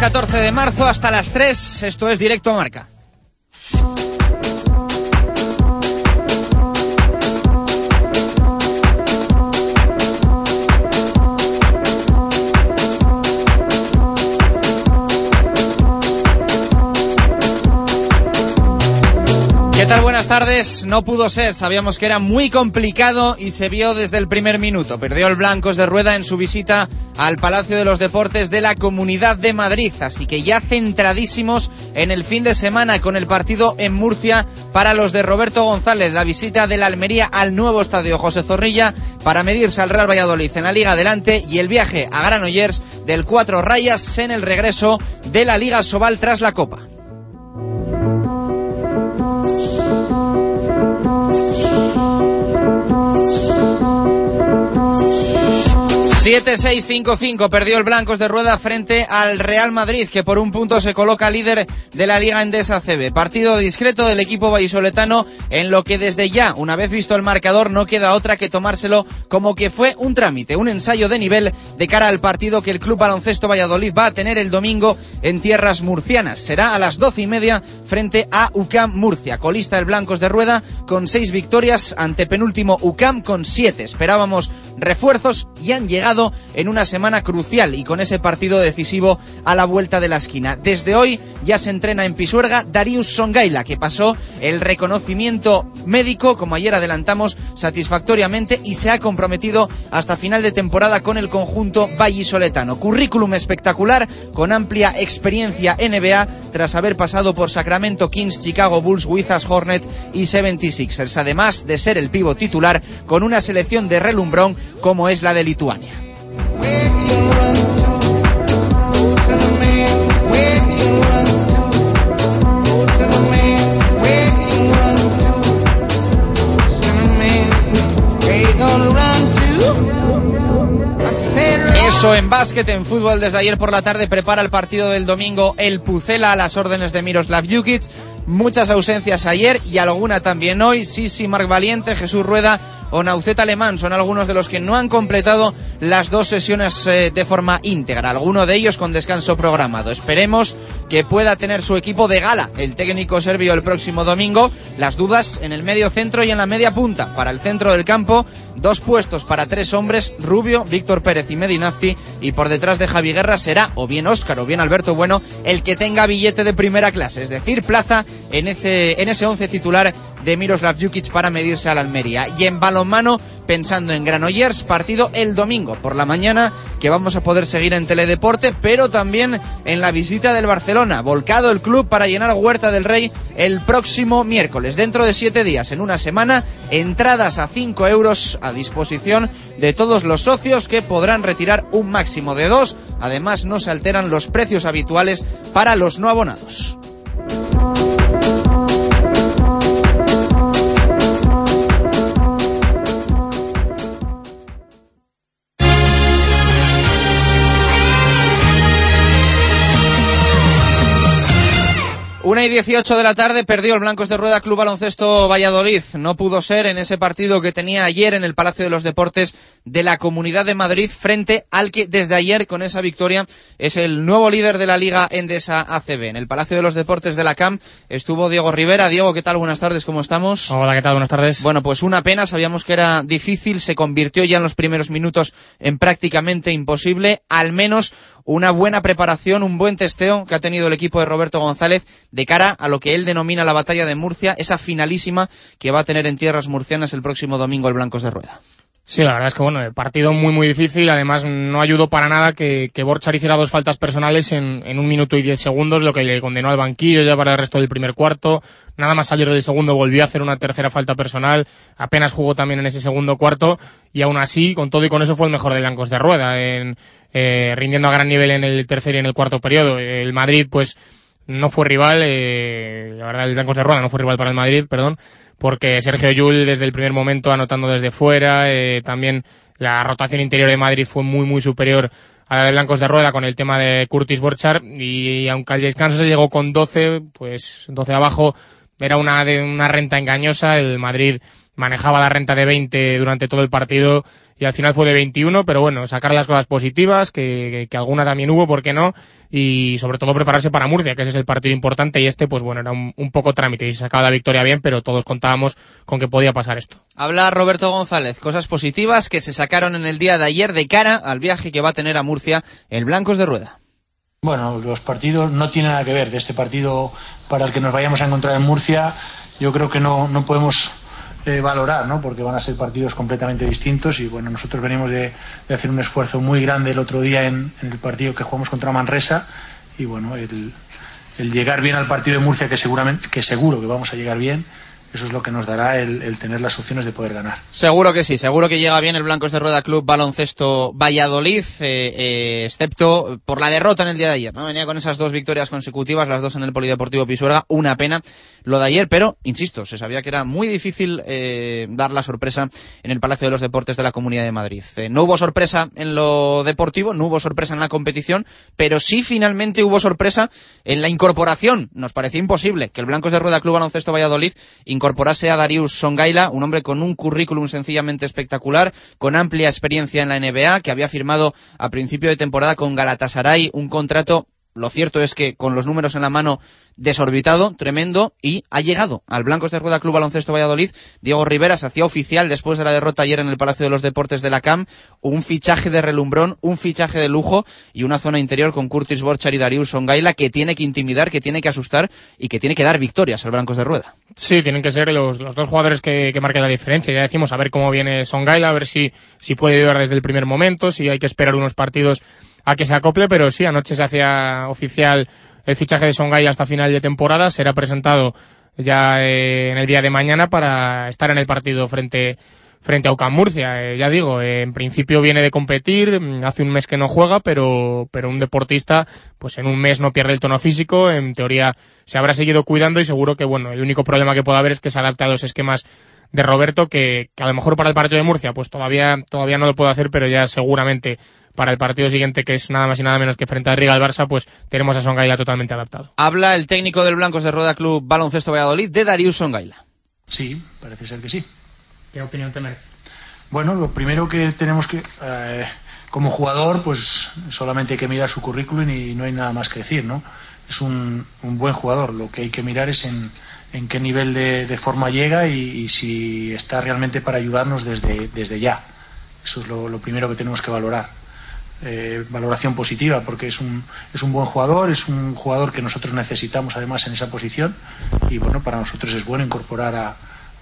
14 de marzo hasta las 3. Esto es Directo Marca. Tal? Buenas tardes. No pudo ser, sabíamos que era muy complicado y se vio desde el primer minuto. Perdió el Blancos de Rueda en su visita al Palacio de los Deportes de la Comunidad de Madrid, así que ya centradísimos en el fin de semana con el partido en Murcia para los de Roberto González, la visita de la Almería al nuevo estadio José Zorrilla para medirse al Real Valladolid en la Liga Adelante y el viaje a Granollers del Cuatro Rayas en el regreso de la Liga Sobal tras la Copa. 7-6-5-5 perdió el Blancos de Rueda frente al Real Madrid, que por un punto se coloca líder de la Liga Endesa CB. Partido discreto del equipo vallisoletano, en lo que desde ya, una vez visto el marcador, no queda otra que tomárselo como que fue un trámite, un ensayo de nivel de cara al partido que el Club Baloncesto Valladolid va a tener el domingo en tierras murcianas. Será a las doce y media frente a UCAM Murcia. Colista el Blancos de Rueda con seis victorias ante penúltimo UCAM con siete. Esperábamos refuerzos y han llegado en una semana crucial y con ese partido decisivo a la vuelta de la esquina. Desde hoy ya se entrena en Pisuerga Darius Songaila, que pasó el reconocimiento médico, como ayer adelantamos, satisfactoriamente y se ha comprometido hasta final de temporada con el conjunto vallisoletano. Currículum espectacular, con amplia experiencia NBA, tras haber pasado por Sacramento Kings, Chicago Bulls, Wizards Hornet y 76ers, además de ser el pivo titular con una selección de relumbrón como es la de Lituania. En básquet, en fútbol desde ayer por la tarde prepara el partido del domingo el Pucela a las órdenes de Miroslav Jukic. Muchas ausencias ayer y alguna también hoy. Sisi, Marc Valiente, Jesús Rueda o Naucet Alemán son algunos de los que no han completado las dos sesiones eh, de forma íntegra, alguno de ellos con descanso programado. Esperemos que pueda tener su equipo de gala el técnico serbio el próximo domingo. Las dudas en el medio centro y en la media punta. Para el centro del campo, dos puestos para tres hombres, Rubio, Víctor Pérez y Medinafti, y por detrás de Javi Guerra será o bien Óscar o bien Alberto Bueno el que tenga billete de primera clase, es decir, plaza en ese, en ese once titular de Miroslav Jukic para medirse al Almería. Y en balonmano, pensando en Granollers, partido el domingo por la mañana, que vamos a poder seguir en Teledeporte, pero también en la visita del Barcelona. Volcado el club para llenar Huerta del Rey el próximo miércoles, dentro de siete días, en una semana, entradas a 5 euros a disposición de todos los socios que podrán retirar un máximo de dos. Además, no se alteran los precios habituales para los no abonados. Y 18 de la tarde perdió el Blancos de Rueda Club Baloncesto Valladolid. No pudo ser en ese partido que tenía ayer en el Palacio de los Deportes de la Comunidad de Madrid frente al que desde ayer con esa victoria es el nuevo líder de la Liga Endesa ACB. En el Palacio de los Deportes de la CAM estuvo Diego Rivera. Diego, ¿qué tal? Buenas tardes, ¿cómo estamos? Hola, ¿qué tal? Buenas tardes. Bueno, pues una pena, sabíamos que era difícil, se convirtió ya en los primeros minutos en prácticamente imposible. Al menos una buena preparación, un buen testeo que ha tenido el equipo de Roberto González de cara a lo que él denomina la batalla de Murcia, esa finalísima que va a tener en tierras murcianas el próximo domingo el Blancos de Rueda. Sí, la verdad es que bueno, el partido muy muy difícil, además no ayudó para nada que, que Borchar hiciera dos faltas personales en, en un minuto y diez segundos, lo que le condenó al banquillo ya para el resto del primer cuarto, nada más salir del segundo volvió a hacer una tercera falta personal, apenas jugó también en ese segundo cuarto. Y aún así, con todo y con eso fue el mejor de Blancos de Rueda, en, eh, rindiendo a gran nivel en el tercer y en el cuarto periodo. El Madrid pues no fue rival, eh, la verdad el Blancos de Rueda no fue rival para el Madrid, perdón, porque Sergio Yul desde el primer momento anotando desde fuera, eh, también la rotación interior de Madrid fue muy muy superior a la de Blancos de Rueda con el tema de Curtis Borchar y aunque al descanso se llegó con 12, pues 12 abajo era una, de, una renta engañosa, el Madrid manejaba la renta de 20 durante todo el partido y al final fue de 21, pero bueno, sacar las cosas positivas, que, que, alguna también hubo, ¿por qué no? Y sobre todo prepararse para Murcia, que ese es el partido importante y este, pues bueno, era un, un poco trámite y se sacaba la victoria bien, pero todos contábamos con que podía pasar esto. Habla Roberto González, cosas positivas que se sacaron en el día de ayer de cara al viaje que va a tener a Murcia el Blancos de Rueda. Bueno, los partidos no tienen nada que ver de este partido para el que nos vayamos a encontrar en Murcia. Yo creo que no, no podemos eh, valorar, ¿no? porque van a ser partidos completamente distintos y bueno, nosotros venimos de, hacer un esfuerzo muy grande el otro día en, el partido que jugamos contra Manresa y bueno, el, el, llegar bien al partido de Murcia, que seguramente, que seguro que vamos a llegar bien, eso es lo que nos dará el, tener las opciones de poder ganar. Seguro que sí, seguro que llega bien el Blancos de Rueda Club Baloncesto Valladolid, eh, eh, excepto por la derrota en el día de ayer, ¿no? Venía con esas dos victorias consecutivas, las dos en el Polideportivo Pisuerga, una pena lo de ayer, pero, insisto, se sabía que era muy difícil eh, dar la sorpresa en el Palacio de los Deportes de la Comunidad de Madrid. no hubo sorpresa en lo deportivo, no hubo sorpresa en la competición, pero sí finalmente hubo sorpresa en la incorporación. Nos parecía imposible que el Blancos de Rueda Club Baloncesto Valladolid incorporase a Darius Songaila, un hombre con un currículum sencillamente espectacular, con amplia experiencia en la NBA, que había firmado a principio de temporada con Galatasaray un contrato lo cierto es que con los números en la mano desorbitado, tremendo, y ha llegado al Blancos de Rueda Club Baloncesto Valladolid. Diego Rivera se hacía oficial después de la derrota ayer en el Palacio de los Deportes de la CAM, un fichaje de relumbrón, un fichaje de lujo y una zona interior con Curtis Borchar y Darius Songaila que tiene que intimidar, que tiene que asustar y que tiene que dar victorias al Blancos de Rueda. Sí, tienen que ser los, dos jugadores que, que, marquen la diferencia. Ya decimos, a ver cómo viene Songaila, a ver si, si puede ayudar desde el primer momento, si hay que esperar unos partidos a que se acople, pero sí, anoche se hacía oficial el fichaje de Songai hasta final de temporada, será presentado ya eh, en el día de mañana para estar en el partido frente frente a Ucam Murcia. Eh, ya digo, eh, en principio viene de competir, mm, hace un mes que no juega, pero, pero un deportista, pues en un mes no pierde el tono físico, en teoría se habrá seguido cuidando y seguro que, bueno, el único problema que pueda haber es que se adapte a los esquemas de Roberto, que, que a lo mejor para el partido de Murcia, pues todavía, todavía no lo puedo hacer, pero ya seguramente para el partido siguiente, que es nada más y nada menos que frente a Riga al Barça, pues tenemos a Songaila totalmente adaptado. Habla el técnico del Blancos de Rueda Club Baloncesto Valladolid de Darius Songaila. Sí, parece ser que sí. ¿Qué opinión te merece? Bueno, lo primero que tenemos que, eh, como jugador, pues solamente hay que mirar su currículum y no hay nada más que decir, ¿no? Es un, buen jugador. Lo que hay que mirar es en, en qué nivel de, forma llega y, si está realmente para ayudarnos desde, desde ya. Eso es lo primero que tenemos que valorar. Eh, valoración positiva porque es un, es un buen jugador, es un jugador que nosotros necesitamos además en esa posición y bueno, para nosotros es bueno incorporar a,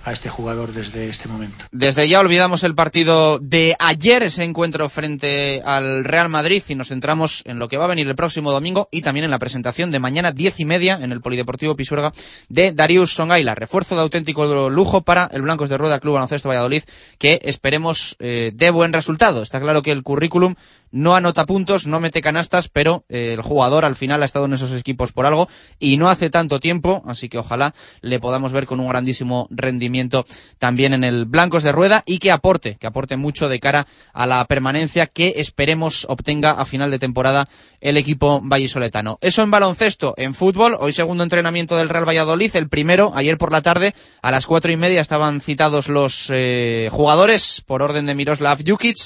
a este jugador desde este momento. Desde ya olvidamos el partido de ayer, ese encuentro frente al Real Madrid y nos centramos en lo que va a venir el próximo domingo y también en la presentación de mañana diez y media en el Polideportivo Pisuerga de Darius Songaila, refuerzo de auténtico lujo para el Blancos de Rueda Club Baloncesto Valladolid que esperemos eh, de buen resultado. Está claro que el currículum no anota puntos, no mete canastas, pero eh, el jugador al final ha estado en esos equipos por algo y no hace tanto tiempo, así que ojalá le podamos ver con un grandísimo rendimiento también en el Blancos de Rueda y que aporte, que aporte mucho de cara a la permanencia que esperemos obtenga a final de temporada el equipo vallisoletano. Eso en baloncesto, en fútbol, hoy segundo entrenamiento del Real Valladolid, el primero, ayer por la tarde, a las cuatro y media estaban citados los eh, jugadores por orden de Miroslav Jukic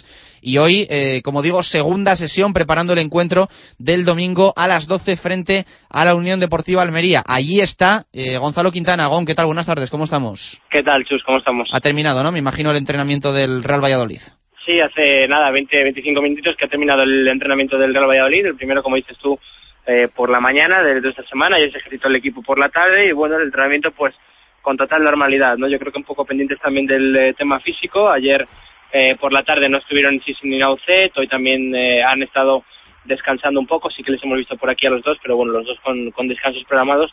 y hoy, eh, como digo, segunda sesión preparando el encuentro del domingo a las 12 frente a la Unión Deportiva Almería. Allí está eh, Gonzalo Quintana. Gon, ¿qué tal? Buenas tardes, ¿cómo estamos? ¿Qué tal, Chus? ¿Cómo estamos? Ha terminado, ¿no? Me imagino el entrenamiento del Real Valladolid. Sí, hace nada, 20, 25 minutitos que ha terminado el entrenamiento del Real Valladolid. El primero, como dices tú, eh, por la mañana de, esta semana. Ya se ejercitó el equipo por la tarde y bueno, el entrenamiento pues con total normalidad, ¿no? Yo creo que un poco pendientes también del tema físico. Ayer eh, por la tarde no estuvieron Sisi ni Naucet, hoy también eh, han estado descansando un poco, sí que les hemos visto por aquí a los dos, pero bueno, los dos con, descansos programados,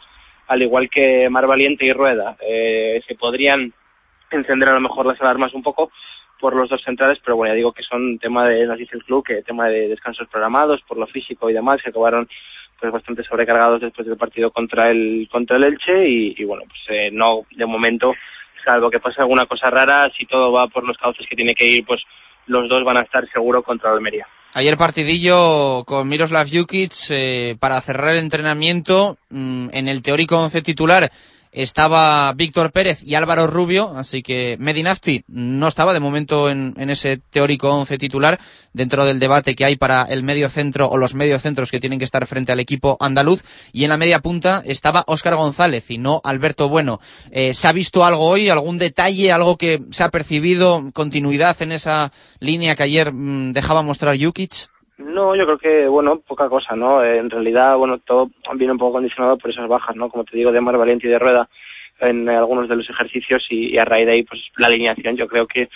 al igual que Mar Valiente y Rueda, eh, se podrían encender a lo mejor las alarmas un poco por los dos centrales, pero bueno, ya digo que son tema de, nos dice el club, que tema de descansos programados por lo físico y demás, que acabaron pues bastante sobrecargados después del partido contra el contra el Elche y, y bueno, pues eh, no de momento salvo que pase alguna cosa rara, si todo va por los cauces que tiene que ir, pues los dos van a estar seguro contra Almería. Ayer partidillo con Miroslav Jukic eh, para cerrar el entrenamiento mm, en el teórico once titular. Estaba Víctor Pérez y Álvaro Rubio, así que Medinafti no estaba de momento en, ese teórico once titular dentro del debate que hay para el medio centro o los mediocentros que tienen que estar frente al equipo andaluz y en la media punta estaba Óscar González y no Alberto Bueno. Eh, ¿Se ha visto algo hoy, algún detalle, algo que se ha percibido, continuidad en esa línea que ayer mm, dejaba mostrar Jukic? No, yo creo que, bueno, poca cosa, ¿no? En realidad, bueno, todo viene un poco condicionado por esas bajas, ¿no? Como te digo, de Mar Valiente y de Rueda en algunos de los ejercicios y, a raíz de ahí, pues la alineación yo creo que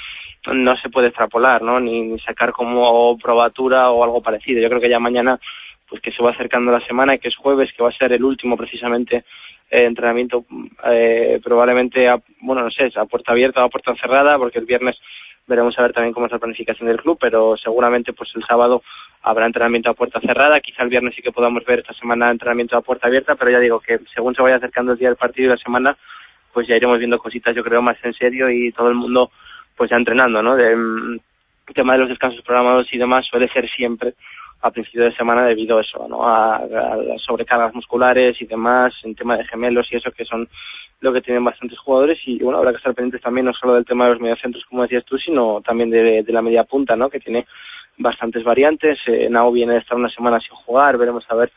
no se puede extrapolar, ¿no? Ni, sacar como probatura o algo parecido. Yo creo que ya mañana, pues que se va acercando la semana, y que es jueves, que va a ser el último precisamente eh, entrenamiento, eh, probablemente, a, bueno, no sé, a puerta abierta o a puerta cerrada, porque el viernes veremos a ver también cómo es la planificación del club, pero seguramente pues el sábado habrá entrenamiento a puerta cerrada, quizá el viernes sí que podamos ver esta semana entrenamiento a puerta abierta, pero ya digo que según se vaya acercando el día del partido y la semana, pues ya iremos viendo cositas yo creo más en serio y todo el mundo pues ya entrenando, ¿no? De, mm, el tema de los descansos programados y demás suele ser siempre a principio de semana debido a eso, ¿no? A, las sobrecargas musculares y demás, en tema de gemelos y eso que son lo que tienen bastantes jugadores y bueno, habrá que estar pendientes también no solo del tema de los mediocentros como decías tú, sino también de, la media punta, ¿no? Que tiene bastantes variantes. Eh, Nao viene de estar una semana sin jugar, veremos a ver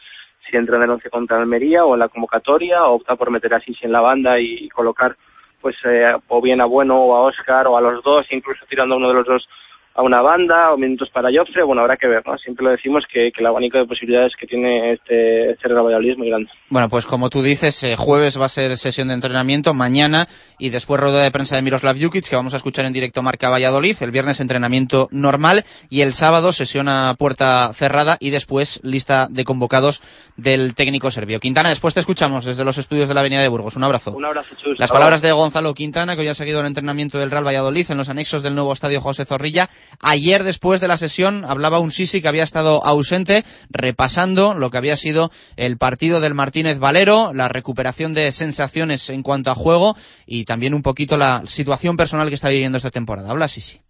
si entra en el once contra Almería o en la convocatoria, o opta por meter a Sisi en la banda y, colocar pues eh, o bien a Bueno o a Oscar o a los dos, incluso tirando a uno de los dos a una banda o minutos para Joffre, bueno, habrá que ver, ¿no? Siempre lo decimos que, que el abanico de posibilidades que tiene este, este Real Valladolid es muy grande. Bueno, pues como tú dices, eh, jueves va a ser sesión de entrenamiento, mañana y después rueda de prensa de Miroslav Jukic, que vamos a escuchar en directo Marca Valladolid, el viernes entrenamiento normal y el sábado sesión a puerta cerrada y después lista de convocados del técnico serbio. Quintana, después te escuchamos desde los estudios de la Avenida de Burgos. Un abrazo. Un abrazo, Chus. Las palabras de Gonzalo Quintana, que hoy ha seguido el entrenamiento del Real Valladolid en los anexos del nuevo estadio José Zorrilla Ayer, después de la sesión, hablaba un Sisi que había estado ausente, repasando lo que había sido el partido del Martínez Valero, la recuperación de sensaciones en cuanto a juego y también un poquito la situación personal que está viviendo esta temporada. Habla Sisi.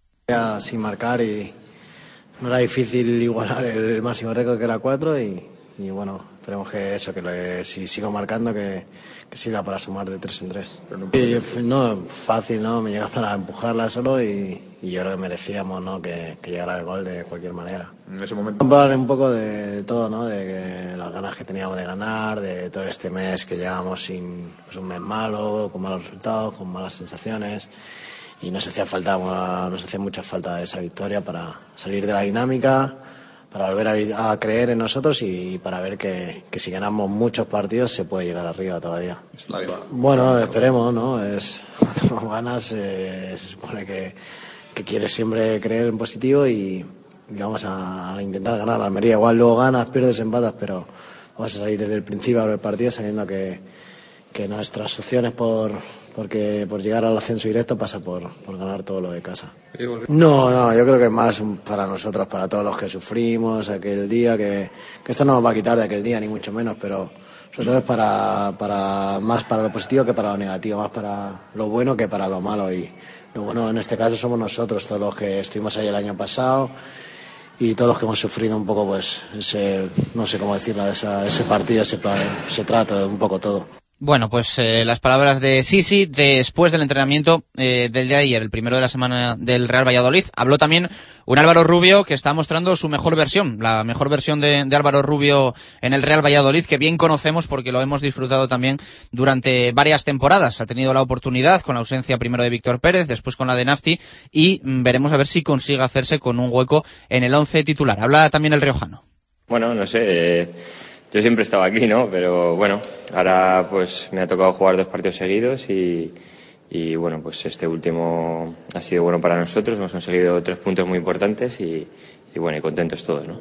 Sin marcar y no era difícil igualar el máximo récord que era cuatro y, y bueno, esperemos que eso, que si sigo marcando, que, que sirva para sumar de tres en tres. no, fácil, ¿no? Me llega para empujarla solo y, yo creo que merecíamos, ¿no? Que, llegara el gol de cualquier manera. En ese momento. Hablar un poco de, todo, ¿no? De las ganas que teníamos de ganar, de todo este mes que llevamos sin pues, un mes malo, con malos resultados, con malas sensaciones y nos hacía falta, nos hacía mucha falta esa victoria para salir de la dinámica para volver a, creer en nosotros y para ver que, si ganamos muchos partidos se puede llegar arriba todavía. Bueno, esperemos, ¿no? Es, cuando ganas eh, se supone que, que, quieres siempre creer en positivo y, vamos a, intentar ganar la Almería. Igual luego ganas, pierdes, empatas, pero vamos a salir desde el principio del partido sabiendo que, que nuestras opciones por, porque por llegar al ascenso directo pasa por, por ganar todo lo de casa. No, no, yo creo que es más para nosotros, para todos los que sufrimos aquel día, que, que esto no nos va a quitar de aquel día, ni mucho menos, pero sobre todo es para, para más para lo positivo que para lo negativo, más para lo bueno que para lo malo. Y lo bueno en este caso somos nosotros, todos los que estuvimos ahí el año pasado y todos los que hemos sufrido un poco, pues, ese, no sé cómo decirlo, ese partido, ese, ese trato, un poco todo. Bueno, pues eh, las palabras de Sisi después del entrenamiento eh, del día de ayer, el primero de la semana del Real Valladolid. Habló también un Álvaro Rubio que está mostrando su mejor versión, la mejor versión de, Álvaro Rubio en el Real Valladolid, que bien conocemos porque lo hemos disfrutado también durante varias temporadas. Ha tenido la oportunidad con la ausencia primero de Víctor Pérez, después con la de Nafti y mm, veremos a ver si consigue hacerse con un hueco en el once titular. Habla también el Riojano. Bueno, no sé. Eh yo siempre estaba aquí, ¿no? Pero bueno, ahora pues me ha tocado jugar dos partidos seguidos y, y bueno, pues este último ha sido bueno para nosotros, hemos conseguido tres puntos muy importantes y, y bueno, y contentos todos, ¿no?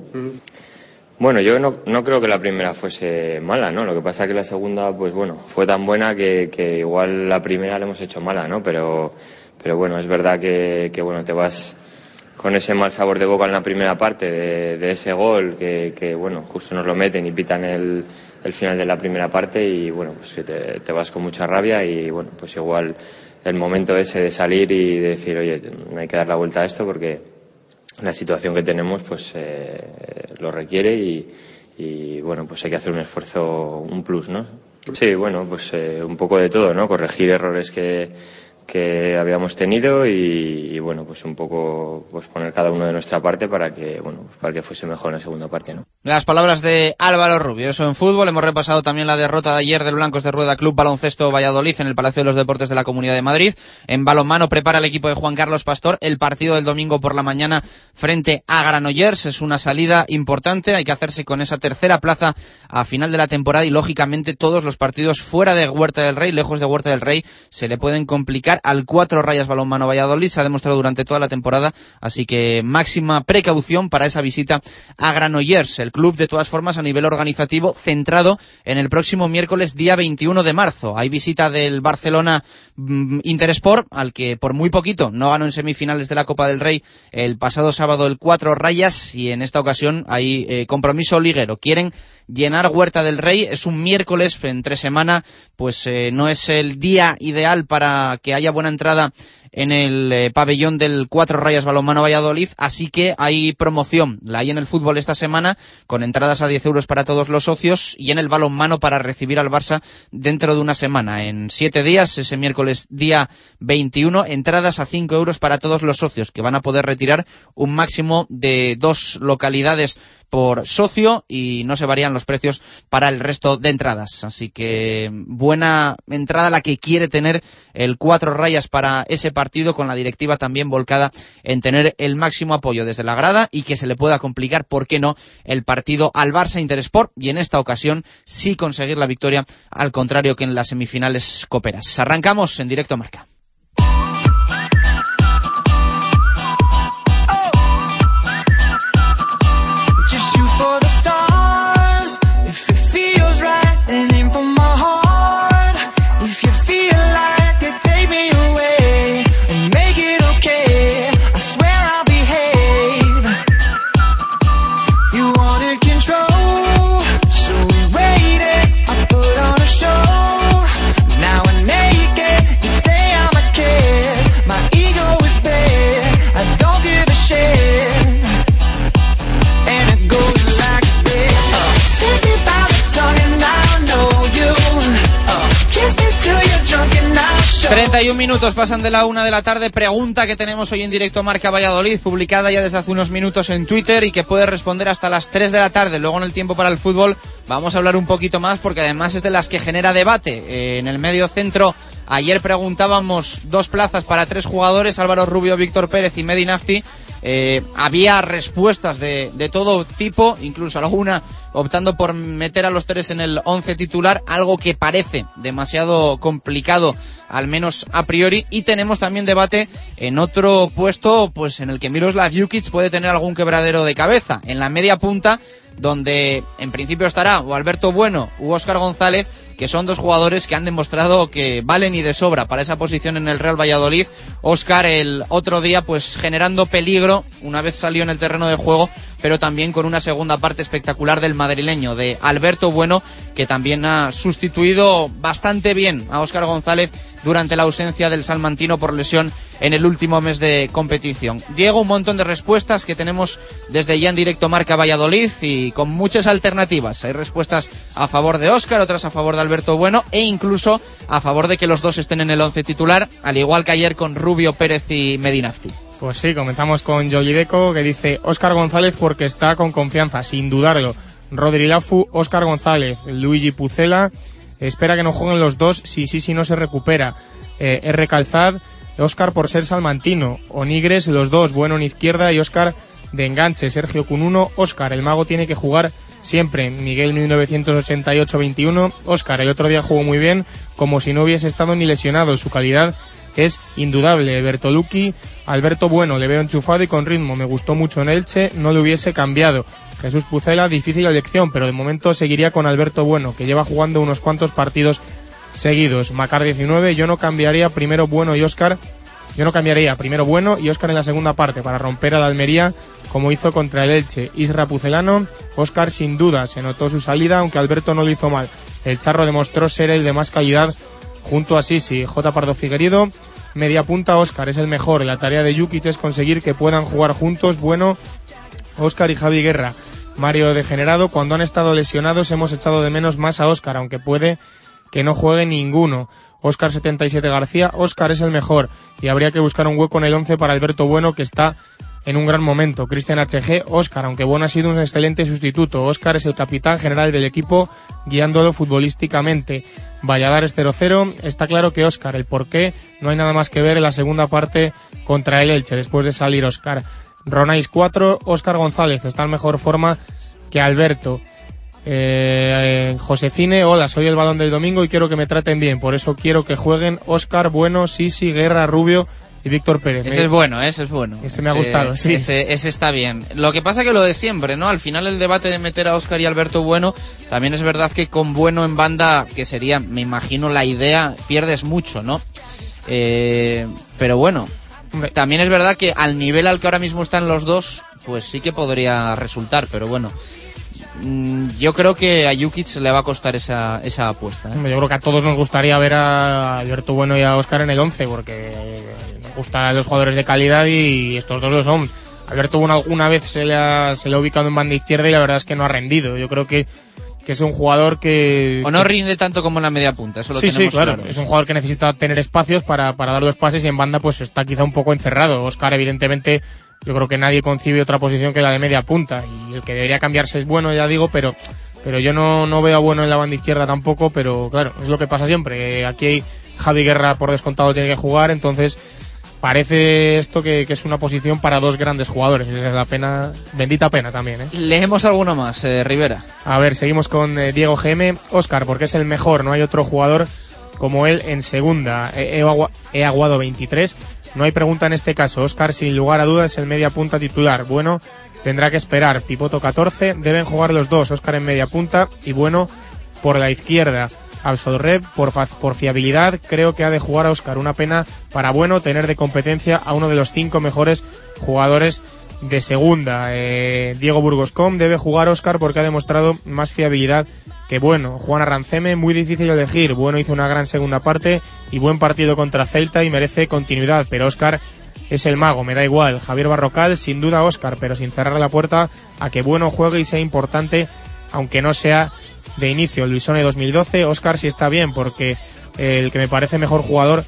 Bueno, yo no, no, creo que la primera fuese mala, ¿no? Lo que pasa es que la segunda, pues bueno, fue tan buena que, que igual la primera la hemos hecho mala, ¿no? Pero, pero bueno, es verdad que, que bueno, te vas con ese mal sabor de boca en la primera parte de, ese gol que, bueno, justo nos lo meten y pitan el, el final de la primera parte y bueno, pues que te, vas con mucha rabia y bueno, pues igual el momento ese de salir y de decir, oye, no hay que dar la vuelta a esto porque la situación que tenemos pues eh, lo requiere y, y bueno, pues hay que hacer un esfuerzo, un plus, ¿no? Sí, bueno, pues eh, un poco de todo, ¿no? Corregir errores que, que habíamos tenido y, bueno pues un poco pues poner cada uno de nuestra parte para que bueno para que fuese mejor en la segunda parte no las palabras de Álvaro Rubio. Eso en fútbol. Hemos repasado también la derrota de ayer del Blancos de Rueda Club Baloncesto Valladolid en el Palacio de los Deportes de la Comunidad de Madrid. En balonmano prepara el equipo de Juan Carlos Pastor el partido del domingo por la mañana frente a Granollers. Es una salida importante. Hay que hacerse con esa tercera plaza a final de la temporada y lógicamente todos los partidos fuera de Huerta del Rey lejos de Huerta del Rey se le pueden complicar al cuatro rayas balonmano Valladolid. Se ha demostrado durante toda la temporada, así que máxima precaución para esa visita a Granollers. El club, de todas formas, a nivel organizativo, centrado en el próximo miércoles, día 21 de marzo. Hay visita del Barcelona mm, Intersport, al que por muy poquito no ganó en semifinales de la Copa del Rey el pasado sábado el cuatro rayas y en esta ocasión hay eh, compromiso liguero. Quieren llenar Huerta del Rey. Es un miércoles entre semana, pues eh, no es el día ideal para que haya buena entrada en el eh, pabellón del Cuatro Rayas Balonmano Valladolid, así que hay promoción, la hay en el fútbol esta semana, con entradas a 10 euros para todos los socios y en el balonmano para recibir al Barça dentro de una semana. En siete días, ese miércoles día 21, entradas a 5 euros para todos los socios, que van a poder retirar un máximo de dos localidades por socio y no se varían los precios para el resto de entradas. Así que buena entrada la que quiere tener el cuatro rayas para ese partido con la directiva también volcada en tener el máximo apoyo desde la grada y que se le pueda complicar, ¿por qué no?, el partido al Barça Intersport y en esta ocasión sí conseguir la victoria al contrario que en las semifinales coperas. Arrancamos en directo marca. Un minutos pasan de la una de la tarde. Pregunta que tenemos hoy en directo Marca Valladolid, publicada ya desde hace unos minutos en Twitter y que puede responder hasta las 3 de la tarde. Luego en el tiempo para el fútbol vamos a hablar un poquito más porque además es de las que genera debate. Eh, en el medio centro ayer preguntábamos dos plazas para tres jugadores, Álvaro Rubio, Víctor Pérez y Medinafti. Eh, había respuestas de, de todo tipo, incluso alguna optando por meter a los tres en el once titular, algo que parece demasiado complicado, al menos a priori. Y tenemos también debate en otro puesto, pues en el que Miroslav Jukic puede tener algún quebradero de cabeza. En la media punta, donde en principio estará o Alberto Bueno u Óscar González, que son dos jugadores que han demostrado que valen y de sobra para esa posición en el Real Valladolid. Óscar el otro día pues generando peligro una vez salió en el terreno de juego pero también con una segunda parte espectacular del madrileño, de Alberto Bueno, que también ha sustituido bastante bien a Óscar González durante la ausencia del salmantino por lesión en el último mes de competición. Diego, un montón de respuestas que tenemos desde ya en directo Marca Valladolid y con muchas alternativas. Hay respuestas a favor de Óscar, otras a favor de Alberto Bueno e incluso a favor de que los dos estén en el once titular, al igual que ayer con Rubio Pérez y Medinafti. Pues sí, comenzamos con Deco que dice Óscar González porque está con confianza, sin dudarlo. Rodri Lafu, Óscar González, Luigi Pucela, espera que no jueguen los dos si sí, si, no se recupera. Eh, R. Calzad, Óscar por ser salmantino. Onigres, los dos, bueno en izquierda y Óscar de enganche. Sergio Cununo, Óscar, el mago tiene que jugar siempre. Miguel 1988-21, Óscar, el otro día jugó muy bien, como si no hubiese estado ni lesionado. Su calidad es indudable. Bertolucci, Alberto Bueno, le veo enchufado y con ritmo. Me gustó mucho en Elche, no le hubiese cambiado. Jesús Pucela, difícil elección, pero de momento seguiría con Alberto Bueno, que lleva jugando unos cuantos partidos seguidos. Macar 19, yo no cambiaría primero Bueno y Oscar. Yo no cambiaría primero Bueno y Oscar en la segunda parte para romper a la Almería como hizo contra el Elche. Isra Pucelano, Oscar sin duda se notó su salida, aunque Alberto no lo hizo mal. El Charro demostró ser el de más calidad junto a Sisi, J. Pardo Figueredo, media punta Oscar es el mejor. La tarea de Jukic es conseguir que puedan jugar juntos. Bueno, Oscar y Javi Guerra. Mario Degenerado, cuando han estado lesionados hemos echado de menos más a Oscar, aunque puede que no juegue ninguno. Oscar 77 García, Oscar es el mejor y habría que buscar un hueco en el 11 para Alberto Bueno que está en un gran momento. Cristian HG, Oscar, aunque Bueno ha sido un excelente sustituto. Oscar es el capitán general del equipo guiándolo futbolísticamente. Valladares 0-0, está claro que Oscar, el por qué, no hay nada más que ver en la segunda parte contra el Elche después de salir Oscar. Ronais 4, Oscar González está en mejor forma que Alberto. Eh, Josefine, hola, soy el balón del domingo y quiero que me traten bien. Por eso quiero que jueguen Oscar, Bueno, Sisi, Guerra, Rubio y Víctor Pérez. Ese es bueno, ese es bueno. Ese me ha gustado, sí. Ese, ese, está bien. Lo que pasa que lo de siempre, ¿no? Al final el debate de meter a Oscar y Alberto Bueno, también es verdad que con Bueno en banda, que sería, me imagino, la idea, pierdes mucho, ¿no? Eh, pero bueno, también es verdad que al nivel al que ahora mismo están los dos, pues sí que podría resultar, pero bueno. Mm, yo creo que a Jukic le va a costar esa, esa apuesta. ¿eh? Yo creo que a todos nos gustaría ver a Alberto Bueno y a Oscar en el 11, porque nos gustan los jugadores de calidad y estos dos lo son. Alberto Bueno alguna vez se le, ha, se le ha ubicado en banda izquierda y la verdad es que no ha rendido. Yo creo que, que es un jugador que... O no rinde tanto como en la media punta, eso lo sí, tenemos sí, claro. claro. Es un jugador que necesita tener espacios para, para dar los pases y en banda pues está quizá un poco encerrado. Oscar evidentemente yo creo que nadie concibe otra posición que la de media punta y el que debería cambiarse es bueno, ya digo, pero pero yo no, no veo a bueno en la banda izquierda tampoco, pero claro, es lo que pasa siempre. Aquí Javi Guerra por descontado tiene que jugar, entonces parece esto que, que es una posición para dos grandes jugadores. Es la pena, bendita pena también. ¿eh? Leemos alguno más, eh, Rivera. A ver, seguimos con eh, Diego GM. Oscar, porque es el mejor, no hay otro jugador como él en segunda. He, he, agua- he aguado 23. No hay pregunta en este caso. Oscar, sin lugar a dudas, es el media punta titular. Bueno, tendrá que esperar. Pipoto 14. Deben jugar los dos. Oscar en media punta y bueno por la izquierda. Absolred, por, por fiabilidad, creo que ha de jugar a Oscar. Una pena para bueno tener de competencia a uno de los cinco mejores jugadores de segunda. Eh, Diego Burgoscom debe jugar Oscar porque ha demostrado más fiabilidad que bueno. Juan Arranceme, muy difícil elegir. Bueno hizo una gran segunda parte y buen partido contra Celta y merece continuidad, pero Oscar es el mago, me da igual. Javier Barrocal, sin duda Oscar, pero sin cerrar la puerta a que bueno juegue y sea importante, aunque no sea de inicio. Luisone 2012, Oscar sí está bien, porque el que me parece mejor jugador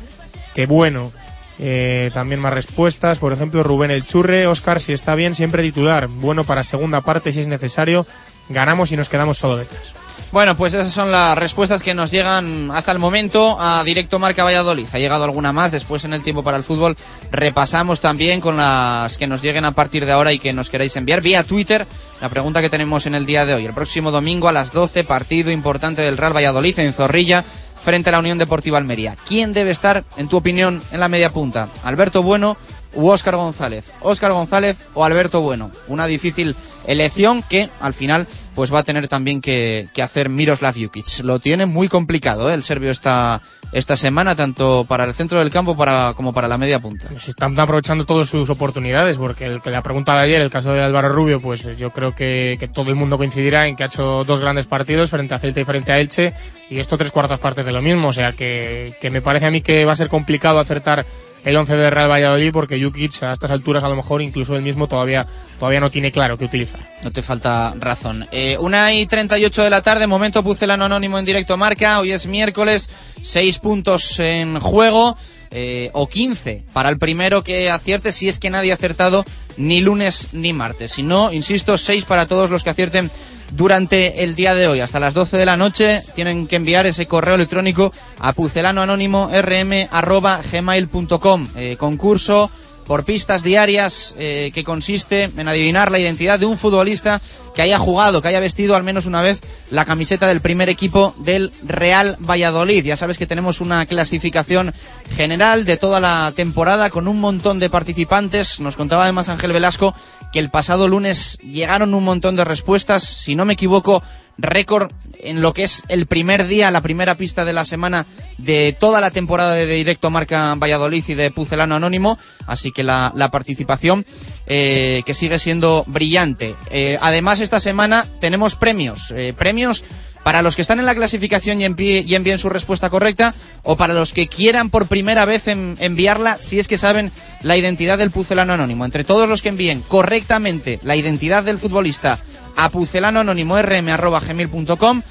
que bueno. Eh, también más respuestas, por ejemplo, Rubén El Churre, Oscar si está bien, siempre titular. Bueno para segunda parte si es necesario. Ganamos y nos quedamos solo detrás. Bueno, pues esas son las respuestas que nos llegan hasta el momento a Directo Marca Valladolid. Ha llegado alguna más, después en el tiempo para el fútbol repasamos también con las que nos lleguen a partir de ahora y que nos queráis enviar vía Twitter. La pregunta que tenemos en el día de hoy. El próximo domingo a las 12, partido importante del Real Valladolid en Zorrilla frente a la Unión Deportiva Almería. ¿Quién debe estar, en tu opinión, en la media punta? ¿Alberto Bueno u Óscar González? ¿Óscar González o Alberto Bueno? Una difícil elección que al final pues va a tener también que, que hacer Miroslav Jukic. Lo tiene muy complicado ¿eh? el serbio esta, esta semana, tanto para el centro del campo para, como para la media punta. Se están aprovechando todas sus oportunidades, porque el que le ha preguntado ayer, el caso de Álvaro Rubio, pues yo creo que, que todo el mundo coincidirá en que ha hecho dos grandes partidos frente a Celta y frente a Elche, y esto tres cuartas partes de lo mismo, o sea que, que me parece a mí que va a ser complicado acertar el 11 de Real Valladolid porque Jukic a estas alturas a lo mejor incluso él mismo todavía todavía no tiene claro qué utilizar. No te falta razón. Eh, una y 38 de la tarde, momento pucelano anónimo en directo marca. Hoy es miércoles, seis puntos en juego. Eh, o 15 para el primero que acierte si es que nadie ha acertado ni lunes ni martes. Si no, insisto, seis para todos los que acierten durante el día de hoy. Hasta las 12 de la noche tienen que enviar ese correo electrónico a pucelanoanónimo.rm.gmail.com. Eh, concurso por pistas diarias eh, que consiste en adivinar la identidad de un futbolista que haya jugado, que haya vestido al menos una vez la camiseta del primer equipo del Real Valladolid. Ya sabes que tenemos una clasificación general de toda la temporada con un montón de participantes. Nos contaba además Ángel Velasco que el pasado lunes llegaron un montón de respuestas. Si no me equivoco, récord en lo que es el primer día, la primera pista de la semana de toda la temporada de Directo Marca Valladolid y de Pucelano Anónimo. Así que la, participación eh, que sigue siendo brillante. Eh, además, esta semana tenemos premios. Eh, premios para los que están en la clasificación y, envíe, y, envíen su respuesta correcta o para los que quieran por primera vez en, enviarla si es que saben la identidad del pucelano anónimo. Entre todos los que envíen correctamente la identidad del futbolista a pucelanoanónimo.rm.gmail.com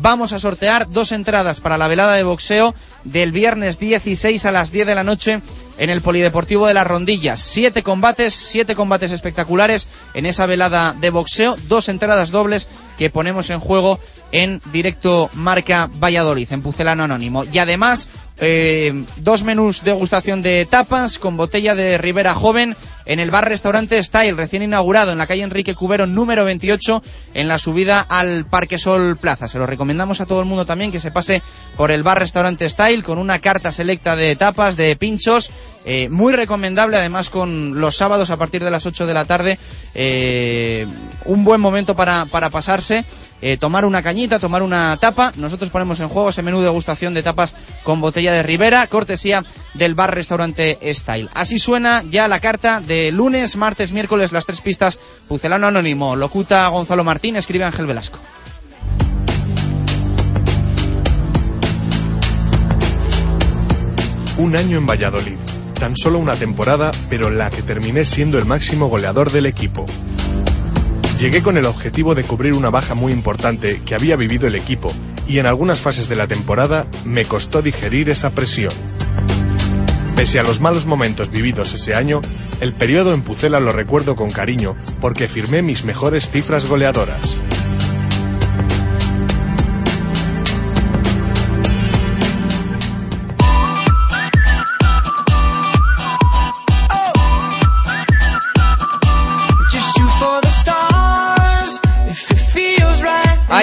vamos a sortear dos entradas para la velada de boxeo del viernes 16 a las 10 de la noche en el Polideportivo de las Rondillas. Siete combates, siete combates espectaculares en esa velada de boxeo, dos entradas dobles que ponemos en juego en directo Marca Valladolid, en Pucelano Anónimo. Y además, eh, dos menús de degustación de tapas con botella de Ribera Joven en el bar restaurante Style, recién inaugurado en la calle Enrique Cubero número 28, en la subida al Parque Sol Plaza. Se lo recomendamos a todo el mundo también que se pase por el bar restaurante Style con una carta selecta de tapas, de pinchos, eh, muy recomendable además con los sábados a partir de las 8 de la tarde, eh, un buen momento para, para pasarse. Eh, tomar una cañita, tomar una tapa. Nosotros ponemos en juego ese menú de degustación de tapas con botella de Ribera, cortesía del bar restaurante Style. Así suena ya la carta de lunes, martes, miércoles, las tres pistas. Pucelano Anónimo, locuta Gonzalo Martín, escribe Ángel Velasco. Un año en Valladolid. Tan solo una temporada, pero la que terminé siendo el máximo goleador del equipo. Llegué con el objetivo de cubrir una baja muy importante que había vivido el equipo y en algunas fases de la temporada me costó digerir esa presión. Pese a los malos momentos vividos ese año, el periodo en Pucela lo recuerdo con cariño porque firmé mis mejores cifras goleadoras.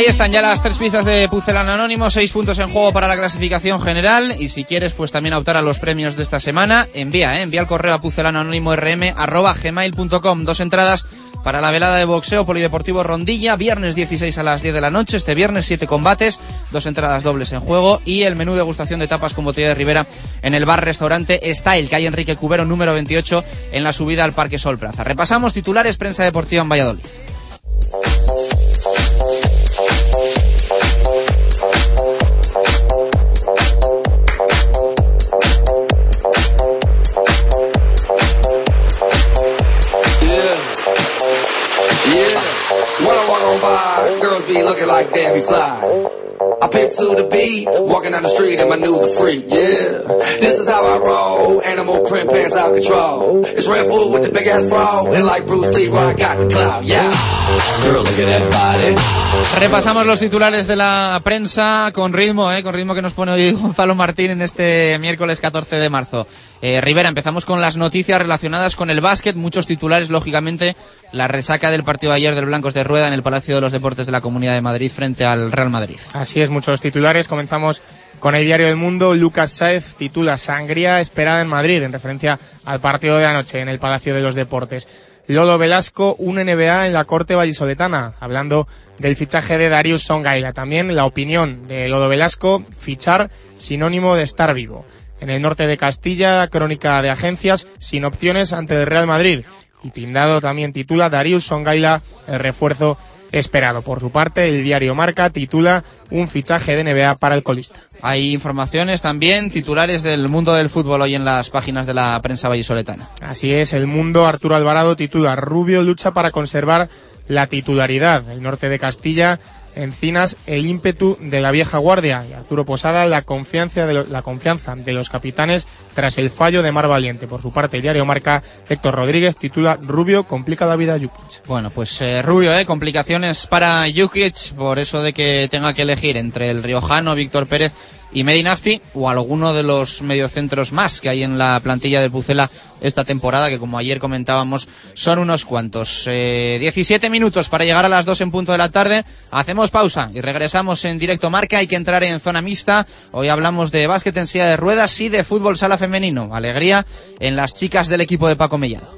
Ahí están ya las tres pistas de Pucelano Anónimo, seis puntos en juego para la clasificación general y si quieres pues también optar a los premios de esta semana, envía, ¿eh? envía el correo a pucelanoanónimo.rm dos entradas para la velada de boxeo polideportivo Rondilla, viernes 16 a las 10 de la noche, este viernes siete combates, dos entradas dobles en juego y el menú de degustación de tapas con botella de Rivera en el bar restaurante Style, que hay Enrique Cubero número 28 en la subida al Parque Sol Plaza. Repasamos titulares, prensa deportiva en Valladolid. I walk on by, girls be looking like Debbie Fly. I pimp to the beat, walking down the street in my new the freak, yeah. This is how I roll, animal print pants out control. It's Red Bull with the big ass bra, and like Bruce Lee, I got the clout, yeah. Girl, look at that body. Repasamos los titulares de la prensa con ritmo, ¿eh? con ritmo que nos pone hoy Gonzalo Martín en este miércoles 14 de marzo. Eh, Rivera, empezamos con las noticias relacionadas con el básquet, muchos titulares, lógicamente, la resaca del partido de ayer del Blancos de Rueda en el Palacio de los Deportes de la Comunidad de Madrid frente al Real Madrid. Así es, muchos titulares. Comenzamos con el diario del Mundo. Lucas Saez titula Sangría esperada en Madrid, en referencia al partido de anoche en el Palacio de los Deportes. Lolo Velasco, un NBA en la corte vallisoletana, hablando del fichaje de Darius Songaila. También la opinión de Lolo Velasco, fichar sinónimo de estar vivo. En el norte de Castilla, crónica de agencias, sin opciones ante el Real Madrid. Y Pindado también titula Darius Songaila, el refuerzo esperado. Por su parte, el diario Marca titula un fichaje de NBA para el colista. Hay informaciones también, titulares del mundo del fútbol hoy en las páginas de la prensa vallisoletana. Así es, el mundo Arturo Alvarado titula Rubio lucha para conservar la titularidad. El norte de Castilla Encinas el ímpetu de la vieja guardia y Arturo Posada la confianza de, lo, la confianza de los capitanes tras el fallo de Mar Valiente. Por su parte, el diario Marca, Héctor Rodríguez titula Rubio complica la vida a Jukic. Bueno, pues eh, Rubio, eh, complicaciones para Jukic por eso de que tenga que elegir entre el riojano Víctor Pérez y Medinafti o alguno de los mediocentros más que hay en la plantilla del Pucela esta temporada, que como ayer comentábamos son unos cuantos. Eh, 17 minutos para llegar a las 2 en punto de la tarde. Hacemos pausa y regresamos en directo marca. Hay que entrar en zona mixta. Hoy hablamos de básquet en de ruedas y de fútbol sala femenino. Alegría en las chicas del equipo de Paco Mellado.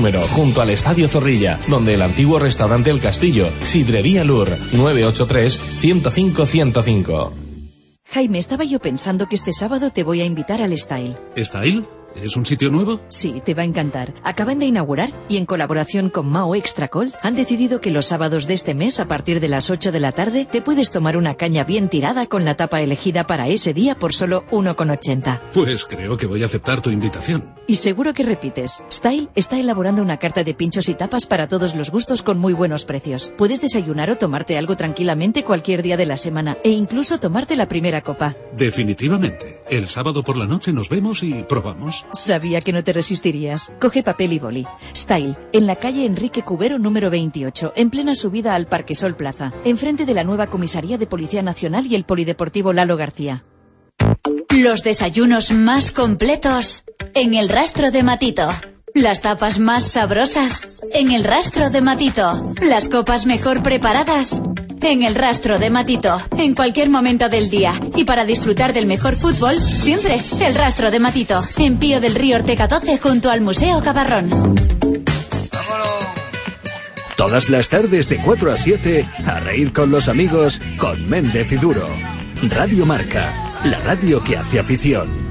junto al Estadio Zorrilla, donde el antiguo restaurante El Castillo, Sidrería Lur, 983-105-105. Jaime, estaba yo pensando que este sábado te voy a invitar al Style. ¿Style? ¿Es un sitio nuevo? Sí, te va a encantar. Acaban de inaugurar y en colaboración con Mao Extra Cold han decidido que los sábados de este mes a partir de las 8 de la tarde te puedes tomar una caña bien tirada con la tapa elegida para ese día por solo 1,80. Pues creo que voy a aceptar tu invitación. Y seguro que repites. Style está elaborando una carta de pinchos y tapas para todos los gustos con muy buenos precios. Puedes desayunar o tomarte algo tranquilamente cualquier día de la semana e incluso tomarte la primera copa. Definitivamente. El sábado por la noche nos vemos y probamos. Sabía que no te resistirías. Coge papel y boli. Style, en la calle Enrique Cubero número 28, en plena subida al Parque Sol Plaza, enfrente de la nueva comisaría de Policía Nacional y el Polideportivo Lalo García. Los desayunos más completos en el rastro de Matito. Las tapas más sabrosas en el rastro de Matito. Las copas mejor preparadas en el rastro de Matito. En cualquier momento del día. Y para disfrutar del mejor fútbol, siempre el rastro de Matito. En Pío del Río Ortega 12 junto al Museo Cabarrón. Todas las tardes de 4 a 7 a reír con los amigos con Méndez y Duro. Radio Marca, la radio que hace afición.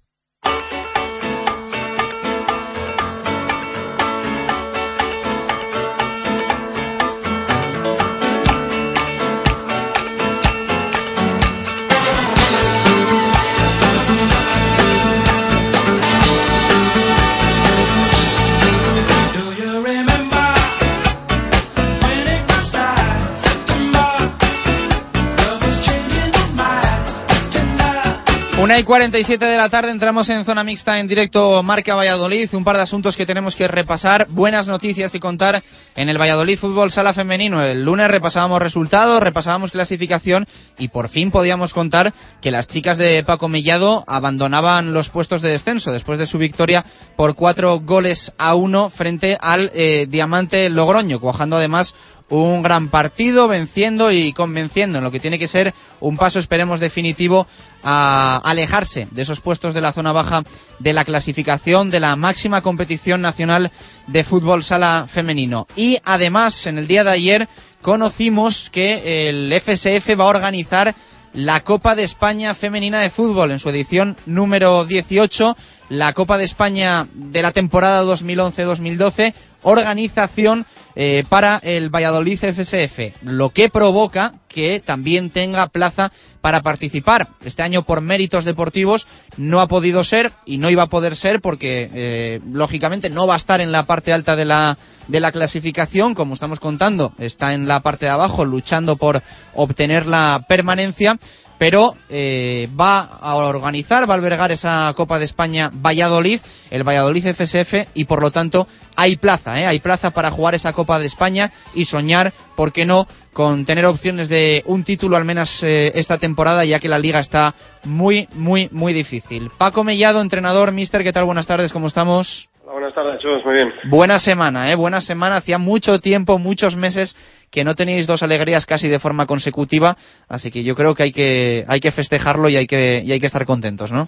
Una y 47 de la tarde entramos en zona mixta en directo Marca Valladolid. Un par de asuntos que tenemos que repasar. Buenas noticias y contar en el Valladolid Fútbol Sala Femenino. El lunes repasábamos resultados, repasábamos clasificación y por fin podíamos contar que las chicas de Paco Mellado abandonaban los puestos de descenso después de su victoria por cuatro goles a uno frente al eh, Diamante Logroño, cuajando además un gran partido, venciendo y convenciendo en lo que tiene que ser un paso, esperemos, definitivo a alejarse de esos puestos de la zona baja de la clasificación de la máxima competición nacional de fútbol sala femenino. Y además, en el día de ayer conocimos que el FSF va a organizar la Copa de España Femenina de Fútbol en su edición número 18, la Copa de España de la temporada 2011-2012, organización eh, para el Valladolid FSF, lo que provoca que también tenga plaza para participar. Este año por méritos deportivos no ha podido ser y no iba a poder ser porque eh, lógicamente no va a estar en la parte alta de la, de la clasificación, como estamos contando, está en la parte de abajo luchando por obtener la permanencia pero eh, va a organizar, va a albergar esa Copa de España Valladolid, el Valladolid FSF, y por lo tanto hay plaza, ¿eh? hay plaza para jugar esa Copa de España y soñar, ¿por qué no?, con tener opciones de un título al menos eh, esta temporada, ya que la liga está muy, muy, muy difícil. Paco Mellado, entrenador, mister, ¿qué tal? Buenas tardes, ¿cómo estamos? Buenas tardes, Chus, muy bien. Buena semana, ¿eh? Buena semana. Hacía mucho tiempo, muchos meses que no teníais dos alegrías casi de forma consecutiva, así que yo creo que hay que, hay que festejarlo y hay que, y hay que estar contentos, ¿no?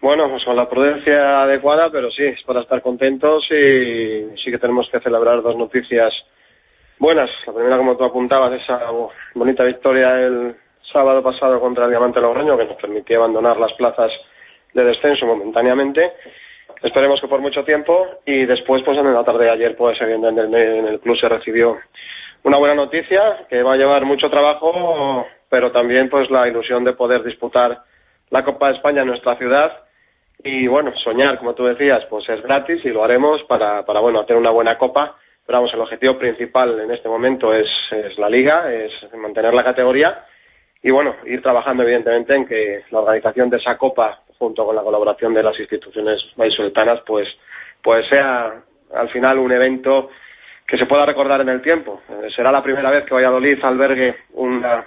Bueno, pues con la prudencia adecuada, pero sí, es para estar contentos y sí que tenemos que celebrar dos noticias buenas. La primera, como tú apuntabas, esa bonita victoria el sábado pasado contra el Diamante Logroño, que nos permitía abandonar las plazas de descenso momentáneamente. Esperemos que por mucho tiempo. Y después, pues en la tarde de ayer, pues en el, en el club se recibió una buena noticia que va a llevar mucho trabajo, pero también pues la ilusión de poder disputar la Copa de España en nuestra ciudad y bueno, soñar, como tú decías, pues es gratis y lo haremos para, para bueno, tener una buena copa Pero vamos, el objetivo principal en este momento es, es la liga, es mantener la categoría y bueno, ir trabajando evidentemente en que la organización de esa copa, junto con la colaboración de las instituciones vallisoletanas, pues, pues sea al final un evento que se pueda recordar en el tiempo. Eh, será la primera vez que Valladolid albergue una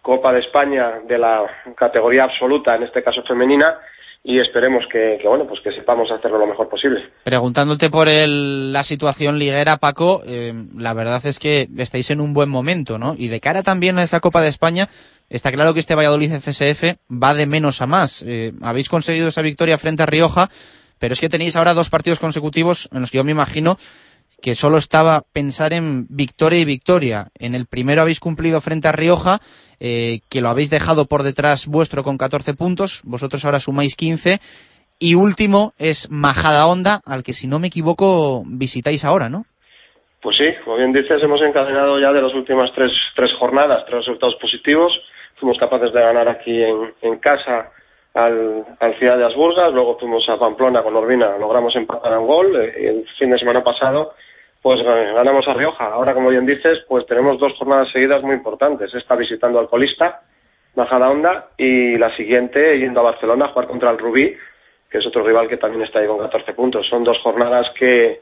Copa de España de la categoría absoluta, en este caso femenina, y esperemos que, bueno pues que sepamos hacerlo lo mejor posible. Preguntándote por el, la situación liguera, Paco, eh, la verdad es que estáis en un buen momento, ¿no? Y de cara también a esa Copa de España, está claro que este Valladolid FSF va de menos a más. Eh, habéis conseguido esa victoria frente a Rioja, pero es que tenéis ahora dos partidos consecutivos en los que yo me imagino que solo estaba pensar en victoria y victoria. En el primero habéis cumplido frente a Rioja, eh, que lo habéis dejado por detrás vuestro con 14 puntos, vosotros ahora sumáis 15, y último es Majada Honda, al que si no me equivoco visitáis ahora, ¿no? Pues sí, como bien dices, hemos encadenado ya de las últimas tres, tres jornadas, tres resultados positivos. Fuimos capaces de ganar aquí en, casa al, al Ciudad de Asburgas, luego fuimos a Pamplona con Urbina, logramos empatar un gol, eh, el fin de semana pasado pues ganamos a Rioja. Ahora, como bien dices, pues tenemos dos jornadas seguidas muy importantes. Esta visitando al colista, Majada Onda, y la siguiente yendo a Barcelona a jugar contra el Rubí, que es otro rival que también está ahí con 14 puntos. Son dos jornadas que,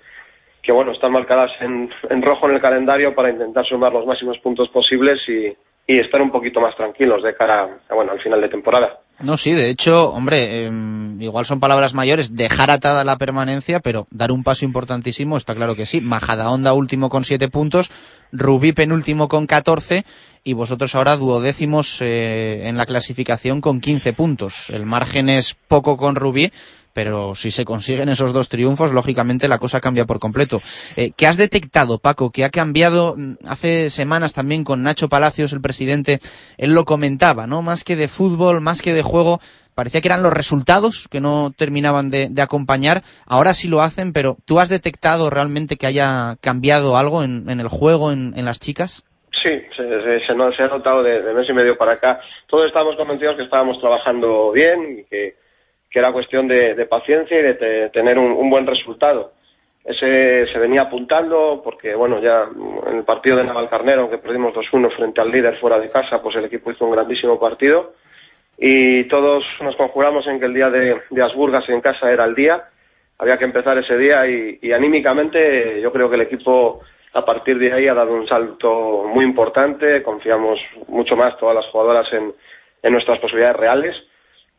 que bueno, están marcadas en, en rojo en el calendario para intentar sumar los máximos puntos posibles y, y estar un poquito más tranquilos de cara bueno, al final de temporada. No, sí, de hecho, hombre, eh, igual son palabras mayores, dejar atada la permanencia, pero dar un paso importantísimo, está claro que sí. Majadahonda último con siete puntos, Rubí penúltimo con 14 y vosotros ahora duodécimos eh, en la clasificación con 15 puntos. El margen es poco con Rubí, pero si se consiguen esos dos triunfos, lógicamente la cosa cambia por completo. Eh, ¿Qué has detectado, Paco? ¿Qué ha cambiado mm, hace semanas también con Nacho Palacios, el presidente? Él lo comentaba, ¿no? Más que de fútbol, más que de juego, parecía que eran los resultados que no terminaban de, acompañar. Ahora sí lo hacen, pero ¿tú has detectado realmente que haya cambiado algo en, en el juego, en, en, las chicas? Sí, se, se, se, se ha notado de, de mes y medio para acá. Todos estábamos convencidos que estábamos trabajando bien y que que era cuestión de, de paciencia y de te, tener un, buen resultado. Ese se venía apuntando porque, bueno, ya en el partido de Navalcarnero, aunque perdimos 2-1 frente al líder fuera de casa, pues el equipo hizo un grandísimo partido. Y todos nos conjuramos en que el día de, de Asburgas en casa era el día, había que empezar ese día y, anímicamente yo creo que el equipo a partir de ahí ha dado un salto muy importante, confiamos mucho más todas las jugadoras en nuestras posibilidades reales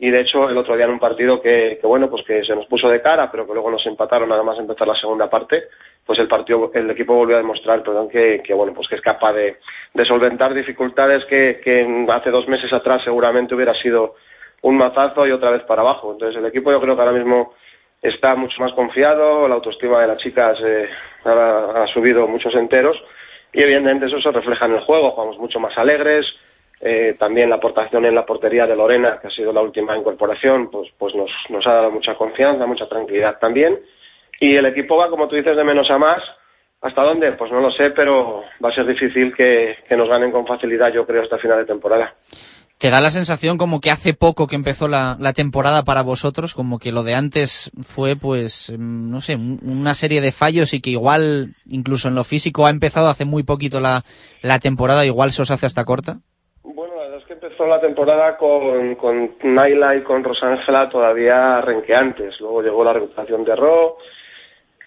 y de hecho el otro día en un partido que, que, bueno pues que se nos puso de cara pero que luego nos empataron nada más empezar la segunda parte pues el partido el equipo volvió a demostrar perdón que, que bueno pues que es capaz de, de solventar dificultades que, que hace dos meses atrás seguramente hubiera sido un mazazo y otra vez para abajo. Entonces el equipo yo creo que ahora mismo está mucho más confiado la autoestima de las chicas eh, ha, ha subido muchos enteros y evidentemente eso se refleja en el juego. Jugamos mucho más alegres eh, también la aportación en la portería de Lorena, que ha sido la última incorporación, pues, pues nos, nos ha dado mucha confianza, mucha tranquilidad también. Y el equipo va, como tú dices, de menos a más. ¿Hasta dónde? Pues no lo sé, pero va a ser difícil que, nos ganen con facilidad, yo creo, hasta final de temporada. ¿Te da la sensación como que hace poco que empezó la, la, temporada para vosotros, como que lo de antes fue, pues, no sé, una serie de fallos y que igual, incluso en lo físico, ha empezado hace muy poquito la, la temporada, igual se os hace hasta corta? Empezó la temporada con, con Naila y con Rosángela todavía renqueantes. Luego llegó la recuperación de Ro,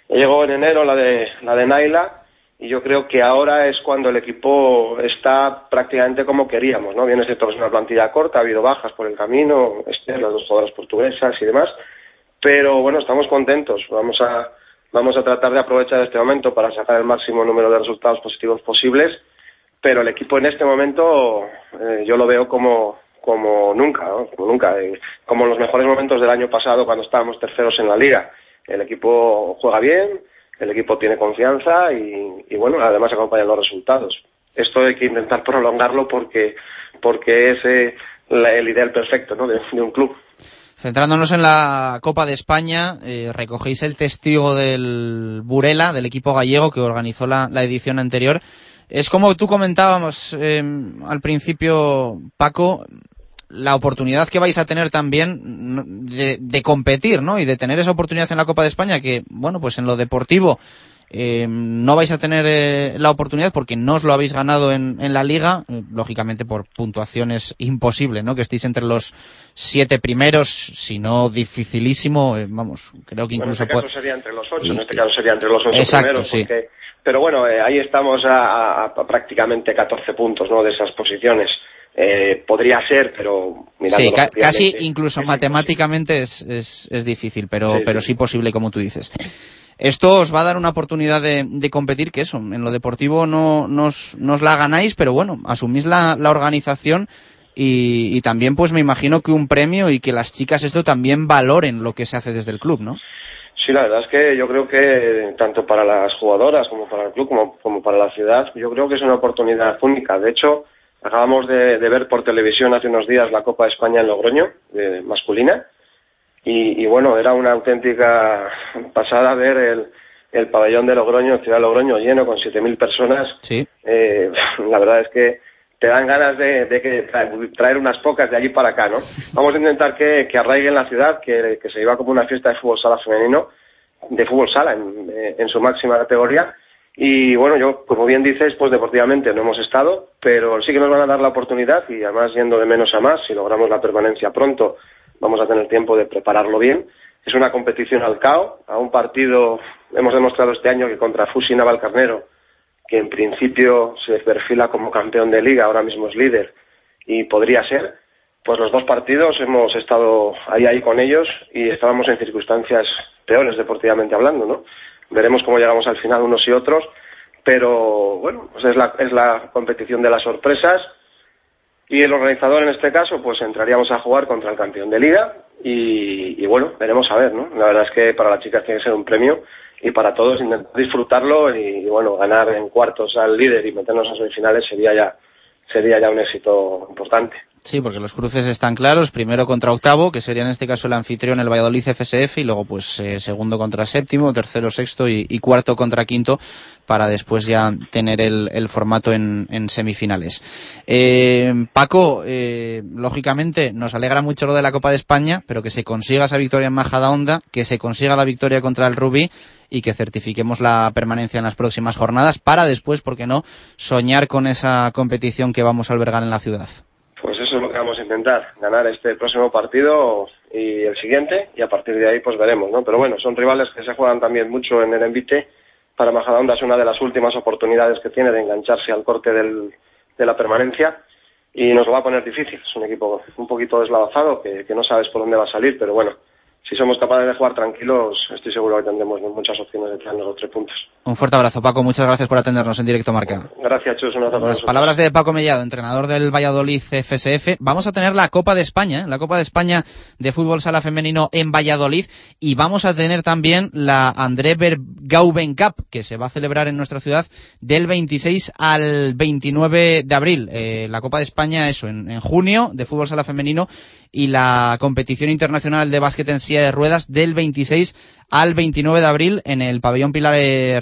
llegó en enero la de, la de Naila, y yo creo que ahora es cuando el equipo está prácticamente como queríamos, ¿no? Bien es cierto que es una plantilla corta, ha habido bajas por el camino, este, las dos jugadoras portuguesas y demás, pero bueno, estamos contentos, vamos a, vamos a tratar de aprovechar este momento para sacar el máximo número de resultados positivos posibles pero el equipo en este momento eh, yo lo veo como, como nunca, como nunca, eh, como en los mejores momentos del año pasado cuando estábamos terceros en la liga. El equipo juega bien, el equipo tiene confianza y, bueno, además acompañan los resultados. Esto hay que intentar prolongarlo porque, porque es eh, el ideal perfecto ¿no? de, de un club. Centrándonos en la Copa de España, eh, recogéis el testigo del Burela, del equipo gallego que organizó la edición anterior. Es como tú comentábamos eh, al principio, Paco, la oportunidad que vais a tener también de, de, competir, ¿no? Y de tener esa oportunidad en la Copa de España que, bueno, pues en lo deportivo eh, no vais a tener eh, la oportunidad porque no os lo habéis ganado en, en la liga, eh, lógicamente por puntuaciones imposible, ¿no? Que estéis entre los siete primeros, si no dificilísimo, eh, vamos, creo que Bueno, en incluso este caso puede- sería entre los ocho, Y- en este caso sería entre los ocho Exacto, primeros. sí. porque- Pero bueno, eh, ahí estamos a, a- a prácticamente 14 puntos ¿no? de esas posiciones. Eh, podría ser, pero Sí, ca- casi objetivamente, incluso matemáticamente es, es, es difícil, pero, Sí, pero sí posible, como tú dices. Esto os va a dar una oportunidad de, de competir, que eso, en lo deportivo no nos, nos la ganáis, pero bueno, asumís la, la organización y, y también pues me imagino que un premio y que las chicas esto también valoren lo que se hace desde el club, ¿no? Sí, la verdad es que yo creo que tanto para las jugadoras como para el club como, como para la ciudad, yo creo que es una oportunidad única. De hecho, acabamos de, de ver por televisión hace unos días la Copa de España en Logroño, de masculina, y, y bueno, era una auténtica pasada ver el, el pabellón de Logroño, Ciudad de Logroño, lleno con 7.000 personas. Sí. Eh, la verdad es que te dan ganas de, de que tra- traer unas pocas de allí para acá, ¿no? Vamos a intentar que, que arraigue en la ciudad, que, se iba como una fiesta de fútbol sala femenino, de fútbol sala en, eh, en su máxima categoría. Y bueno, yo, como bien dices, pues deportivamente no hemos estado, pero sí que nos van a dar la oportunidad y además yendo de menos a más, si logramos la permanencia pronto, vamos a tener tiempo de prepararlo bien. Es una competición al cao, a un partido, hemos demostrado este año que contra Fusi Navalcarnero, que en principio se perfila como campeón de liga, ahora mismo es líder y podría ser, pues los dos partidos hemos estado ahí ahí con ellos y estábamos en circunstancias peores deportivamente hablando, ¿no? Veremos cómo llegamos al final unos y otros, pero bueno, pues es la, es la competición de las sorpresas y el organizador en este caso pues entraríamos a jugar contra el campeón de liga y, y bueno, veremos a ver, ¿no? La verdad es que para las chicas tiene que ser un premio y para todos intentar disfrutarlo y, y, bueno, ganar en cuartos al líder y meternos a semifinales sería ya sería ya un éxito importante. Sí, porque los cruces están claros, primero contra octavo, que sería en este caso el anfitrión, el Valladolid FSF, y luego pues eh, segundo contra séptimo, tercero sexto y, cuarto contra quinto, para después ya tener el, formato en, en semifinales. Eh, Paco, eh, lógicamente nos alegra mucho lo de la Copa de España, pero que se consiga esa victoria en Majadahonda, que se consiga la victoria contra el Rubí y que certifiquemos la permanencia en las próximas jornadas para después, ¿por qué no?, soñar con esa competición que vamos a albergar en la ciudad. Pues eso es lo que vamos a intentar, ganar este próximo partido y el siguiente, y a partir de ahí pues veremos, ¿no? Pero bueno, son rivales que se juegan también mucho en el envite. Para Majadahonda es una de las últimas oportunidades que tiene de engancharse al corte del, de la permanencia y nos lo va a poner difícil. Es un equipo un poquito deslavazado que, que no sabes por dónde va a salir, pero bueno, si somos capaces de jugar tranquilos, estoy seguro que tendremos muchas opciones de traernos los tres puntos. Un fuerte abrazo, Paco. Muchas gracias por atendernos en directo Marca. Gracias, Chus. Un abrazo Las palabras de Paco Mellado, entrenador del Valladolid FSF. Vamos a tener la Copa de España, la Copa de España de fútbol sala femenino en Valladolid y vamos a tener también la André Bergauben Cup que se va a celebrar en nuestra ciudad del 26 al 29 de abril. Eh, la Copa de España, eso, en, en junio de fútbol sala femenino y la competición internacional de básquet en de ruedas del 26 al 29 de abril en el pabellón Pilar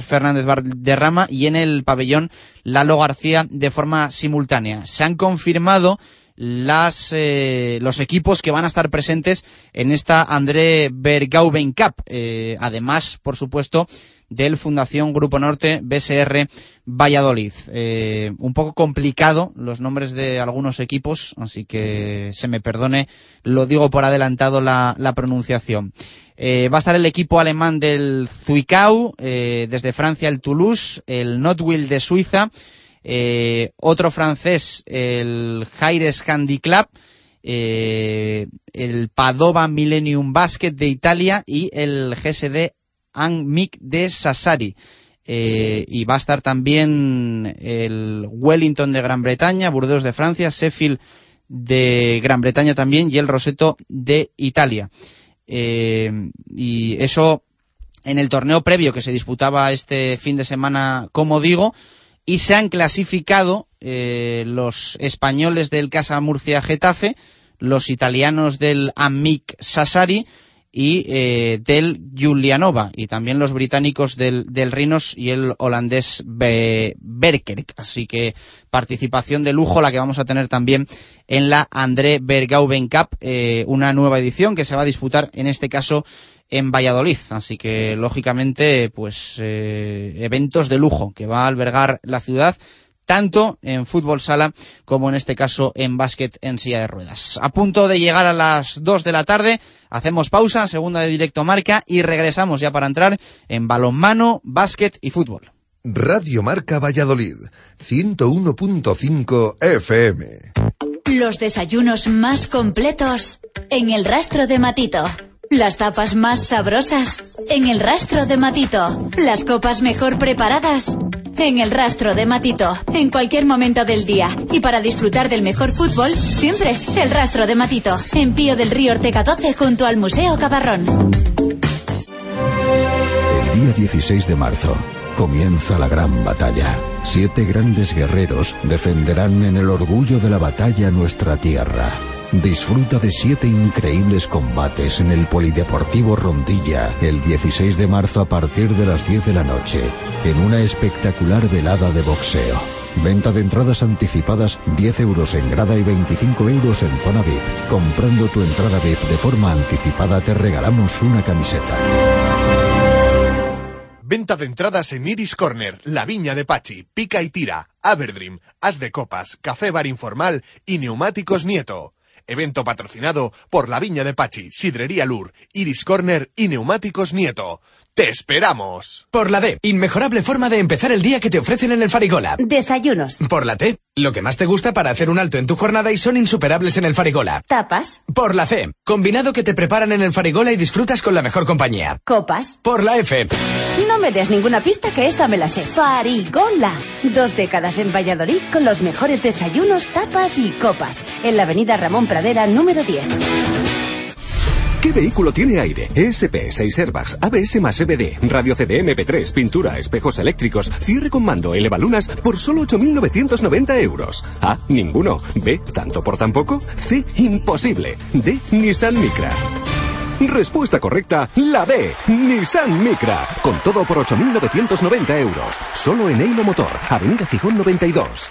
Fernández Valderrama y en el pabellón Lalo García de forma simultánea. Se han confirmado las, eh, los equipos que van a estar presentes en esta André Bergauben Cup. Eh, además, por supuesto, del Fundación Grupo Norte BSR Valladolid. Eh, un poco complicado los nombres de algunos equipos, así que se me perdone, lo digo por adelantado la, pronunciación. Eh, va a estar el equipo alemán del Zuicau, eh, desde Francia el Toulouse, el Notwill de Suiza, otro francés, el Jaires Handy Club, el Padova Millennium Basket de Italia y el GSD Anmic de Sassari. Eh, y va a estar también el Wellington de Gran Bretaña, Burdeos de Francia, Sheffield de Gran Bretaña también y el Roseto de Italia. Eh, y eso en el torneo previo que se disputaba este fin de semana, como digo, y se han clasificado eh, los españoles del Casa Murcia Getafe, los italianos del Amic Sassari y eh, del Giulianova y también los británicos del, del Rinos y el holandés Be Berkerk. Así que participación de lujo la que vamos a tener también en la André Bergauben Cup, eh, una nueva edición que se va a disputar en este caso en Valladolid. Así que, lógicamente, pues eh, eventos de lujo que va a albergar la ciudad tanto en fútbol sala como en este caso en básquet en silla de ruedas. A punto de llegar a las 2 de la tarde, hacemos pausa, segunda de directo marca y regresamos ya para entrar en balonmano, básquet y fútbol. Radio Marca Valladolid, 101.5 FM. Los desayunos más completos en el rastro de Matito. Las tapas más sabrosas en el rastro de Matito. Las copas mejor preparadas en el rastro de Matito. En cualquier momento del día. Y para disfrutar del mejor fútbol, siempre el rastro de Matito. En Pío del Río Ortega 12 junto al Museo Cabarrón. El día 16 de marzo comienza la gran batalla. Siete grandes guerreros defenderán en el orgullo de la batalla nuestra tierra. Disfruta de siete increíbles combates en el Polideportivo Rondilla el 16 de marzo a partir de las 10 de la noche, en una espectacular velada de boxeo. Venta de entradas anticipadas 10 euros en grada y 25 euros en zona VIP. Comprando tu entrada VIP de forma anticipada te regalamos una camiseta. Venta de entradas en Iris Corner, La Viña de Pachi, Pica y Tira, Aberdream, As de Copas, Café Bar Informal y Neumáticos Nieto. Evento patrocinado por La Viña de Pachi, Sidrería Lur, Iris Corner y Neumáticos Nieto. ¡Te esperamos! Por la D, inmejorable forma de empezar el día que te ofrecen en el Farigola. Desayunos. Por la T, lo que más te gusta para hacer un alto en tu jornada y son insuperables en el Farigola. Tapas. Por la C, combinado que te preparan en el Farigola y disfrutas con la mejor compañía. Copas. Por la F, No me des ninguna pista que esta me la sé. Farigola. Dos décadas en Valladolid con los mejores desayunos, tapas y copas. En la avenida Ramón Pradera, número 10. ¿Qué vehículo tiene aire? ESP, 6 airbags, ABS más EBD, radio CD MP3, pintura, espejos eléctricos, cierre con mando, elevalunas por solo 8.990 euros. A, ninguno. B, tanto por tan poco. C, imposible. D, Nissan Micra. Respuesta correcta, la D, Nissan Micra. Con todo por 8.990 euros. Solo en Eilo Motor, Avenida Gijón 92.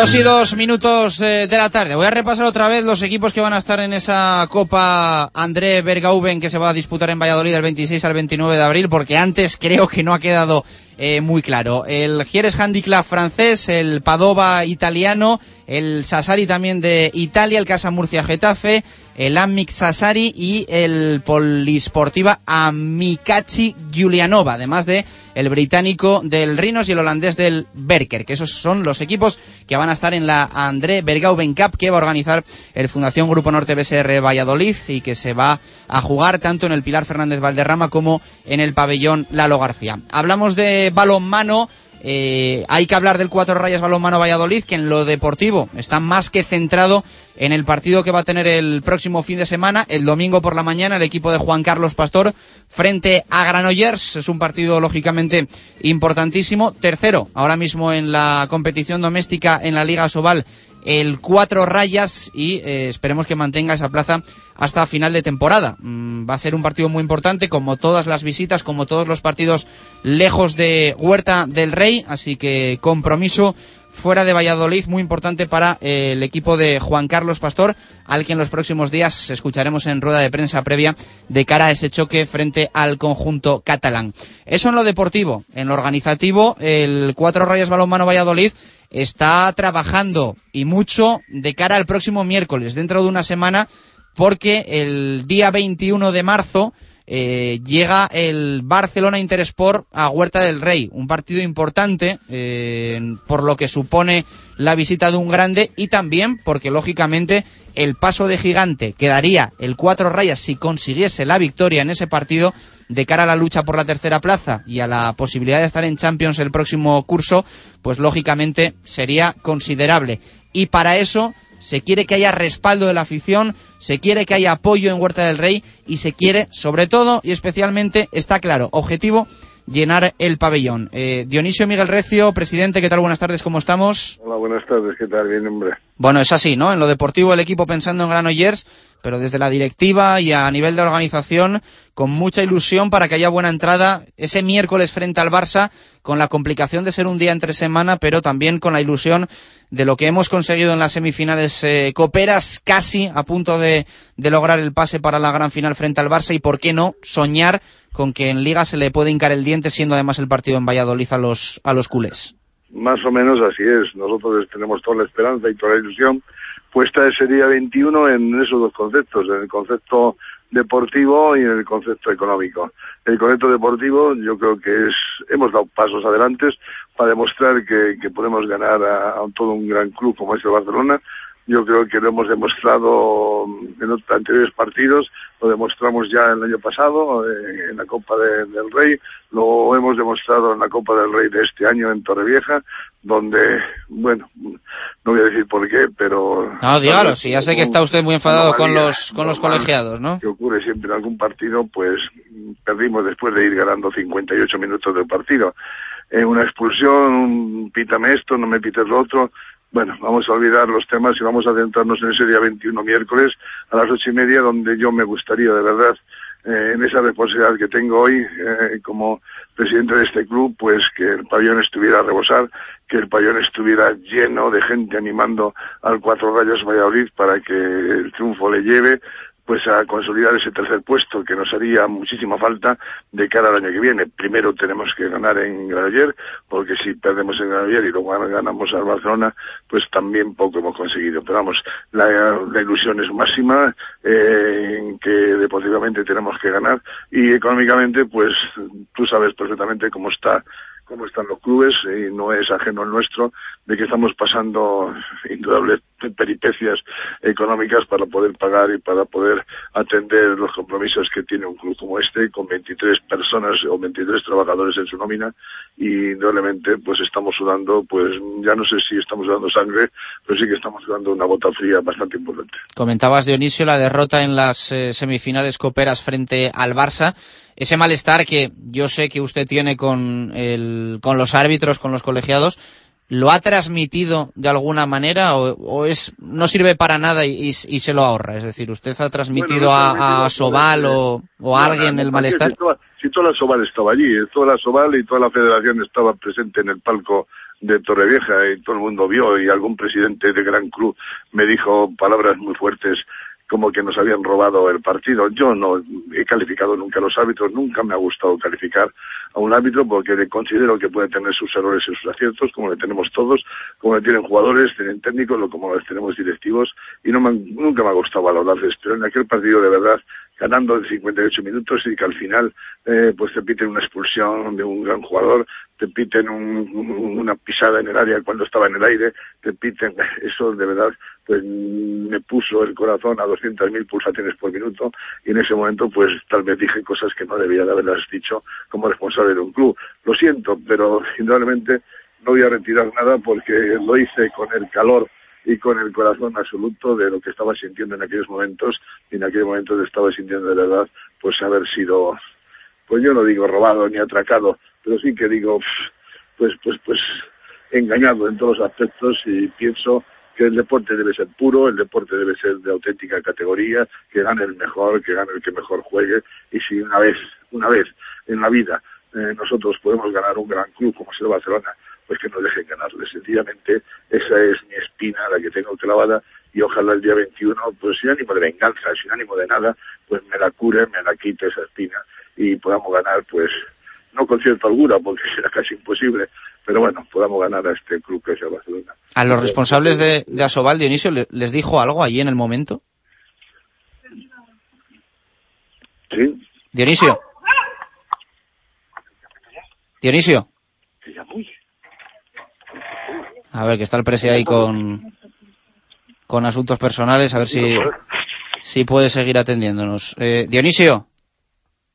Dos y dos minutos eh, de la tarde. Voy a repasar otra vez los equipos que van a estar en esa Copa André Bergauben que se va a disputar en Valladolid del 26 al 29 de abril, porque antes creo que no ha quedado eh, muy claro. El Gieres Handiclub francés, el Padova italiano, el Sassari también de Italia, el Casa Murcia Getafe, el Amic Sassari y el Polisportiva Amicachi Giulianova, además de el británico del Rinos y el holandés del Berker, que esos son los equipos que van a estar en la André Bergauben Cup que va a organizar el Fundación Grupo Norte BSR Valladolid y que se va a jugar tanto en el Pilar Fernández Valderrama como en el pabellón Lalo García. Hablamos de balonmano. Eh, hay que hablar del Cuatro Rayas Balonmano Valladolid, que en lo deportivo está más que centrado en el partido que va a tener el próximo fin de semana, el domingo por la mañana, el equipo de Juan Carlos Pastor frente a Granollers. Es un partido lógicamente importantísimo. Tercero, ahora mismo en la competición doméstica en la Liga Sobal, el Cuatro Rayas y eh, esperemos que mantenga esa plaza hasta final de temporada. Mm, va a ser un partido muy importante, como todas las visitas, como todos los partidos lejos de Huerta del Rey, así que compromiso fuera de Valladolid, muy importante para eh, el equipo de Juan Carlos Pastor, al que en los próximos días escucharemos en rueda de prensa previa de cara a ese choque frente al conjunto catalán. Eso en lo deportivo. En lo organizativo, el Cuatro Rayas Balonmano Valladolid está trabajando y mucho de cara al próximo miércoles, dentro de una semana, porque el día 21 de marzo eh, llega el Barcelona Interesport a Huerta del Rey, un partido importante eh, por lo que supone la visita de un grande y también porque lógicamente el paso de gigante quedaría el cuatro rayas si consiguiese la victoria en ese partido de cara a la lucha por la tercera plaza y a la posibilidad de estar en Champions el próximo curso, pues lógicamente sería considerable. Y para eso se quiere que haya respaldo de la afición, se quiere que haya apoyo en Huerta del Rey y se quiere, sobre todo y especialmente, está claro, objetivo, llenar el pabellón. Eh, Dionisio Miguel Recio, presidente, ¿qué tal? Buenas tardes, ¿cómo estamos? Hola, buenas tardes, ¿qué tal? Bien, hombre. Bueno, es así, ¿no? En lo deportivo el equipo pensando en Granollers, pero desde la directiva y a nivel de organización con mucha ilusión para que haya buena entrada ese miércoles frente al Barça, con la complicación de ser un día entre semana, pero también con la ilusión de lo que hemos conseguido en las semifinales eh, coperas, casi a punto de, lograr el pase para la gran final frente al Barça y, por qué no, soñar con que en Liga se le puede hincar el diente, siendo además el partido en Valladolid a los, a los culés. Más o menos así es. Nosotros tenemos toda la esperanza y toda la ilusión puesta ese día 21 en esos dos conceptos, en el concepto deportivo y en el concepto económico. El concepto deportivo yo creo que es, hemos dado pasos adelante para demostrar que, que podemos ganar a, a, todo un gran club como es el Barcelona. Yo creo que lo hemos demostrado en otros anteriores partidos, lo demostramos ya el año pasado eh, en la Copa de, del Rey, lo hemos demostrado en la Copa del Rey de este año en Torrevieja, donde, bueno, no voy a decir por qué, pero... No, dígalo, sí, ya sé que está usted muy enfadado con los, con los colegiados, ¿no? Que ocurre siempre en algún partido, pues perdimos después de ir ganando 58 minutos del partido. Eh, una expulsión, un pítame esto, no me pites lo otro. Bueno, vamos a olvidar los temas y vamos a centrarnos en ese día 21 miércoles a las ocho y media, donde yo me gustaría, de verdad, eh, en esa responsabilidad que tengo hoy eh, como presidente de este club, pues que el pabellón estuviera a rebosar, que el pabellón estuviera lleno de gente animando al Cuatro Rayos Valladolid para que el triunfo le lleve pues a consolidar ese tercer puesto que nos haría muchísima falta de cara al año que viene. Primero tenemos que ganar en Granoller, porque si perdemos en Granoller y luego ganamos al Barcelona, pues también poco hemos conseguido. Pero vamos, la, ilusión es máxima, eh, en que deportivamente tenemos que ganar y económicamente, pues tú sabes perfectamente cómo está cómo están los clubes y no es ajeno al nuestro de que estamos pasando indudables peripecias económicas para poder pagar y para poder atender los compromisos que tiene un club como este con 23 personas o 23 trabajadores en su nómina y indudablemente pues estamos sudando pues ya no sé si estamos sudando sangre pero sí que estamos sudando una bota fría bastante importante. Comentabas Dionisio la derrota en las eh, semifinales coperas frente al Barça ese malestar que yo sé que usted tiene con, el, con los árbitros, con los colegiados, ¿lo ha transmitido de alguna manera o, o es no sirve para nada y, y, y, se lo ahorra? Es decir, ¿usted ha transmitido bueno, a, a, Sobal o, o a alguien el malestar? Si toda, si toda la Sobal estaba allí, toda la Sobal y toda la federación estaba presente en el palco de Torrevieja y todo el mundo vio y algún presidente de gran club me dijo palabras muy fuertes como que nos habían robado el partido. Yo no he calificado nunca a los árbitros, nunca me ha gustado calificar a un árbitro porque le considero que puede tener sus errores y sus aciertos, como le tenemos todos, como le tienen jugadores, tienen técnicos, como les tenemos directivos, y no me, nunca me ha gustado valorarles. Pero en aquel partido, de verdad, ganando en 58 minutos y que al final eh, pues te piten una expulsión de un gran jugador, te piten un, un, una pisada en el área cuando estaba en el aire, te piten, eso de verdad pues me puso el corazón a 200.000 pulsaciones por minuto y en ese momento pues tal vez dije cosas que no debía de haberlas dicho como responsable de un club. Lo siento, pero indudablemente no voy a retirar nada porque lo hice con el calor y con el corazón absoluto de lo que estaba sintiendo en aquellos momentos y en aquellos momentos estaba sintiendo de verdad pues haber sido pues yo no digo robado ni atracado pero sí que digo pues pues pues engañado en todos los aspectos y pienso que el deporte debe ser puro, el deporte debe ser de auténtica categoría, que gane el mejor, que gane el que mejor juegue y si una vez una vez en la vida eh, nosotros podemos ganar un gran club como es el Barcelona pues que nos dejen ganarles. Sencillamente, esa es mi espina, la que tengo clavada, y ojalá el día 21, pues sin ánimo de venganza, sin ánimo de nada, pues me la cure, me la quite esa espina y podamos ganar, pues, no con cierta holgura, porque será casi imposible, pero bueno, podamos ganar a este club que es el Barcelona. A los responsables de, de Asobal, Dionisio, ¿le- ¿les dijo algo allí en el momento? Sí. Dionisio. Dionisio. A ver, que está el presi ahí con, con asuntos personales, a ver si, si puede seguir atendiéndonos. Eh, Dionisio.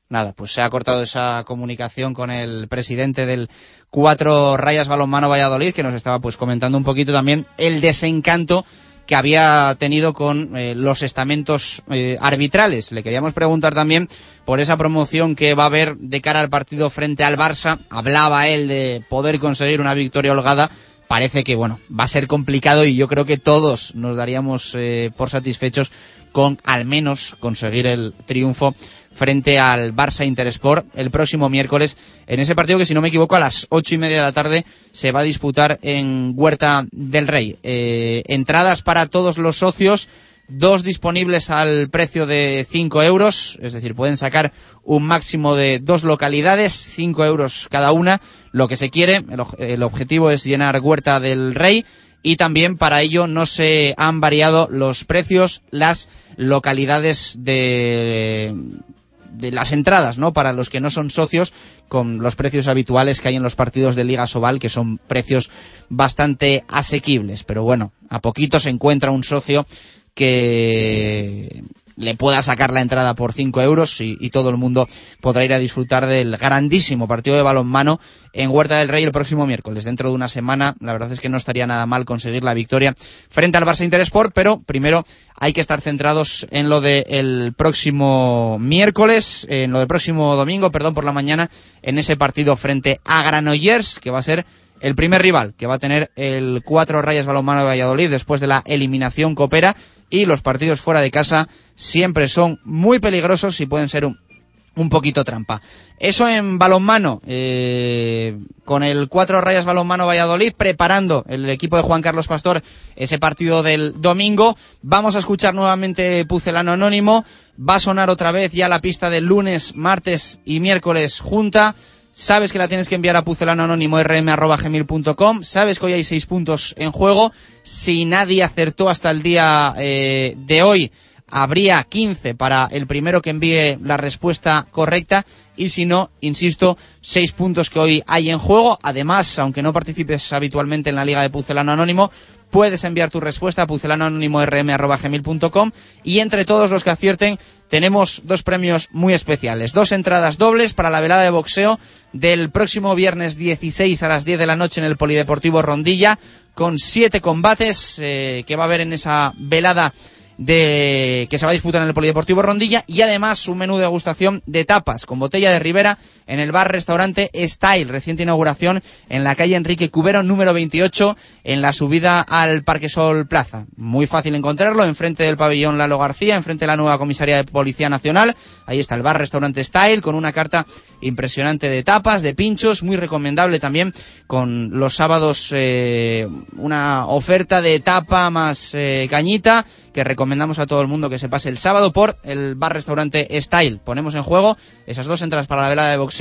Nada, pues se ha cortado esa comunicación con el presidente del Cuatro Rayas Balonmano Valladolid, que nos estaba pues comentando un poquito también el desencanto que había tenido con eh, los estamentos eh, arbitrales. Le queríamos preguntar también por esa promoción que va a haber de cara al partido frente al Barça. Hablaba él de poder conseguir una victoria holgada. Parece que, bueno, va a ser complicado y yo creo que todos nos daríamos eh, por satisfechos con al menos conseguir el triunfo frente al Barça Intersport el próximo miércoles en ese partido que si no me equivoco a las ocho y media de la tarde se va a disputar en Huerta del Rey. Eh, entradas para todos los socios, dos disponibles al precio de 5 euros, es decir, pueden sacar un máximo de dos localidades, 5 euros cada una, lo que se quiere, el, el objetivo es llenar Huerta del Rey y también para ello no se han variado los precios, las localidades de de las entradas, ¿no? Para los que no son socios, con los precios habituales que hay en los partidos de Liga Sobal, que son precios bastante asequibles. Pero bueno, a poquito se encuentra un socio que le pueda sacar la entrada por 5 euros y, todo el mundo podrá ir a disfrutar del grandísimo partido de balonmano en Huerta del Rey el próximo miércoles. Dentro de una semana, la verdad es que no estaría nada mal conseguir la victoria frente al Barça Interesport, pero primero hay que estar centrados en lo del próximo miércoles, en lo del próximo domingo, perdón, por la mañana, en ese partido frente a Granollers, que va a ser el primer rival que va a tener el cuatro rayas balonmano de Valladolid después de la eliminación coopera y los partidos fuera de casa siempre son muy peligrosos y pueden ser un, un poquito trampa. Eso en balonmano, eh, con el cuatro rayas balonmano Valladolid, preparando el equipo de Juan Carlos Pastor ese partido del domingo. Vamos a escuchar nuevamente Pucelano Anónimo. Va a sonar otra vez ya la pista del lunes, martes y miércoles junta. Sabes que la tienes que enviar a pucelanoanónimo.rm.gmail.com. Sabes que hoy hay seis puntos en juego. Si nadie acertó hasta el día eh, de hoy, habría 15 para el primero que envíe la respuesta correcta. Y si no, insisto, seis puntos que hoy hay en juego. Además, aunque no participes habitualmente en la Liga de Pucelano Anónimo, puedes enviar tu respuesta a pucelanoanónimo.rm.gmail.com y entre todos los que acierten tenemos dos premios muy especiales. Dos entradas dobles para la velada de boxeo del próximo viernes 16 a las 10 de la noche en el Polideportivo Rondilla con siete combates eh, que va a haber en esa velada de que se va a disputar en el Polideportivo Rondilla y además un menú de degustación de tapas con botella de Ribera en el bar restaurante Style, reciente inauguración en la calle Enrique Cubero número 28 en la subida al Parque Sol Plaza. Muy fácil encontrarlo enfrente del pabellón Lalo García, enfrente de la nueva comisaría de Policía Nacional. Ahí está el bar restaurante Style con una carta impresionante de tapas, de pinchos, muy recomendable también con los sábados eh, una oferta de tapa más eh, cañita que recomendamos a todo el mundo que se pase el sábado por el bar restaurante Style. Ponemos en juego esas dos entradas para la velada de boxeo,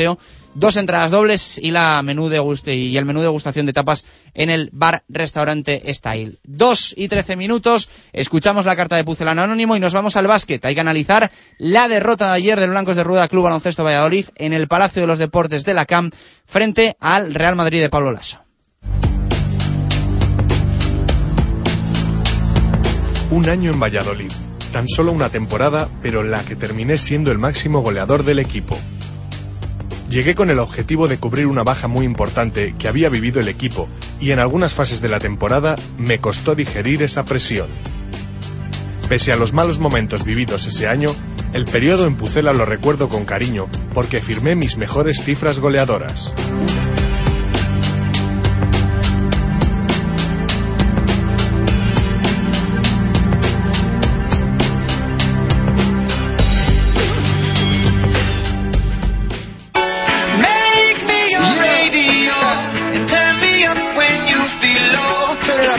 dos entradas dobles y la menú de y el menú de degustación de tapas en el bar restaurante Style. Dos y trece minutos, escuchamos la carta de Pucelano Anónimo y nos vamos al básquet. Hay que analizar la derrota de ayer del Blancos de Rueda Club Baloncesto Valladolid en el Palacio de los Deportes de la CAM frente al Real Madrid de Pablo Lasso. Un año en Valladolid. Tan solo una temporada, pero la que terminé siendo el máximo goleador del equipo. Llegué con el objetivo de cubrir una baja muy importante que había vivido el equipo y en algunas fases de la temporada me costó digerir esa presión. Pese a los malos momentos vividos ese año, el periodo en Pucela lo recuerdo con cariño porque firmé mis mejores cifras goleadoras.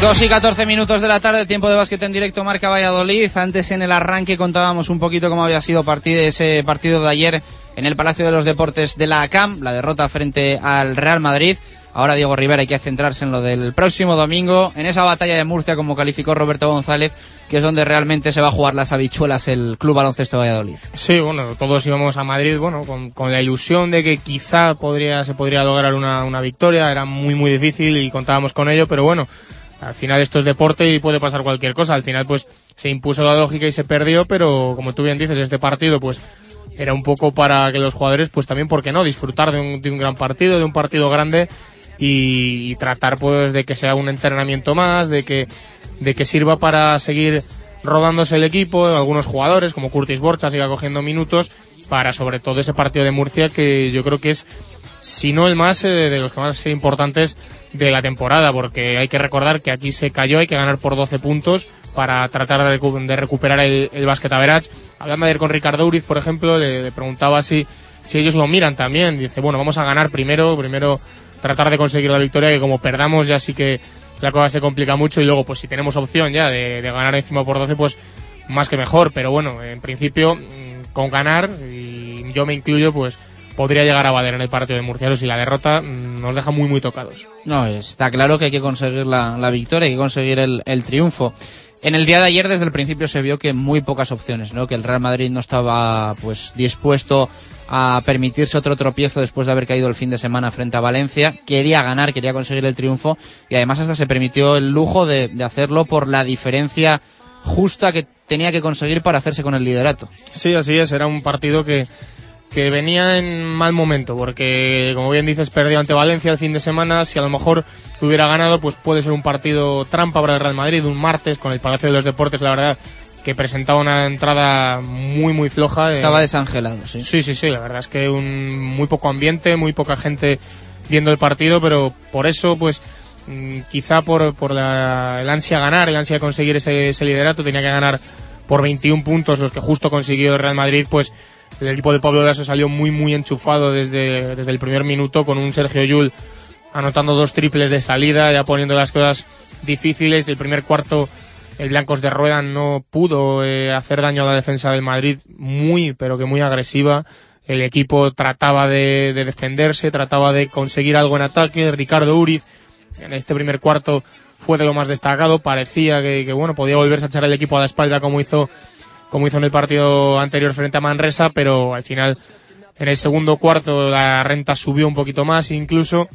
2 y 14 minutos de la tarde, tiempo de básquet en directo, marca Valladolid. Antes en el arranque contábamos un poquito cómo había sido partido, ese partido de ayer en el Palacio de los Deportes de la ACAM, la derrota frente al Real Madrid. Ahora Diego Rivera hay que centrarse en lo del próximo domingo, en esa batalla de Murcia como calificó Roberto González, que es donde realmente se va a jugar las habichuelas el Club Baloncesto Valladolid. Sí, bueno, todos íbamos a Madrid, bueno, con, con la ilusión de que quizá podría, se podría lograr una, una victoria, era muy muy difícil y contábamos con ello, pero bueno, al final esto es deporte y puede pasar cualquier cosa. Al final, pues, se impuso la lógica y se perdió, pero como tú bien dices, este partido, pues, era un poco para que los jugadores, pues también, ¿por qué no? Disfrutar de un, de un gran partido, de un partido grande y, tratar, pues, de que sea un entrenamiento más, de que, de que sirva para seguir rodándose el equipo, algunos jugadores, como Curtis Borcha, siga cogiendo minutos, para sobre todo ese partido de Murcia, que yo creo que es si no el más eh, de los que más importantes de la temporada, porque hay que recordar que aquí se cayó, hay que ganar por 12 puntos para tratar de, recu- de recuperar el, el básquet average. Hablando ayer con Ricardo Uriz, por ejemplo, le, le preguntaba si, si ellos lo miran también. Dice, bueno, vamos a ganar primero, primero tratar de conseguir la victoria, que como perdamos ya sí que la cosa se complica mucho y luego pues si tenemos opción ya de, ganar encima por 12, pues más que mejor. Pero bueno, en principio, mm, con ganar, y yo me incluyo, pues podría llegar a valer en el partido de Murcianos y la derrota mm, nos deja muy muy tocados. No, está claro que hay que conseguir la, la victoria, hay que conseguir el, el triunfo. En el día de ayer desde el principio se vio que muy pocas opciones, ¿no? Que el Real Madrid no estaba pues dispuesto a permitirse otro tropiezo después de haber caído el fin de semana frente a Valencia. Quería ganar, quería conseguir el triunfo y además hasta se permitió el lujo de, hacerlo por la diferencia justa que tenía que conseguir para hacerse con el liderato. Sí, así es, era un partido que, que venía en mal momento, porque como bien dices, perdió ante Valencia el fin de semana, si a lo mejor hubiera ganado, pues puede ser un partido trampa para el Real Madrid, un martes con el Palacio de los Deportes, la verdad que presentaba una entrada muy muy floja. Estaba desangelado, sí. Sí, sí, sí, la verdad es que un muy poco ambiente, muy poca gente viendo el partido, pero por eso, pues mm, quizá por, por la, el ansia a ganar, el ansia de conseguir ese, ese liderato, tenía que ganar por 21 puntos, los que justo consiguió el Real Madrid, pues el equipo de Pablo Lasso salió muy muy enchufado desde, desde el primer minuto con un Sergio Yul anotando dos triples de salida, ya poniendo las cosas difíciles. El primer cuarto el Blancos de Rueda no pudo eh, hacer daño a la defensa del Madrid muy, pero que muy agresiva. El equipo trataba de, de defenderse, trataba de conseguir algo en ataque. Ricardo Uriz en este primer cuarto fue de lo más destacado. Parecía que, que, bueno, podía volverse a echar el equipo a la espalda como hizo, como hizo en el partido anterior frente a Manresa, pero al final en el segundo cuarto la renta subió un poquito más incluso,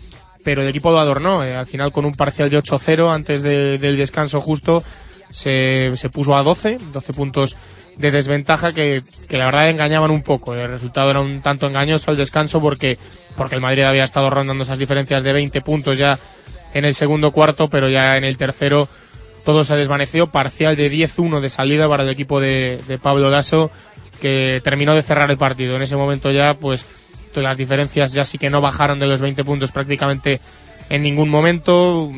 pero el equipo lo adornó. eh, al final con un parcial de 8-0 antes de- del descanso justo se, se puso a 12, 12 puntos de desventaja que, que la verdad engañaban un poco. El resultado era un tanto engañoso al descanso porque, porque el Madrid había estado rondando esas diferencias de 20 puntos ya en el segundo cuarto, pero ya en el tercero todo se desvaneció. Parcial de 10-1 de salida para el equipo de, de Pablo Lasso que terminó de cerrar el partido. En ese momento ya, pues, las diferencias ya sí que no bajaron de los 20 puntos prácticamente en ningún momento.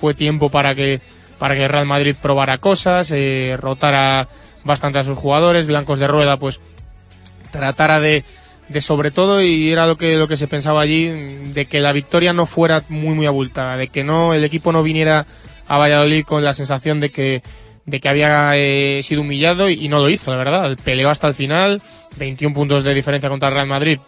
Fue tiempo para que, para que Real Madrid probara cosas, eh, rotara bastante a sus jugadores, blancos de rueda, pues, tratara de, de sobre todo, y era lo que, lo que se pensaba allí, de que la victoria no fuera muy, muy abultada, de que no, el equipo no viniera a Valladolid con la sensación de que, de que había eh, sido humillado y, no lo hizo, la verdad. Peleó hasta el final, 21 puntos de diferencia contra el Real Madrid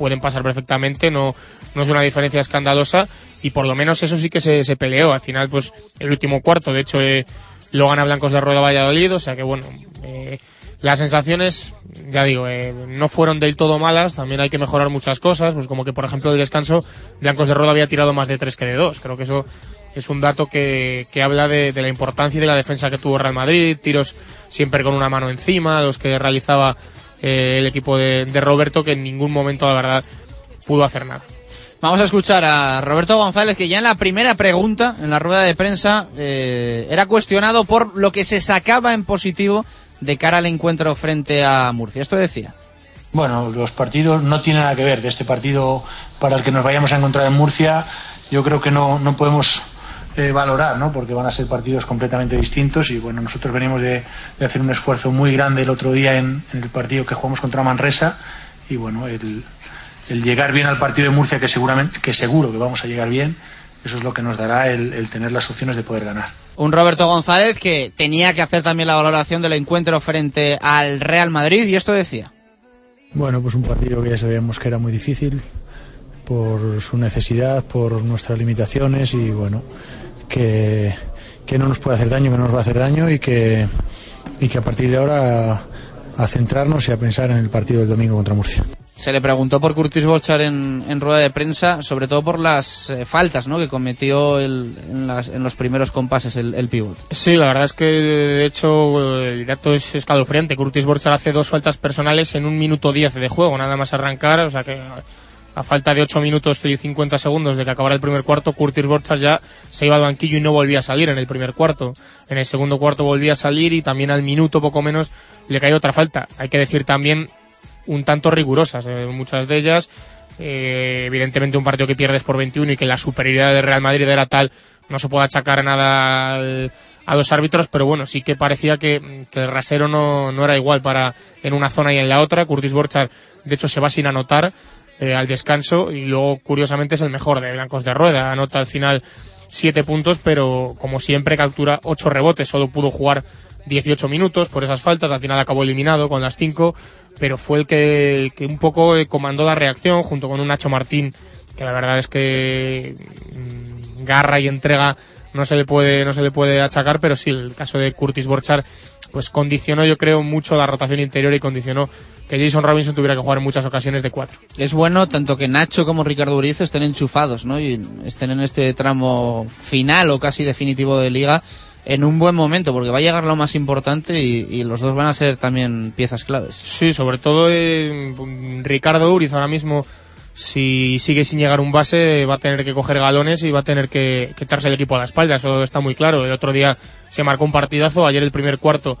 pueden pasar perfectamente, no, no es una diferencia escandalosa y por lo menos eso sí que se, se peleó. Al final, pues el último cuarto, de hecho, eh, lo gana Blancos de Rueda Valladolid, o sea que bueno, eh, las sensaciones, ya digo, eh, no fueron del todo malas, también hay que mejorar muchas cosas, pues como que por ejemplo el descanso, Blancos de Rueda había tirado más de 3 que de 2, creo que eso es un dato que, que habla de, de la importancia y de la defensa que tuvo Real Madrid, tiros siempre con una mano encima, los que realizaba eh, el equipo de, de Roberto, que en ningún momento la verdad pudo hacer nada. Vamos a escuchar a Roberto González, que ya en la primera pregunta, en la rueda de prensa, eh, era cuestionado por lo que se sacaba en positivo de cara al encuentro frente a Murcia. Esto decía. Bueno, los partidos no tienen nada que ver. De este partido para el que nos vayamos a encontrar en Murcia, yo creo que no, no podemos eh, valorar, ¿no? Porque van a ser partidos completamente distintos y bueno, nosotros venimos de, de hacer un esfuerzo muy grande el otro día en, en el partido que jugamos contra Manresa y bueno, el, el llegar bien al partido de Murcia, que seguramente, que seguro que vamos a llegar bien, eso es lo que nos dará el, el tener las opciones de poder ganar. Un Roberto González que tenía que hacer también la valoración del encuentro frente al Real Madrid y esto decía. Bueno, pues un partido que ya sabíamos que era muy difícil por su necesidad, por nuestras limitaciones y bueno, que, que no nos puede hacer daño, que no nos va a hacer daño y que, y que a partir de ahora a, a centrarnos y a pensar en el partido del domingo contra Murcia. Se le preguntó por Curtis Bochar en, en rueda de prensa, sobre todo por las eh, faltas ¿no? que cometió el- en, las- en los primeros compases el, el pívot. Sí, la verdad es que de hecho el dato es escalofriante. Curtis Borchar hace dos faltas personales en un minuto diez de juego, nada más arrancar, o sea que a falta de 8 minutos y 50 segundos de que acabara el primer cuarto, Curtis Borchar ya se iba al banquillo y no volvía a salir en el primer cuarto. En el segundo cuarto volvía a salir y también al minuto poco menos le cayó otra falta. Hay que decir también un tanto rigurosas, eh, muchas de ellas. Eh, evidentemente un partido que pierdes por 21 y que la superioridad del Real Madrid era tal, no se puede achacar nada al- a los árbitros, pero bueno, sí que parecía que, el rasero no, no era igual para en una zona y en la otra. Curtis Borchar, de hecho, se va sin anotar eh, al descanso y luego, curiosamente, es el mejor de Blancos de Rueda. Anota al final siete puntos, pero como siempre captura ocho rebotes. Solo pudo jugar 18 minutos por esas faltas. Al final acabó eliminado con las cinco, pero fue el que, un poco eh, comandó la reacción junto con un Nacho Martín que la verdad es que mm, garra y entrega no se le puede no se le puede achacar pero sí el caso de Curtis Borchar pues condicionó yo creo mucho la rotación interior y condicionó que Jason Robinson tuviera que jugar en muchas ocasiones de cuatro Es bueno tanto que Nacho como Ricardo Uriz estén enchufados, ¿no? Y estén en este tramo final o casi definitivo de liga en un buen momento, porque va a llegar lo más importante y, y los dos van a ser también piezas claves. Sí, sobre todo eh, Ricardo Uriz ahora mismo, si sigue sin llegar un base, va a tener que coger galones y va a tener que, que echarse el equipo a la espalda, eso está muy claro. El otro día se marcó un partidazo, ayer el primer cuarto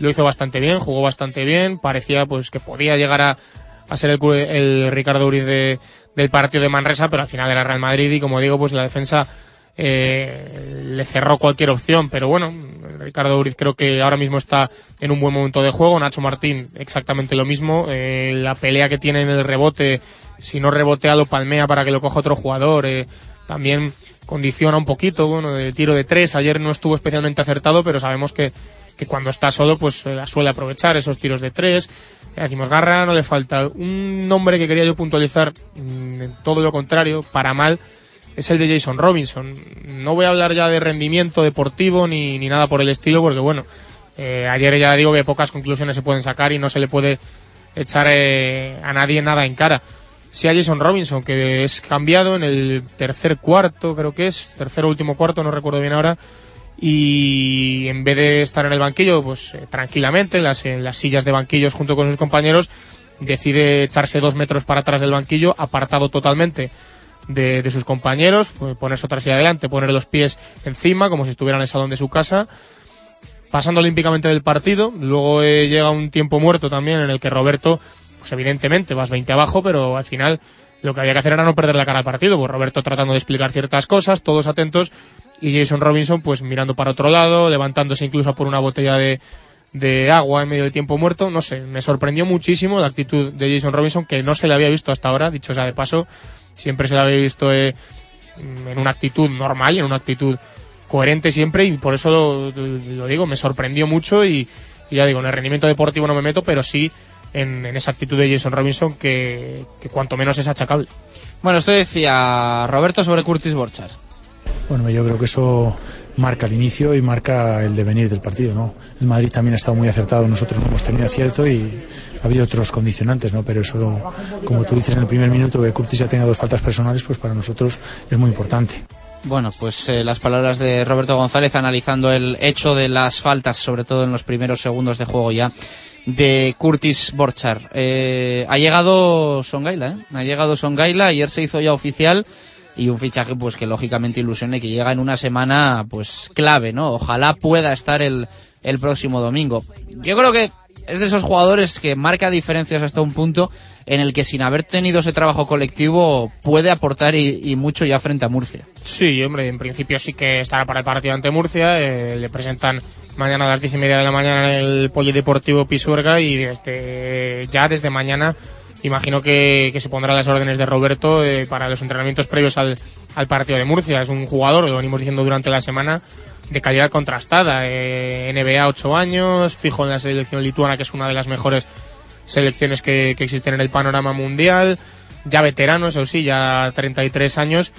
lo hizo bastante bien, jugó bastante bien, parecía pues que podía llegar a, a ser el, el Ricardo Uriz de- del partido de Manresa, pero al final era Real Madrid y como digo, pues la defensa eh, le cerró cualquier opción, pero bueno, Ricardo Uriz creo que ahora mismo está en un buen momento de juego, Nacho Martín exactamente lo mismo, eh, la pelea que tiene en el rebote, si no rebotea lo palmea para que lo coja otro jugador, eh, también condiciona un poquito, bueno, el tiro de tres, ayer no estuvo especialmente acertado, pero sabemos que, que cuando está solo pues eh, suele aprovechar esos tiros de tres, decimos garra, no le falta. Un nombre que quería yo puntualizar, mm, todo lo contrario, para mal, es el de Jason Robinson. No voy a hablar ya de rendimiento deportivo ni, ni nada por el estilo, porque bueno, eh, ayer ya digo que pocas conclusiones se pueden sacar y no se le puede echar eh, a nadie nada en cara. Sí a Jason Robinson, que es cambiado en el tercer cuarto, creo que es, tercer último cuarto, no recuerdo bien ahora, y en vez de estar en el banquillo, pues eh, tranquilamente, en las, en las sillas de banquillos junto con sus compañeros, decide echarse dos metros para atrás del banquillo, apartado totalmente de, de sus compañeros, pues, ponerse otra silla adelante, poner los pies encima, como si estuviera en el salón de su casa, pasando olímpicamente del partido. Luego eh, llega un tiempo muerto también en el que Roberto, pues evidentemente vas 20 abajo, pero al final lo que había que hacer era no perder la cara al partido. Pues Roberto tratando de explicar ciertas cosas, todos atentos, y Jason Robinson pues mirando para otro lado, levantándose incluso por una botella de, de agua en medio de tiempo muerto. No sé, me sorprendió muchísimo la actitud de Jason Robinson, que no se le había visto hasta ahora, dicho sea de paso, siempre se le había visto eh, en una actitud normal, en una actitud coherente siempre y por eso lo, lo digo, me sorprendió mucho y, ya digo, en el rendimiento deportivo no me meto, pero sí en, esa actitud de Jason Robinson que, que cuanto menos es achacable. Bueno, esto decía Roberto sobre Curtis Borchar. Bueno, yo creo que eso marca el inicio y marca el devenir del partido, ¿no? El Madrid también ha estado muy acertado, nosotros no hemos tenido acierto y ha habido otros condicionantes, ¿no? Pero eso, como tú dices en el primer minuto, que Curtis ya tenga dos faltas personales, pues para nosotros es muy importante. Bueno, pues eh, las palabras de Roberto González analizando el hecho de las faltas, sobre todo en los primeros segundos de juego ya de Curtis Borchar. Eh, ha llegado Songaila, ¿eh? Ha llegado Songaila, ayer se hizo ya oficial y un fichaje pues que lógicamente ilusione que llega en una semana pues clave, ¿no? Ojalá pueda estar el, el próximo domingo. Yo creo que es de esos jugadores que marca diferencias hasta un punto en el que sin haber tenido ese trabajo colectivo puede aportar y, mucho ya frente a Murcia. Sí, hombre, en principio sí que estará para el partido ante Murcia. eh, le presentan mañana a las diez y media de la mañana en el Polideportivo Pisuerga y ya desde mañana imagino que, que se pondrá las órdenes de Roberto eh, para los entrenamientos previos al, al partido de Murcia. Es un jugador, lo venimos diciendo durante la semana, de calidad contrastada. Eh, NBA 8 años, fijo en la selección lituana, que es una de las mejores selecciones que, que existen en el panorama mundial. Ya veterano, eso sí, ya 33 años.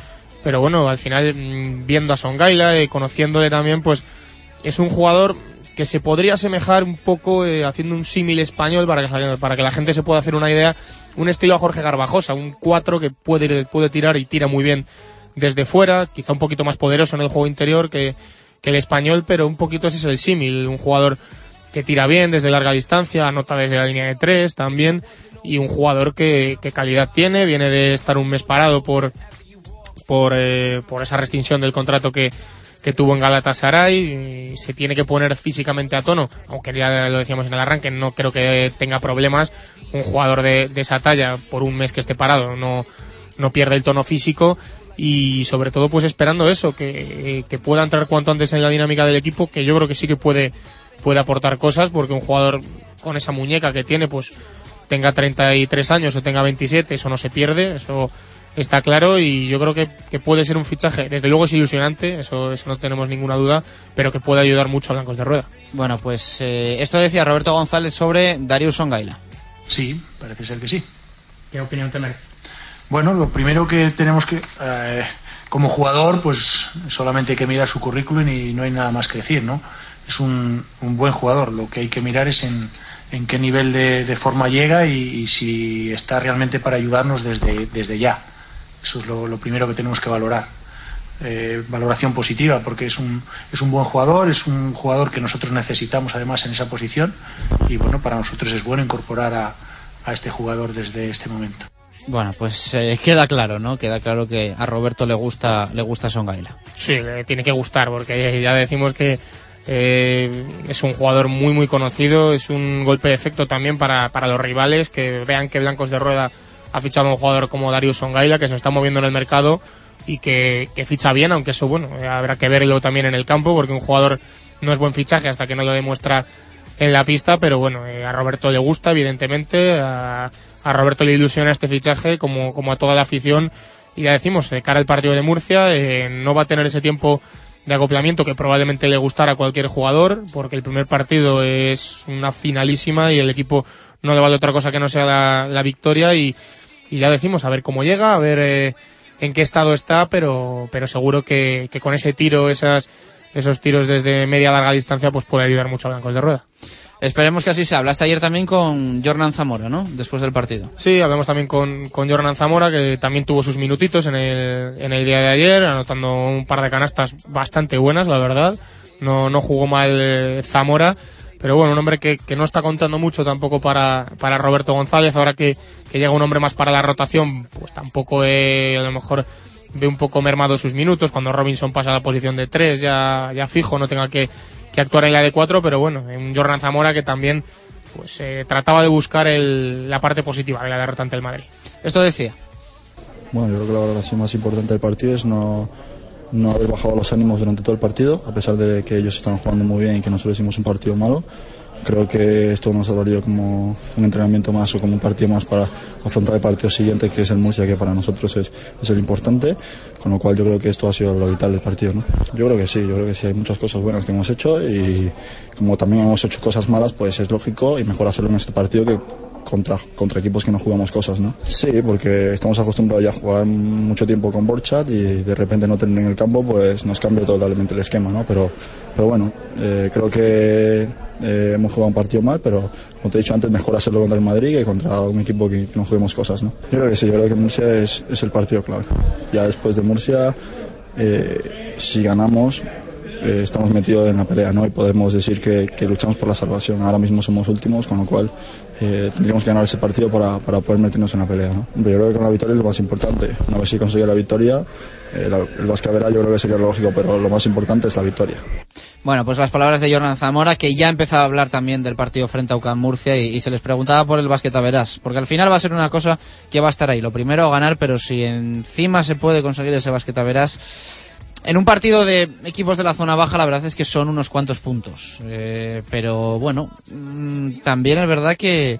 Pero bueno, al final, mm, viendo a Songaila, eh, conociéndole también, pues es un jugador que se podría asemejar un poco eh, haciendo un símil español para que, para que la gente se pueda hacer una idea, un estilo a Jorge Garbajosa, un 4 que puede, puede tirar y tira muy bien desde fuera, quizá un poquito más poderoso en el juego interior que, que el español, pero un poquito ese es el símil, un jugador que tira bien desde larga distancia, anota desde la línea de tres también, y un jugador que, que calidad tiene, viene de estar un mes parado por, por, eh, por esa restricción del contrato que, que tuvo en Galatasaray se tiene que poner físicamente a tono, aunque ya lo decíamos en el arranque, no creo que tenga problemas un jugador de, de esa talla por un mes que esté parado, no, no pierde el tono físico y sobre todo pues esperando eso, que, que pueda entrar cuanto antes en la dinámica del equipo, que yo creo que sí que puede, puede aportar cosas, porque un jugador con esa muñeca que tiene, pues tenga 33 años o tenga 27, eso no se pierde, eso está claro y yo creo que, que puede ser un fichaje, desde luego es ilusionante, eso, eso no tenemos ninguna duda, pero que puede ayudar mucho a Blancos de Rueda. Bueno, pues eh, esto decía Roberto González sobre Darius Songaila. Sí, parece ser que sí. ¿Qué opinión te merece? Bueno, lo primero que tenemos que, eh, como jugador, pues solamente hay que mirar su currículum y no hay nada más que decir, ¿no? Es un, un buen jugador. Lo que hay que mirar es en, en qué nivel de, de forma llega y, y si está realmente para ayudarnos desde, desde ya. Eso es lo, lo primero que tenemos que valorar. Eh, valoración positiva porque es un, es un buen jugador, es un jugador que nosotros necesitamos además en esa posición y bueno, para nosotros es bueno incorporar a, a este jugador desde este momento. Bueno, pues eh, queda claro, ¿no? Queda claro que a Roberto le gusta, le gusta Songaila. Sí, le tiene que gustar, porque ya decimos que eh, es un jugador muy muy conocido, es un golpe de efecto también para, para los rivales, que vean que Blancos de Rueda ha fichado a un jugador como Darius Songaila, que se está moviendo en el mercado y que, ficha bien, aunque eso, bueno, habrá que verlo también en el campo, porque un jugador no es buen fichaje hasta que no lo demuestra en la pista, pero bueno, eh, a Roberto le gusta, evidentemente, a, Roberto le ilusiona este fichaje, como, como a toda la afición, y ya decimos, de cara al partido de Murcia, eh, no va a tener ese tiempo de acoplamiento que probablemente le gustará a cualquier jugador, porque el primer partido es una finalísima y el equipo no le vale otra cosa que no sea la, la victoria y, y ya decimos, a ver cómo llega, a ver eh, en qué estado está, pero, pero seguro que, que con ese tiro, esas, esos tiros desde media larga distancia, pues puede ayudar mucho a Blancos de Rueda. Esperemos que así sea. Hablaste ayer también con Jornan Zamora, ¿no? Después del partido. Sí, hablamos también con, con Jordan Zamora, que también tuvo sus minutitos en el, en el día de ayer, anotando un par de canastas bastante buenas, la verdad. No, no jugó mal eh, Zamora, pero bueno, un hombre que, que no está contando mucho tampoco para, para Roberto González, ahora que, que llega un hombre más para la rotación, pues tampoco eh, a lo mejor ve un poco mermado sus minutos, cuando Robinson pasa a la posición de tres, ya, ya fijo, no tenga que, que actuar en la de cuatro, pero bueno, un Jordan Zamora que también pues eh, trataba de buscar el, la parte positiva de la derrota ante el Madrid. Esto decía. Bueno, yo creo que la valoración más importante del partido es no, no haber bajado los ánimos durante todo el partido, a pesar de que ellos estaban jugando muy bien y que nosotros hicimos un partido malo. Creo que esto nos ha valido como un entrenamiento más o como un partido más para afrontar el partido siguiente, que es el Murcia, que para nosotros es, es el importante. Con lo cual yo creo que esto ha sido lo vital del partido. ¿no? Yo creo que sí, yo creo que sí, hay muchas cosas buenas que hemos hecho y como también hemos hecho cosas malas, pues es lógico y mejor hacerlo en este partido que contra, contra equipos que no jugamos cosas, ¿no? Sí, porque estamos acostumbrados ya a jugar mucho tiempo con Borchat y de repente no tener en el campo, pues nos cambia totalmente el esquema, ¿no? Pero, pero bueno, eh, creo que eh, hemos jugado un partido mal, pero como te he dicho antes, mejor hacerlo contra el Madrid que contra un equipo que, que no juguemos cosas, ¿no? Yo creo que sí, yo creo que Murcia es, es el partido clave. Ya después de Murcia, eh, si ganamos, eh, estamos metidos en la pelea ¿no? y podemos decir que, luchamos por la salvación. Ahora mismo somos últimos, con lo cual eh, tendríamos que ganar ese partido para, para poder meternos en la pelea. ¿no? Yo creo que con la victoria es lo más importante. Una vez si consigue la victoria, eh, la- el Vascavera yo creo que sería lógico, pero lo más importante es la victoria. Bueno, pues las palabras de Jordan Zamora, que ya empezaba a hablar también del partido frente a UCAM Murcia y, se les preguntaba por el basquetaveras, porque al final va a ser una cosa que va a estar ahí. Lo primero, ganar, pero si encima se puede conseguir ese basquetaveras, en un partido de equipos de la zona baja, la verdad es que son unos cuantos puntos. Eh, pero bueno, mm, también es verdad que,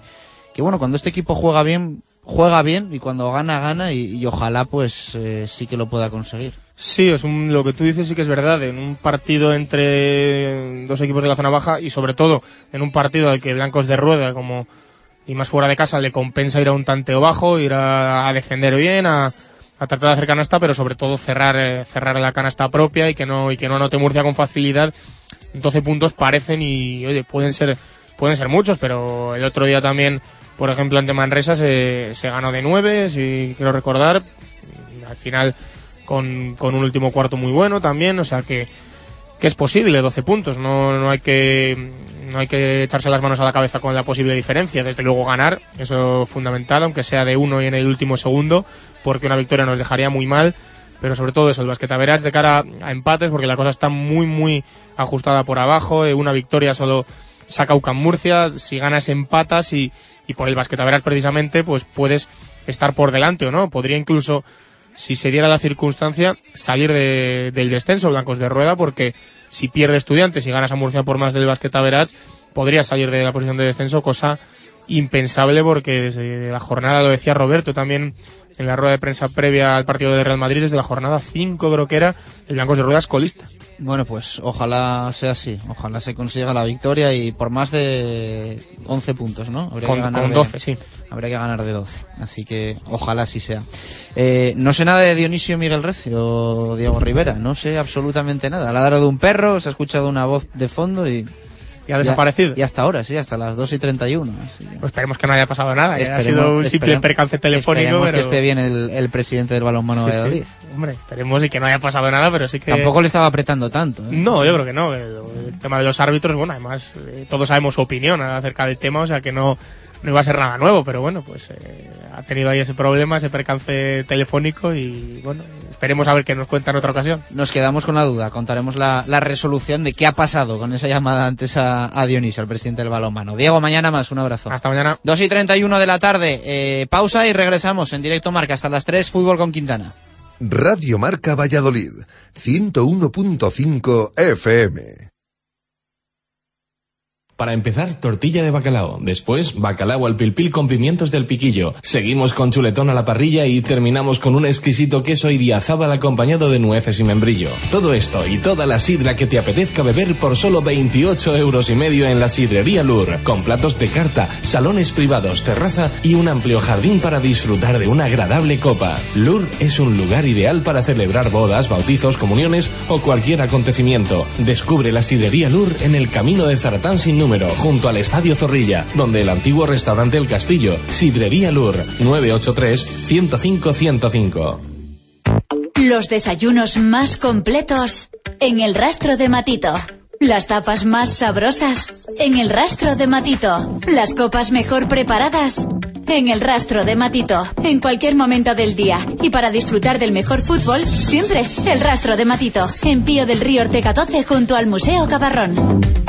que bueno, cuando este equipo juega bien, juega bien y cuando gana, gana y, ojalá pues eh, sí que lo pueda conseguir. Sí, es un- lo que tú dices sí que es verdad. En un partido entre dos equipos de la zona baja y sobre todo en un partido al que Blancos de Rueda, como y más fuera de casa, le compensa ir a un tanteo bajo, ir a, a defender bien, a, a tratar de hacer canasta, pero sobre todo cerrar eh, cerrar la canasta propia y que no y que no anote Murcia con facilidad. 12 puntos parecen y oye pueden ser pueden ser muchos, pero el otro día también, por ejemplo, ante Manresa se, se ganó de 9, si quiero recordar. Al final con, con un último cuarto muy bueno también, o sea que, que es posible 12 puntos, no, no hay que no hay que echarse las manos a la cabeza con la posible diferencia, desde luego ganar, eso es fundamental, aunque sea de uno y en el último segundo, porque una victoria nos dejaría muy mal, pero sobre todo eso, el basquetaveras de cara a empates, porque la cosa está muy muy ajustada por abajo, eh, una victoria solo saca UCAM Murcia, si ganas empatas y, y por el basquetaveras precisamente, pues puedes estar por delante o no, podría incluso si se diera la circunstancia, salir de- del descenso Blancos de Rueda, porque si pierde estudiantes y ganas a Murcia por más del Basket Average, podría salir de la posición de descenso, cosa impensable porque desde la jornada, lo decía Roberto también en la rueda de prensa previa al partido de Real Madrid, desde la jornada 5 creo que era, el Blancos de Rueda es colista. Bueno, pues ojalá sea así. Ojalá se consiga la victoria y por más de 11 puntos, ¿no? Habría Con- que ganar con de- 12, sí. Habría que ganar de 12. Así que ojalá así sea. Eh, no sé nada de Dionisio Miguel Recio o Diego Rivera. No sé absolutamente nada. Ladra de un perro, se ha escuchado una voz de fondo y... Y ha desaparecido. Y hasta ahora, sí, hasta las 2 y 31. así Pues esperemos que no haya pasado nada, que Esperemos- sido un simple percance telefónico. Esperemos pero... que esté bien el, el presidente del balonmano Sí, sí. Valladolid. Hombre, esperemos y que no haya pasado nada, pero sí que... Tampoco le estaba apretando tanto. ¿eh? No, yo creo que no. El, el tema de los árbitros, bueno, además eh, todos sabemos su opinión acerca del tema, o sea que no, no iba a ser nada nuevo, pero bueno, pues eh, ha tenido ahí ese problema, ese percance telefónico y bueno, esperemos a ver qué nos cuenta en otra ocasión. Nos quedamos con la duda. Contaremos la, la resolución de qué ha pasado con esa llamada antes a, a Dionisio, al presidente del balonmano. Diego, mañana más. Un abrazo. Hasta mañana. 2 y 31 de la tarde. eh, pausa y regresamos en directo marca hasta las 3. Fútbol con Quintana. Radio Marca Valladolid, 101.5 FM. Para empezar, tortilla de bacalao. Después, bacalao al pilpil con pimientos del piquillo. Seguimos con chuletón a la parrilla y terminamos con un exquisito queso idiazábal acompañado de nueces y membrillo. Todo esto y toda la sidra que te apetezca beber por solo 28 euros y medio en la sidrería Lur. Con platos de carta, salones privados, terraza y un amplio jardín para disfrutar de una agradable copa. Lur es un lugar ideal para celebrar bodas, bautizos, comuniones o cualquier acontecimiento. Descubre la sidrería Lur en el camino de Zaratán sin número, junto al Estadio Zorrilla, donde el antiguo restaurante El Castillo. Sidrería Lur, 983-105-105. Los desayunos más completos en el rastro de Matito. Las tapas más sabrosas en el rastro de Matito. Las copas mejor preparadas en el rastro de Matito. En cualquier momento del día. Y para disfrutar del mejor fútbol, siempre el rastro de Matito. En Pío del Río Ortega 12 junto al Museo Cabarrón.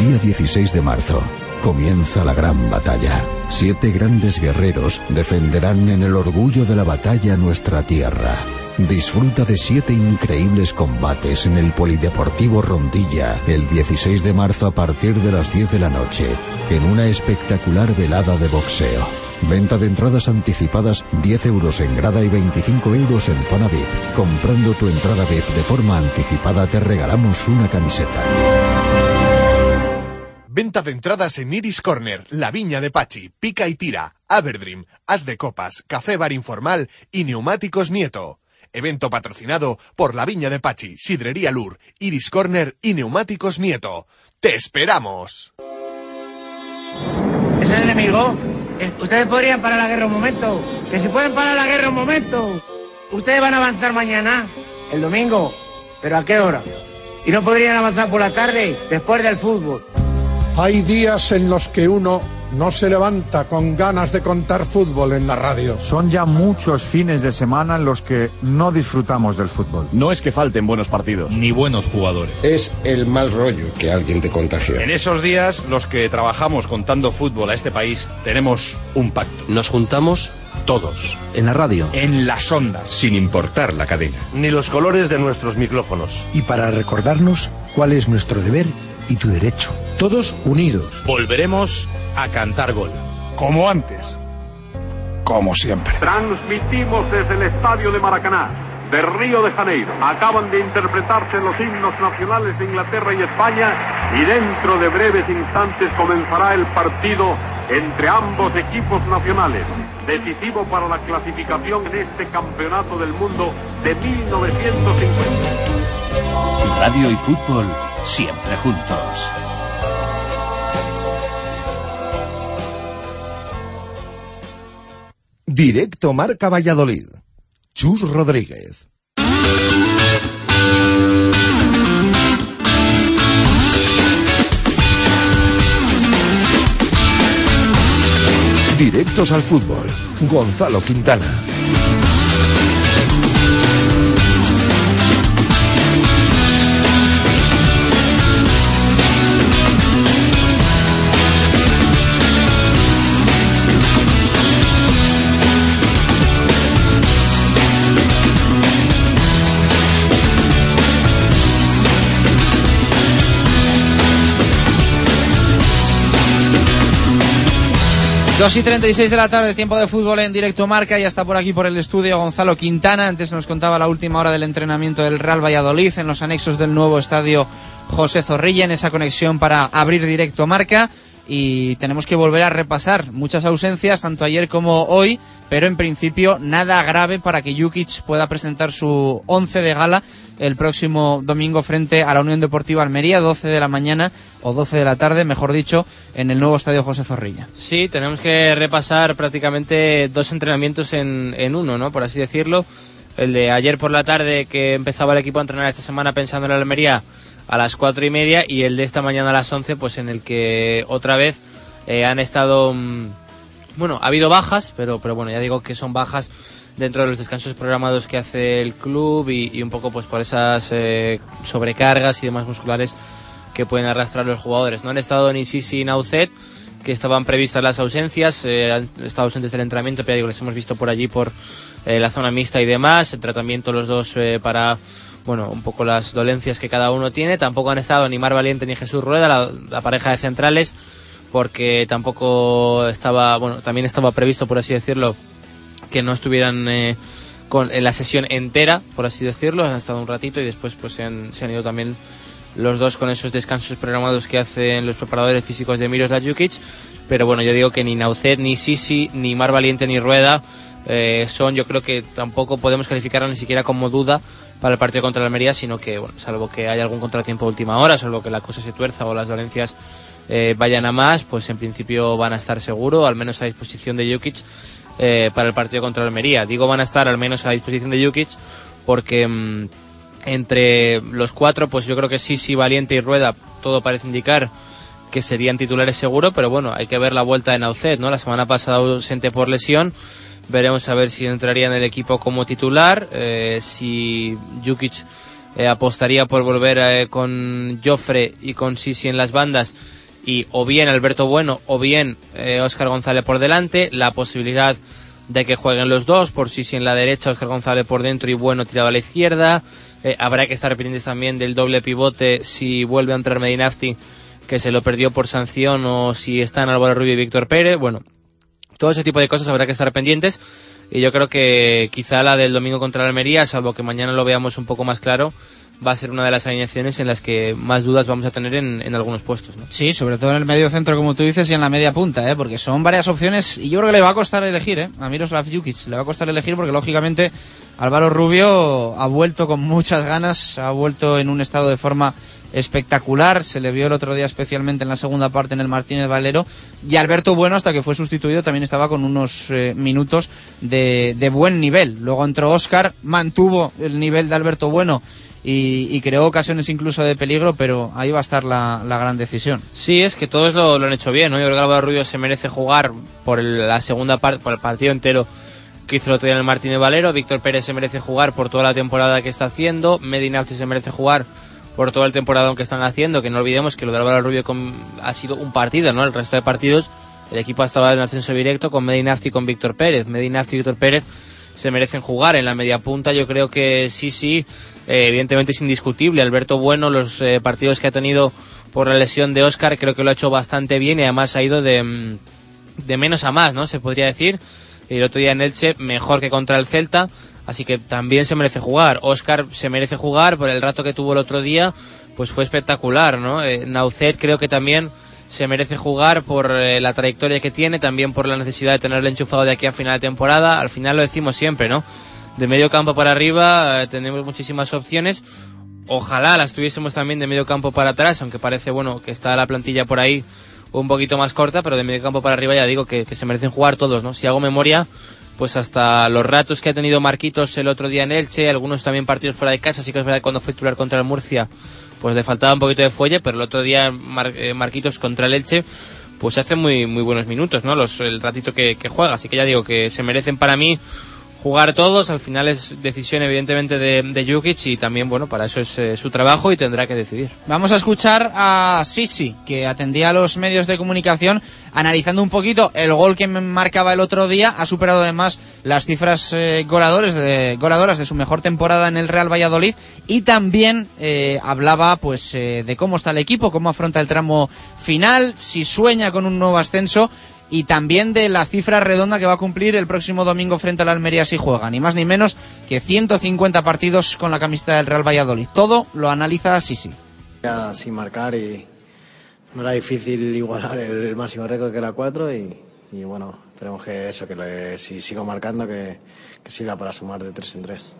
Día 16 de marzo comienza la gran batalla. Siete grandes guerreros defenderán en el orgullo de la batalla nuestra tierra. Disfruta de siete increíbles combates en el Polideportivo Rondilla el 16 de marzo a partir de las 10 de la noche, en una espectacular velada de boxeo. Venta de entradas anticipadas 10 euros en grada y 25 euros en zona VIP. Comprando tu entrada VIP de forma anticipada te regalamos una camiseta. Venta de entradas en Iris Corner, La Viña de Pachi, Pica y Tira, Aberdream, As de Copas, Café Bar Informal y Neumáticos Nieto. Evento patrocinado por La Viña de Pachi, Sidrería Lur, Iris Corner y Neumáticos Nieto. ¡Te esperamos! ¿Es el enemigo? Ustedes podrían parar la guerra un momento. Que si pueden parar la guerra un momento. Ustedes van a avanzar mañana, el domingo. ¿Pero a qué hora? Y no podrían avanzar por la tarde, después del fútbol. Hay días en los que uno no se levanta con ganas de contar fútbol en la radio. Son ya muchos fines de semana en los que no disfrutamos del fútbol. No es que falten buenos partidos. Ni buenos jugadores. Es el mal rollo que alguien te contagia. En esos días, los que trabajamos contando fútbol a este país, tenemos un pacto. Nos juntamos todos. En la radio. En las ondas. Sin importar la cadena. Ni los colores de nuestros micrófonos. Y para recordarnos cuál es nuestro deber y tu derecho. Todos unidos. Volveremos a cantar gol. Como antes. Como siempre. Transmitimos desde el estadio de Maracaná, de Río de Janeiro. Acaban de interpretarse los himnos nacionales de Inglaterra y España y dentro de breves instantes comenzará el partido entre ambos equipos nacionales, decisivo para la clasificación en este campeonato del mundo de 1950. Radio y fútbol siempre juntos. Directo Marca Valladolid. Chus Rodríguez. Directos al fútbol. Gonzalo Quintana. Dos y 36 de la tarde, tiempo de fútbol en directo marca. Ya está por aquí por el estudio Gonzalo Quintana. Antes nos contaba la última hora del entrenamiento del Real Valladolid en los anexos del nuevo estadio José Zorrilla, en esa conexión para abrir directo marca. Y tenemos que volver a repasar muchas ausencias, tanto ayer como hoy, pero en principio nada grave para que Jukic pueda presentar su once de gala el próximo domingo frente a la Unión Deportiva Almería, 12 de la mañana o 12 de la tarde, mejor dicho, en el nuevo estadio José Zorrilla. Sí, tenemos que repasar prácticamente dos entrenamientos en, en uno, ¿no? Por así decirlo. El de ayer por la tarde que empezaba el equipo a entrenar esta semana pensando en la Almería a las cuatro y media y el de esta mañana a las 11, pues en el que otra vez eh, han estado... mm, bueno, ha habido bajas, pero, pero bueno, ya digo que son bajas dentro de los descansos programados que hace el club y, un poco pues por esas eh, sobrecargas y demás musculares que pueden arrastrar los jugadores. No han estado ni Sisi ni Naucet, que estaban previstas las ausencias, eh, han estado ausentes del entrenamiento, pero ya digo, les hemos visto por allí por eh, la zona mixta y demás, el tratamiento los dos eh, para bueno, un poco las dolencias que cada uno tiene. Tampoco han estado ni Mar Valiente ni Jesús Rueda, la pareja de centrales, porque tampoco estaba, bueno, también estaba previsto, por así decirlo, que no estuvieran eh, con, en la sesión entera, por así decirlo. Han estado un ratito y después pues se han, se han ido también los dos con esos descansos programados que hacen los preparadores físicos de Miroslav Jukic. Pero bueno, yo digo que ni Naucet, ni Sisi, ni Mar Valiente, ni Rueda eh, son, yo creo que tampoco podemos calificarla ni siquiera como duda para el partido contra la Almería, sino que, salvo que haya algún contratiempo última hora, salvo que la cosa se tuerza o las dolencias eh, vayan a más, pues en principio van a estar seguro, al menos a disposición de Jukic eh, para el partido contra Almería. Digo van a estar al menos a disposición de Jukic porque mm, entre los cuatro, pues yo creo que sí, sí, Valiente y Rueda, todo parece indicar que serían titulares seguro, pero bueno, hay que ver la vuelta de Naucet, ¿no? La semana pasada ausente por lesión, veremos a ver si entraría en el equipo como titular, eh, si Jukic eh, apostaría por volver eh, con Joffre y con Sisi en las bandas y o bien Alberto Bueno o bien eh, Oscar González por delante, la posibilidad de que jueguen los dos, por Sisi en la derecha, Oscar González por dentro y Bueno tirado a la izquierda. Eh, habrá que estar pendientes también del doble pivote si vuelve a entrar Medinafti, que se lo perdió por sanción, o si están Álvaro Rubio y Víctor Pérez. Bueno, todo ese tipo de cosas habrá que estar pendientes. Y yo creo que quizá la del domingo contra la Almería, salvo que mañana lo veamos un poco más claro, va a ser una de las alineaciones en las que más dudas vamos a tener en, en algunos puestos. ¿no? Sí, sobre todo en el medio centro, como tú dices, y en la media punta, ¿eh? porque son varias opciones y yo creo que le va a costar elegir ¿eh? a Miroslav Jukic. Le va a costar elegir porque, lógicamente, Álvaro Rubio ha vuelto con muchas ganas, ha vuelto en un estado de forma espectacular, se le vio el otro día especialmente en la segunda parte en el Martínez Valero y Alberto Bueno hasta que fue sustituido también estaba con unos eh, minutos de, de, buen nivel. Luego entró Oscar, mantuvo el nivel de Alberto Bueno y, y, creó ocasiones incluso de peligro, pero ahí va a estar la, la gran decisión. Sí, es que todos lo, lo, han hecho bien, ¿no? Yo creo que Álvaro Rubio se merece jugar por el, la segunda parte, por el partido entero que hizo el otro día en el Martínez Valero, Víctor Pérez se merece jugar por toda la temporada que está haciendo, Medinafti se merece jugar por toda el temporada que están haciendo, que no olvidemos que lo de Álvaro Rubio con, ha sido un partido, ¿no? El resto de partidos el equipo estaba en ascenso directo con Medinafti y con Víctor Pérez. Medinafti y Víctor Pérez se merecen jugar en la media punta. Yo creo que sí, sí, eh, evidentemente es indiscutible. Alberto Bueno, los eh, partidos que ha tenido por la lesión de Oscar, creo que lo ha hecho bastante bien y además ha ido de, de menos a más, ¿no? Se podría decir. El otro día en Elche, mejor que contra el Celta. Así que también se merece jugar. Oscar se merece jugar por el rato que tuvo el otro día, pues fue espectacular, ¿no? Eh, creo que también se merece jugar por eh, la trayectoria que tiene, también por la necesidad de tenerle enchufado de aquí a final de temporada. Al final lo decimos siempre, ¿no? De medio campo para arriba eh, tenemos muchísimas opciones. Ojalá las tuviésemos también de medio campo para atrás, aunque parece, bueno, que está la plantilla por ahí un poquito más corta, pero de medio campo para arriba ya digo que, se merecen jugar todos, ¿no? Si hago memoria, pues hasta los ratos que ha tenido Marquitos el otro día en Elche, algunos también partidos fuera de casa, así que es verdad que cuando fue titular contra el Murcia, pues le faltaba un poquito de fuelle, pero el otro día eh, Marquitos contra el Elche, pues hace muy, muy buenos minutos, ¿no? El ratito que, que juega, así que ya digo que se merecen para mí jugar todos, al final es decisión evidentemente de, de Jukic y también, bueno, para eso es eh, su trabajo y tendrá que decidir. Vamos a escuchar a Sisi, que atendía a los medios de comunicación, analizando un poquito el gol que marcaba el otro día, ha superado además las cifras eh, goladores de, goladoras de su mejor temporada en el Real Valladolid. Y también eh, hablaba pues eh, de cómo está el equipo, cómo afronta el tramo final, si sueña con un nuevo ascenso y también de la cifra redonda que va a cumplir el próximo domingo frente al Almería si juega, ni más ni menos que 150 partidos con la camiseta del Real Valladolid. Todo lo analiza Sisi. Sin marcar y no era difícil igualar el, máximo récord que era 4 y, y, bueno, esperemos que eso, que le, si sigo marcando que, que siga para sumar de 3 en 3.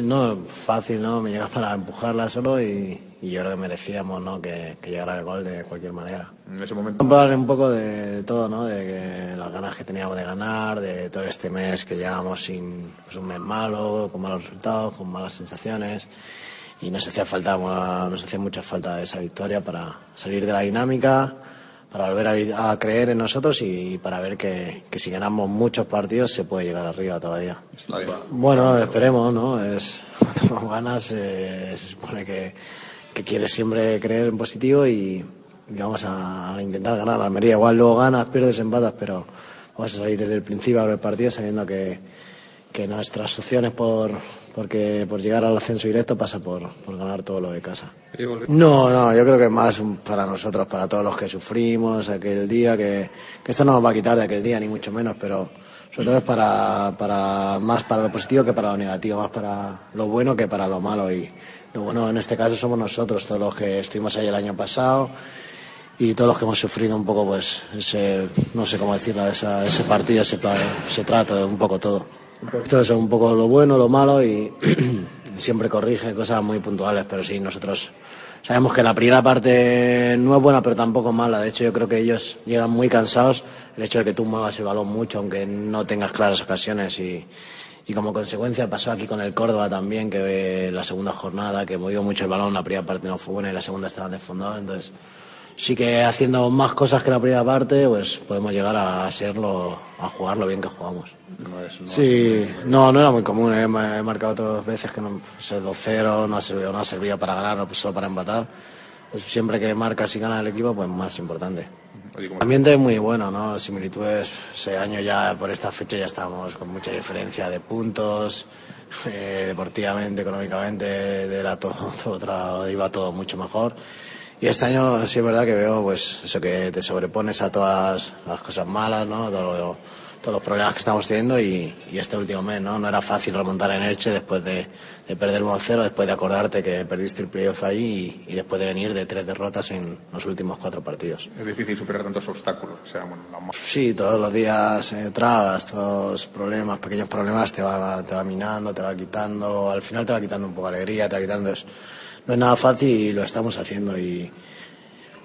No, no, fácil, ¿no? Me llega para empujarla solo y, y yo creo que merecíamos ¿no? que, que, llegara el gol de cualquier manera. En ese momento. Hablar un poco de, de, todo, ¿no? De que las ganas que teníamos de ganar, de todo este mes que llevamos sin pues, un mes malo, con malos resultados, con malas sensaciones. Y nos hacía falta, nos hacía mucha falta esa victoria para salir de la dinámica, para volver a, a creer en nosotros y para ver que, que, si ganamos muchos partidos se puede llegar arriba todavía. Bueno, esperemos, ¿no? Es, cuando ganas eh, se supone que que quiere siempre creer en positivo y, vamos a, a, intentar ganar. Almería igual luego ganas, pierdes, empatas, pero vamos a salir desde el principio del partido sabiendo que, que nuestras opciones por, porque, por llegar al ascenso directo pasa por, por ganar todo lo de casa. No, no, yo creo que más para nosotros, para todos los que sufrimos aquel día, que, que esto no nos va a quitar de aquel día, ni mucho menos, pero sobre todo es para, para, más para lo positivo que para lo negativo, más para lo bueno que para lo malo. Y, y bueno, en este caso somos nosotros, todos los que estuvimos ahí el año pasado y todos los que hemos sufrido un poco, pues, ese, no sé cómo decirlo, esa, ese partido, ese, ese trato, un poco todo. Esto es un poco lo bueno, lo malo y siempre corrige cosas muy puntuales, pero sí, nosotros sabemos que la primera parte no es buena, pero tampoco mala. De hecho, yo creo que ellos llegan muy cansados. El hecho de que tú muevas el balón mucho, aunque no tengas claras ocasiones y, y como consecuencia pasó aquí con el Córdoba también, que la segunda jornada, que movió mucho el balón, la primera parte no fue buena y la segunda estaban desfondados, entonces sí que haciendo más cosas que la primera parte, pues podemos llegar a serlo, a jugar lo bien que jugamos. No es, no sí, no, no era muy común, he, he marcado otras veces que no, pues, 2-0 no ha servido, no ha servido para ganar, no, solo para empatar. Pues siempre que marcas y gana el equipo, pues más importante. El ambiente es muy bueno, ¿no? Similitudes, ese año ya, por esta fecha ya estábamos con mucha diferencia de puntos, eh, deportivamente, económicamente, era todo, todo, iba todo mucho mejor. Y este año sí es verdad que veo, pues, eso que te sobrepones a todas las cosas malas, ¿no? Todo lo, todos los problemas que estamos teniendo y, y este último mes, ¿no? No era fácil remontar en Elche después de, de perder 1-0, después de acordarte que perdiste el playoff ahí y, y, después de venir de tres derrotas en los últimos cuatro partidos. Es difícil superar tantos obstáculos. O sea, bueno. Sí, todos los días eh, trabas, todos problemas, pequeños problemas te va, te va minando, te va quitando, al final te va quitando un poco de alegría, te va quitando... Es, no es nada fácil y lo estamos haciendo y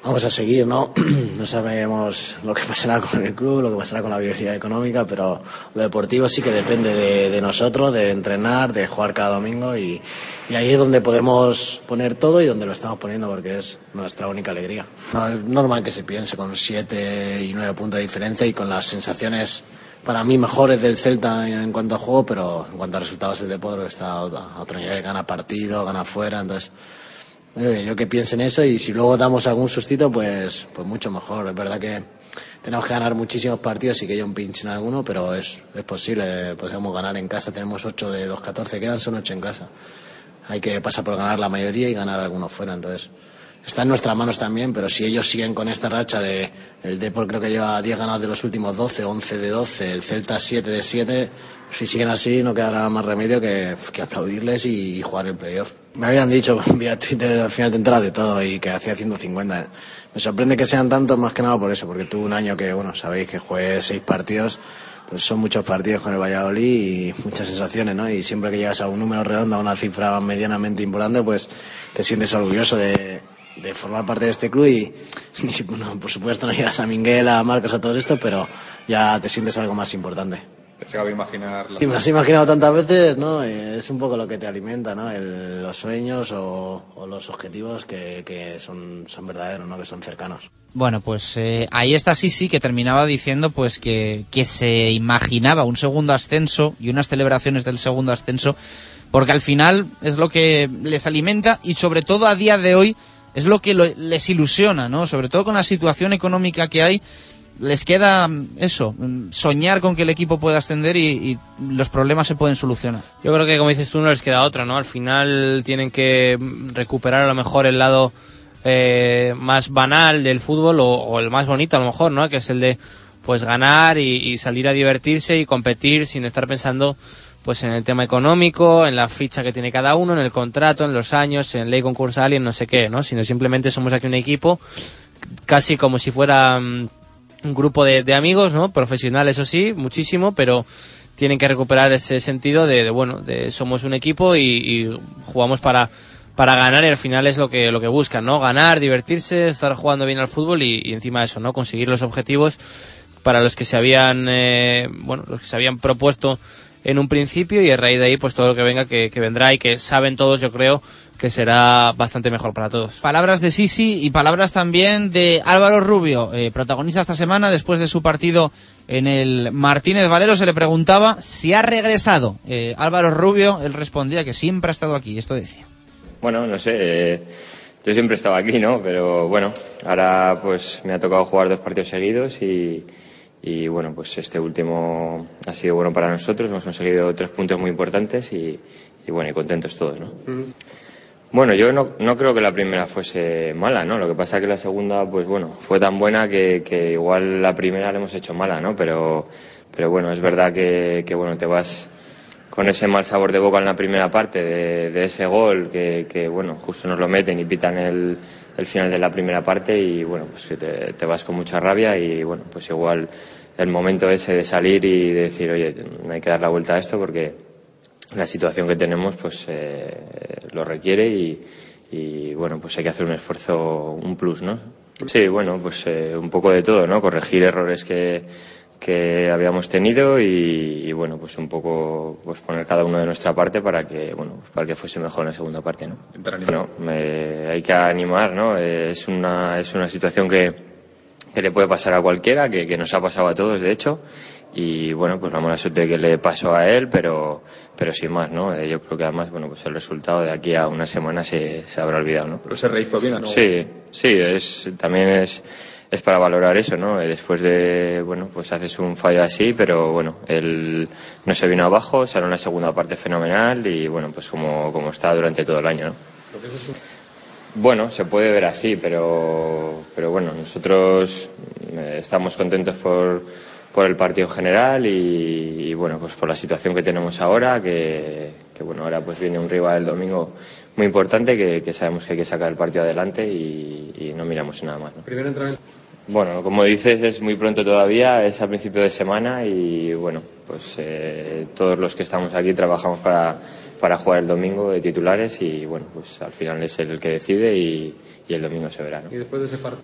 vamos a seguir, ¿no? No sabemos lo que pasará con el club, lo que pasará con la viabilidad económica, pero lo deportivo sí que depende de, de nosotros, de entrenar, de jugar cada domingo y, y, ahí es donde podemos poner todo y donde lo estamos poniendo porque es nuestra única alegría. No, es normal que se piense con siete y nueve puntos de diferencia y con las sensaciones para mí mejores del Celta en cuanto a juego, pero en cuanto a resultados el Depor está a otro nivel, gana partido, gana fuera, entonces eh, yo que piense en eso y si luego damos algún sustito, pues, pues mucho mejor. Es verdad que tenemos que ganar muchísimos partidos y que haya un pinche en alguno, pero es, es posible, podemos ganar en casa, tenemos 8 de los 14 que quedan, son 8 en casa. Hay que pasar por ganar la mayoría y ganar algunos fuera, entonces está en nuestras manos también, pero si ellos siguen con esta racha de el Depor creo que lleva 10 ganados de los últimos 12, 11 de 12, el Celta 7 de 7, si siguen así no quedará más remedio que, aplaudirles y, jugar el playoff. Me habían dicho vía Twitter al final te enteras de todo y que hacía 150. Me sorprende que sean tantos más que nada por eso, porque tuve un año que, bueno, sabéis que jugué seis partidos, pues son muchos partidos con el Valladolid y muchas sensaciones, ¿no? Y siempre que llegas a un número redondo, a una cifra medianamente importante, pues te sientes orgulloso de, de formar parte de este club y, bueno, por supuesto no llegas a Minguela, a Marcos, a todo esto, pero ya te sientes algo más importante. ¿Te llegado a imaginar? La... Sí, me has imaginado tantas veces, ¿no? Es un poco lo que te alimenta, ¿no? El, los sueños o, o los objetivos que, que, son, son verdaderos, ¿no? Que son cercanos. Bueno, pues eh, ahí está Sisi que terminaba diciendo pues que, que se imaginaba un segundo ascenso y unas celebraciones del segundo ascenso porque al final es lo que les alimenta y sobre todo a día de hoy es lo que lo, les ilusiona, ¿no? Sobre todo con la situación económica que hay, les queda eso, soñar con que el equipo pueda ascender y, los problemas se pueden solucionar. Yo creo que, como dices tú, no les queda otra, ¿no? Al final tienen que recuperar a lo mejor el lado eh, más banal del fútbol o, el más bonito a lo mejor, ¿no? Que es el de pues ganar y salir a divertirse y competir sin estar pensando pues en el tema económico, en la ficha que tiene cada uno, en el contrato, en los años, en ley concursal y en no sé qué, ¿no? Sino simplemente somos aquí un equipo, casi como si fuera um, un grupo de, de, amigos, ¿no? Profesional, eso sí, muchísimo, pero tienen que recuperar ese sentido de, de bueno, de somos un equipo y, y, jugamos para para ganar y al final es lo que lo que buscan, ¿no? Ganar, divertirse, estar jugando bien al fútbol y, y encima eso, ¿no? Conseguir los objetivos para los que se habían, eh, bueno, los que se habían propuesto en un principio y a raíz de ahí pues todo lo que venga que, que, vendrá y que saben todos yo creo que será bastante mejor para todos. Palabras de Sisi y palabras también de Álvaro Rubio, eh, protagonista esta semana después de su partido en el Martínez Valero se le preguntaba si ha regresado. Eh, Álvaro Rubio, él respondía que siempre ha estado aquí, esto decía. Bueno, no sé, eh, yo siempre he estado aquí, ¿no? Pero bueno, ahora pues me ha tocado jugar dos partidos seguidos y y bueno, pues este último ha sido bueno para nosotros, hemos conseguido tres puntos muy importantes y, y bueno, y contentos todos, ¿no? Mm. Bueno, yo no, no, creo que la primera fuese mala, ¿no? Lo que pasa es que la segunda, pues bueno, fue tan buena que, que igual la primera la hemos hecho mala, ¿no? Pero, pero bueno, es verdad que, que, bueno, te vas con ese mal sabor de boca en la primera parte de, de ese gol que, que, bueno, justo nos lo meten y pitan el, el final de la primera parte y bueno, pues que te, te, vas con mucha rabia y bueno, pues igual el momento ese de salir y de decir, oye, no hay que dar la vuelta a esto porque la situación que tenemos pues eh, lo requiere y, y bueno, pues hay que hacer un esfuerzo, un plus, ¿no? Sí, bueno, pues eh, un poco de todo, ¿no? Corregir errores que, que habíamos tenido y, y, bueno pues un poco pues poner cada uno de nuestra parte para que bueno para que fuese mejor en la segunda parte no bueno, me, hay que animar no es una es una situación que, que le puede pasar a cualquiera que, que, nos ha pasado a todos de hecho y bueno pues la mala suerte que le pasó a él pero pero sin más no eh, yo creo que además bueno pues el resultado de aquí a una semana se, se habrá olvidado no pero se rehizo bien ¿no? sí sí es también es es para valorar eso, ¿no? Después de, bueno, pues haces un fallo así, pero bueno, él no se vino abajo, salió una segunda parte fenomenal y bueno, pues como, como está durante todo el año, ¿no? Bueno, se puede ver así, pero, pero bueno, nosotros estamos contentos por, por el partido en general y, bueno, pues por la situación que tenemos ahora, que, que bueno, ahora pues viene un rival el domingo muy importante que, sabemos que hay que sacar el partido adelante y, y no miramos nada más. ¿no? Bueno, como dices, es muy pronto todavía, es a principio de semana y bueno, pues eh, todos los que estamos aquí trabajamos para, para jugar el domingo de titulares y bueno, pues al final es el que decide y, y el domingo se verá. ¿no? Y después de ese partido.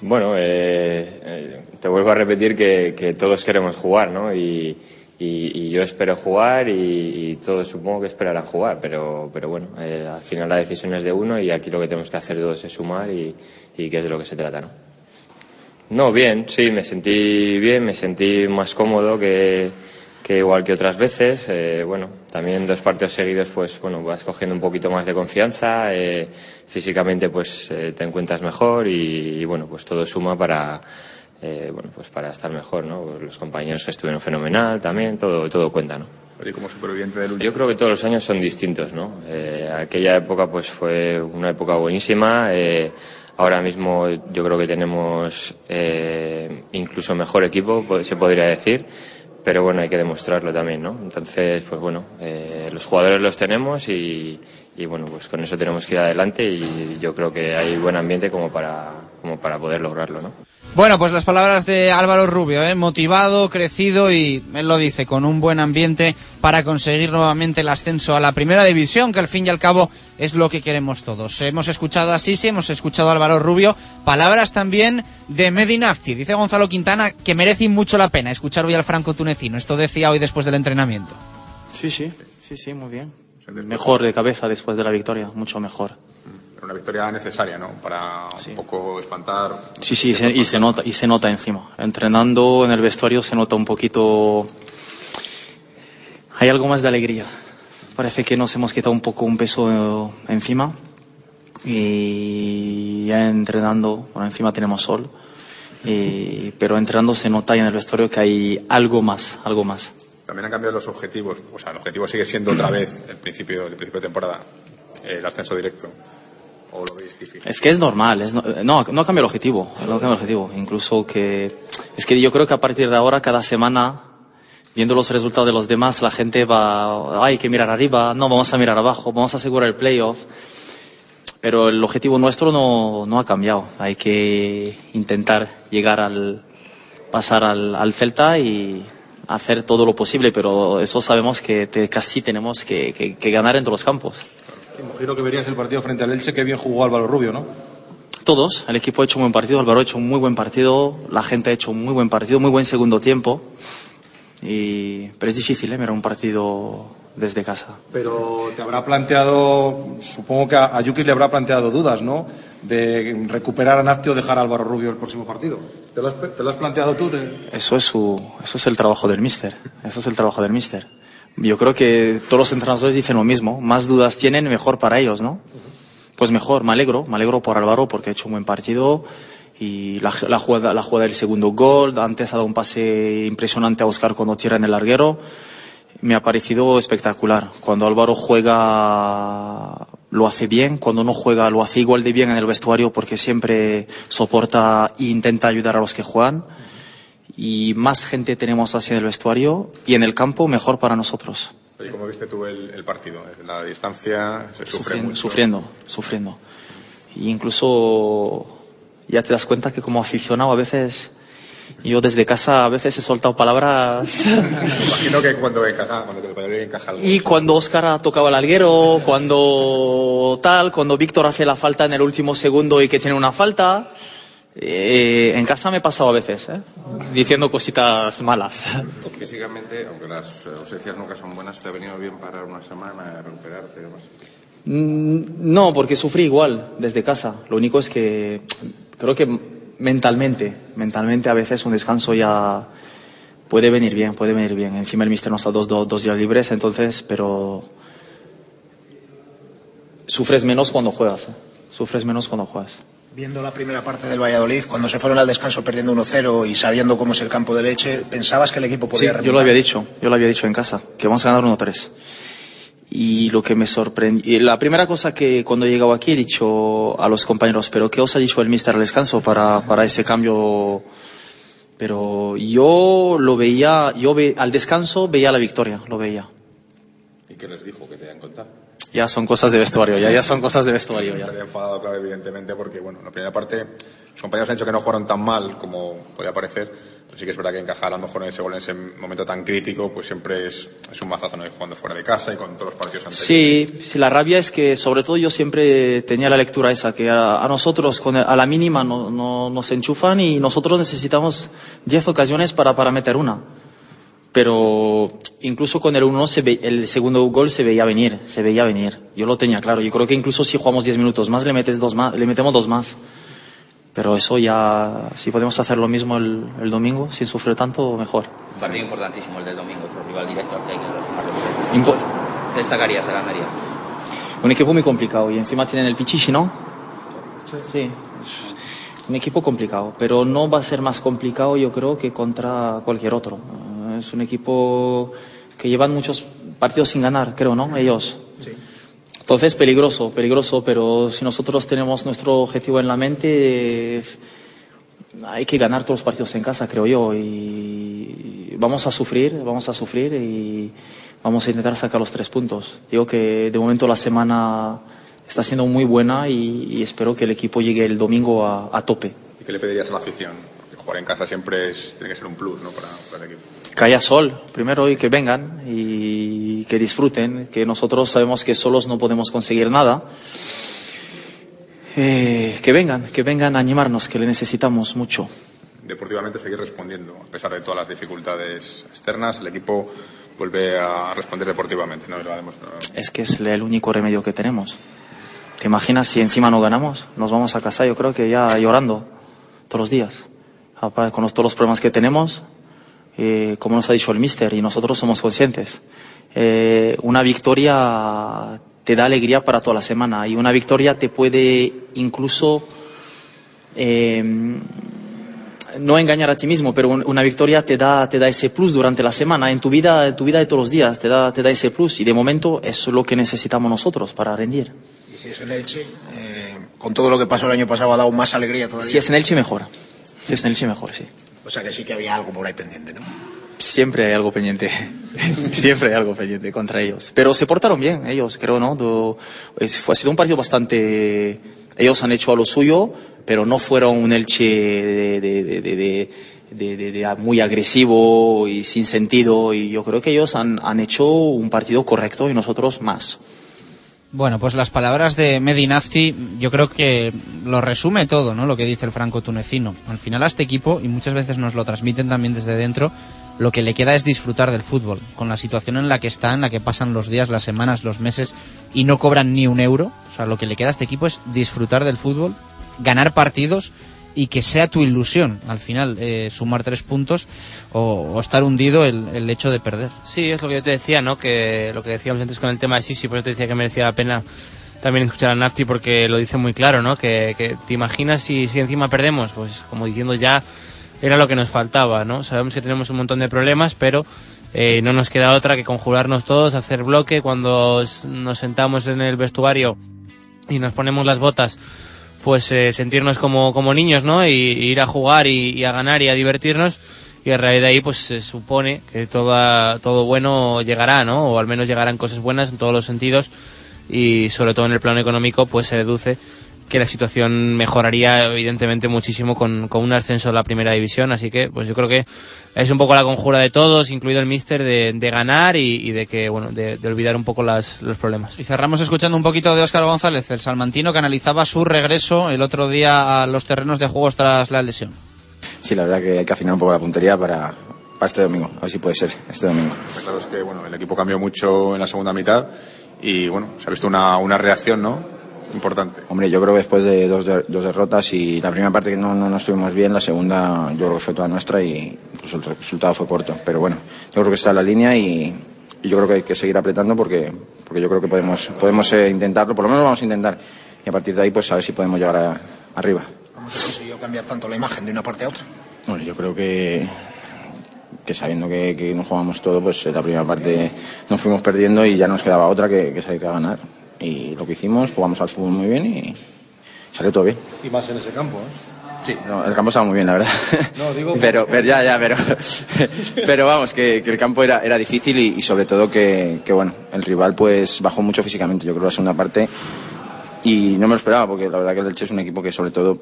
Bueno, eh, eh, te vuelvo a repetir que, que, todos queremos jugar, ¿no? Y, y, y yo espero jugar y, y, todos supongo que esperarán jugar, pero, pero bueno, eh, al final la decisión es de uno y aquí lo que tenemos que hacer todos es sumar y, y que es de lo que se trata, ¿no? No, bien, sí, me sentí bien, me sentí más cómodo que, que igual que otras veces. Eh, bueno, también dos partidos seguidos, pues bueno, vas cogiendo un poquito más de confianza. Eh, físicamente, pues eh, te encuentras mejor y, y, bueno, pues todo suma para, eh, bueno, pues para estar mejor, ¿no? Pues los compañeros que estuvieron fenomenal también, todo, todo cuenta, ¿no? Oye, como superviviente del Yo creo que todos los años son distintos, ¿no? Eh, aquella época, pues fue una época buenísima. Eh, Ahora mismo yo creo que tenemos eh, incluso mejor equipo, se podría decir, pero bueno, hay que demostrarlo también, ¿no? Entonces, pues bueno, eh, los jugadores los tenemos y, y, bueno, pues con eso tenemos que ir adelante y yo creo que hay buen ambiente como para, como para poder lograrlo, ¿no? Bueno, pues las palabras de Álvaro Rubio, ¿eh? motivado, crecido y él lo dice, con un buen ambiente para conseguir nuevamente el ascenso a la primera división, que al fin y al cabo es lo que queremos todos. Hemos escuchado a Sisi, hemos escuchado a Álvaro Rubio, palabras también de Medinafti. Dice Gonzalo Quintana que merece mucho la pena escuchar hoy al franco tunecino. Esto decía hoy después del entrenamiento. Sí, sí, sí, sí, muy bien. Mejor de cabeza después de la victoria, mucho mejor una victoria necesaria, ¿no? Para Sí. un poco espantar. Sí, sí, y se, y se nota, y se nota encima. Entrenando en el vestuario se nota un poquito. Hay algo más de alegría. Parece que nos hemos quitado un poco un peso encima. Y ya entrenando, bueno, encima tenemos sol. Y- pero entrenando se nota en el vestuario que hay algo más, algo más. También han cambiado los objetivos. O sea, el objetivo sigue siendo otra vez el principio, el principio de temporada, el ascenso directo. Es que es normal, es no, no, no cambia el objetivo, no cambia el objetivo. Incluso que, es que yo creo que a partir de ahora, cada semana, viendo los resultados de los demás, la gente va, hay que mirar arriba, no, vamos a mirar abajo, vamos a asegurar el playoff. Pero el objetivo nuestro no, no ha cambiado. Hay que intentar llegar al, pasar al, al Celta y hacer todo lo posible, pero eso sabemos que te- casi tenemos que, que- ganar en todos los campos. Imagino que verías el partido frente al Elche, que bien jugó Álvaro Rubio, ¿no? Todos, el equipo ha hecho un buen partido, Álvaro ha hecho un muy buen partido, la gente ha hecho un muy buen partido, muy buen segundo tiempo. Y, pero es difícil, ¿eh? Mirar un partido desde casa. Pero te habrá planteado, supongo que a, Yuki le habrá planteado dudas, ¿no? De recuperar a Nafti o dejar a Álvaro Rubio el próximo partido. ¿Te lo has, te lo has planteado tú? Te- Eso es, su, eso es el trabajo del míster. Eso es el trabajo del míster. Yo creo que todos los entrenadores dicen lo mismo. Más dudas tienen, mejor para ellos, ¿no? Pues mejor, me alegro. Me alegro por Álvaro porque ha hecho un buen partido. Y la, la jugada, la jugada del segundo gol, antes ha dado un pase impresionante a Oscar cuando tira en el larguero. Me ha parecido espectacular. Cuando Álvaro juega, lo hace bien. Cuando no juega, lo hace igual de bien en el vestuario porque siempre soporta e intenta ayudar a los que juegan y más gente tenemos hacia el vestuario y en el campo mejor para nosotros. Oye, ¿Cómo viste tú el, el partido? La distancia se sufre Sufriendo, mucho. sufriendo, sufriendo. Y incluso ya te das cuenta que como aficionado a veces, yo desde casa a veces he soltado palabras Imagino que cuando encaja, cuando Valladolid encaja algo. y cuando Oscar ha tocado el alguero, cuando tal, cuando Víctor hace la falta en el último segundo y que tiene una falta, eh, en casa me he pasado a veces, ¿eh? diciendo cositas malas. Físicamente, aunque las ausencias nunca son buenas, te ha venido bien parar una semana, recuperarte y demás. Mm, No, porque sufrí igual desde casa. Lo único es que creo que mentalmente, mentalmente a veces un descanso ya puede venir bien, puede venir bien. Encima el mister nos da dos, dos, dos días libres, entonces, pero sufres menos cuando juegas. ¿eh? Sufres menos cuando juegas. Viendo la primera parte del Valladolid, cuando se fueron al descanso perdiendo 1-0 y sabiendo cómo es el campo de leche, ¿pensabas que el equipo Sí, podía yo remontar? lo había dicho, yo lo había dicho en casa, que vamos a ganar 1-3. Y lo que me sorprendió, la primera cosa que cuando he llegado aquí he dicho a los compañeros, pero ¿qué os ha dicho el mister al descanso para, para ese cambio Pero yo lo veía, yo ve, al descanso veía la victoria, lo veía. ¿Y qué les dijo que te hayan contado? Ya son cosas de vestuario, ya, ya son cosas de vestuario. Ya. Estaría enfadado, claro, evidentemente, porque, bueno, en la primera parte los compañeros han dicho que no jugaron tan mal como podía parecer, pero sí que es verdad que encajar a lo mejor en ese gol en ese momento tan crítico, pues siempre es, es un mazazo, ¿no? Jugando fuera de casa y con todos los partidos anteriores. Sí, sí, la rabia es que sobre todo yo siempre tenía la lectura esa, que a, a nosotros con el- a la mínima no, no- nos enchufan y nosotros necesitamos 10 ocasiones para, para meter una. Pero incluso con el 1 se ve- el segundo gol se veía venir, se veía venir. Yo lo tenía claro. Yo creo que incluso si jugamos 10 minutos más le metes dos más, le metemos dos más. Pero eso ya, si podemos hacer lo mismo el, el domingo sin sufrir tanto, mejor. Un partido importantísimo el del domingo, otro rival directo al que hay que. Impo- ¿Qué destacarías de la Almería? Un equipo muy complicado y encima tienen el Pichichi, ¿no? Sí. Un equipo complicado, pero no va a ser más complicado yo creo que contra cualquier otro. Es un equipo que llevan muchos partidos sin ganar, creo, ¿no? Ellos. Entonces, peligroso, peligroso, pero si nosotros tenemos nuestro objetivo en la mente, eh, hay que ganar todos los partidos en casa, creo yo, y vamos a sufrir, vamos a sufrir y vamos a intentar sacar los tres puntos. Digo que de momento la semana está siendo muy buena y, y espero que el equipo llegue el domingo a, a tope. ¿Y qué le pedirías a la afición? Porque jugar en casa siempre es, tiene que ser un plus, ¿no? Para, para el equipo. Que haya sol, primero, y que vengan y que disfruten, que nosotros sabemos que solos no podemos conseguir nada. Eh, que vengan, que vengan a animarnos, que le necesitamos mucho. Deportivamente seguir respondiendo, a pesar de todas las dificultades externas, el equipo vuelve a responder deportivamente, ¿no? Es que es el único remedio que tenemos. ¿Te imaginas si encima no ganamos? Nos vamos a casa, yo creo que ya llorando todos los días. Con los- todos los problemas que tenemos, eh, como nos ha dicho el mister, y nosotros somos conscientes. Eh, una victoria te da alegría para toda la semana y una victoria te puede incluso eh, no engañar a ti mismo, pero un- una victoria te da, te da ese plus durante la semana, en tu vida, en tu vida de todos los días, te da, te da ese plus y de momento es lo que necesitamos nosotros para rendir. Y si es el Elche, eh, con todo lo que pasó el año pasado ha dado más alegría todavía. Si es en Elche, mejor. Si es en Elche, mejor, sí. O sea que sí que había algo por ahí pendiente, ¿no? Siempre hay algo pendiente. Siempre hay algo pendiente contra ellos. Pero se portaron bien, ellos, creo, ¿no? Do- es- fue, ha sido un partido bastante. Ellos han hecho a lo suyo, pero no fueron un Elche de, de- de- de- muy agresivo y sin sentido. Y yo creo que ellos han, han hecho un partido correcto y nosotros más. Bueno, pues las palabras de Medinafti yo creo que lo resume todo, ¿no? Lo que dice el franco tunecino. Al final a este equipo, y muchas veces nos lo transmiten también desde dentro, lo que le queda es disfrutar del fútbol. Con la situación en la que está, en la que pasan los días, las semanas, los meses y no cobran ni un euro. O sea, lo que le queda a este equipo es disfrutar del fútbol, ganar partidos y que sea tu ilusión al final eh, sumar tres puntos o, o estar hundido el, el hecho de perder. Sí, es lo que yo te decía, ¿no? Que lo que decíamos antes con el tema de Sisi, por eso te decía que merecía la pena también escuchar a Nafti porque lo dice muy claro, ¿no? Que, que te imaginas si, si encima perdemos, pues como diciendo ya era lo que nos faltaba, ¿no? Sabemos que tenemos un montón de problemas, pero eh, no nos queda otra que conjurarnos todos, hacer bloque cuando nos sentamos en el vestuario y nos ponemos las botas pues eh, sentirnos como, como niños, ¿no? Y, ir a jugar y, y a ganar y a divertirnos. Y a raíz de ahí, pues se supone que toda, todo bueno llegará, ¿no? O al menos llegarán cosas buenas en todos los sentidos. Y sobre todo en el plano económico, pues se deduce que la situación mejoraría evidentemente muchísimo con, con un ascenso a la primera división. Así que, pues yo creo que es un poco la conjura de todos, incluido el míster, de, de ganar y, y de que, bueno, de, de olvidar un poco las, los problemas. Y cerramos escuchando un poquito de Óscar González, el salmantino que analizaba su regreso el otro día a los terrenos de juegos tras la lesión. Sí, la verdad que hay que afinar un poco la puntería para, para este domingo. A ver si puede ser este domingo. Está claro es que bueno, el equipo cambió mucho en la segunda mitad y bueno, se ha visto una, una reacción, ¿no? Importante. Hombre, yo creo que después de dos, de- dos derrotas y la primera parte que no, no, no estuvimos bien, la segunda yo creo que fue toda nuestra y incluso el resultado fue corto. Pero bueno, yo creo que está en la línea y, y yo creo que hay que seguir apretando porque, porque yo creo que podemos, podemos eh, intentarlo, por lo menos lo vamos a intentar. Y a partir de ahí, pues a ver si podemos llegar a- arriba. ¿Cómo se consiguió cambiar tanto la imagen de una parte a otra? Bueno, yo creo que, que sabiendo que, que no jugamos todo, pues en la primera parte nos fuimos perdiendo y ya nos quedaba otra que, que salir a ganar. Y lo que hicimos, jugamos al fútbol muy bien y salió todo bien. Y más en ese campo, ¿eh? Sí, no, el campo estaba muy bien, la verdad. No, digo pero, pero ya, ya, pero, pero vamos, que, que el campo era, era difícil y, y sobre todo que, que, bueno, el rival pues bajó mucho físicamente, yo creo, la segunda parte y no me lo esperaba porque la verdad que el Elche es un equipo que sobre todo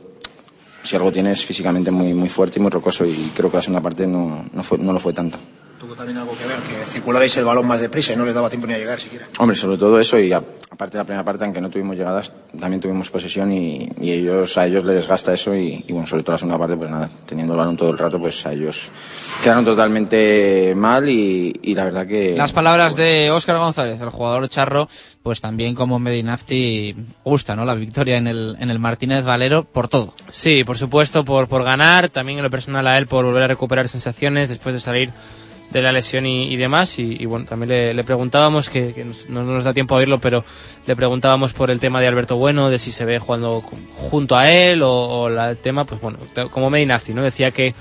si algo tiene es físicamente muy, muy fuerte y muy rocoso y creo que la segunda parte no, no, fue, no lo fue tanto. Tuvo también algo que ver, que circulabais el balón más deprisa y no les daba tiempo ni a llegar siquiera. Hombre, sobre todo eso y a- aparte de la primera parte, aunque no tuvimos llegadas, también tuvimos posesión y, y ellos a ellos les desgasta eso y, y, bueno, sobre todo la segunda parte, pues nada, teniendo el balón todo el rato, pues a ellos quedaron totalmente mal y, y la verdad que... Las palabras de Óscar González, el jugador charro, pues también como Medinafti gusta, ¿no? La victoria en el, en el Martínez Valero por todo. Sí, por supuesto, por, por ganar, también en lo personal a él por volver a recuperar sensaciones después de salir de la lesión y, demás. Y, bueno, también le, preguntábamos, que, no nos da tiempo a oírlo, pero le preguntábamos por el tema de Alberto Bueno, de si se ve jugando junto a él o, la- el tema, pues bueno, como Medinafti, ¿no? Decía que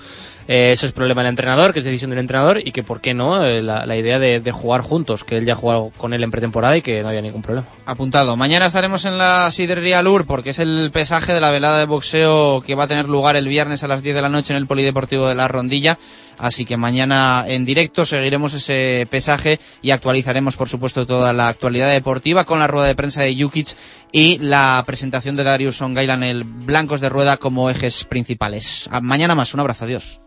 eh, eso es problema del entrenador, que es decisión del entrenador y que por qué no eh, la, idea de, de jugar juntos, que él ya ha jugado con él en pretemporada y que no había ningún problema. Apuntado. Mañana estaremos en la Sidrería Lur porque es el pesaje de la velada de boxeo que va a tener lugar el viernes a las 10 de la noche en el Polideportivo de la Rondilla. Así que mañana en directo seguiremos ese pesaje y actualizaremos, por supuesto, toda la actualidad deportiva con la rueda de prensa de Jukic y la presentación de Darius Ongailan, el Blancos de Rueda, como ejes principales. A- Mañana más. Un abrazo. Adiós.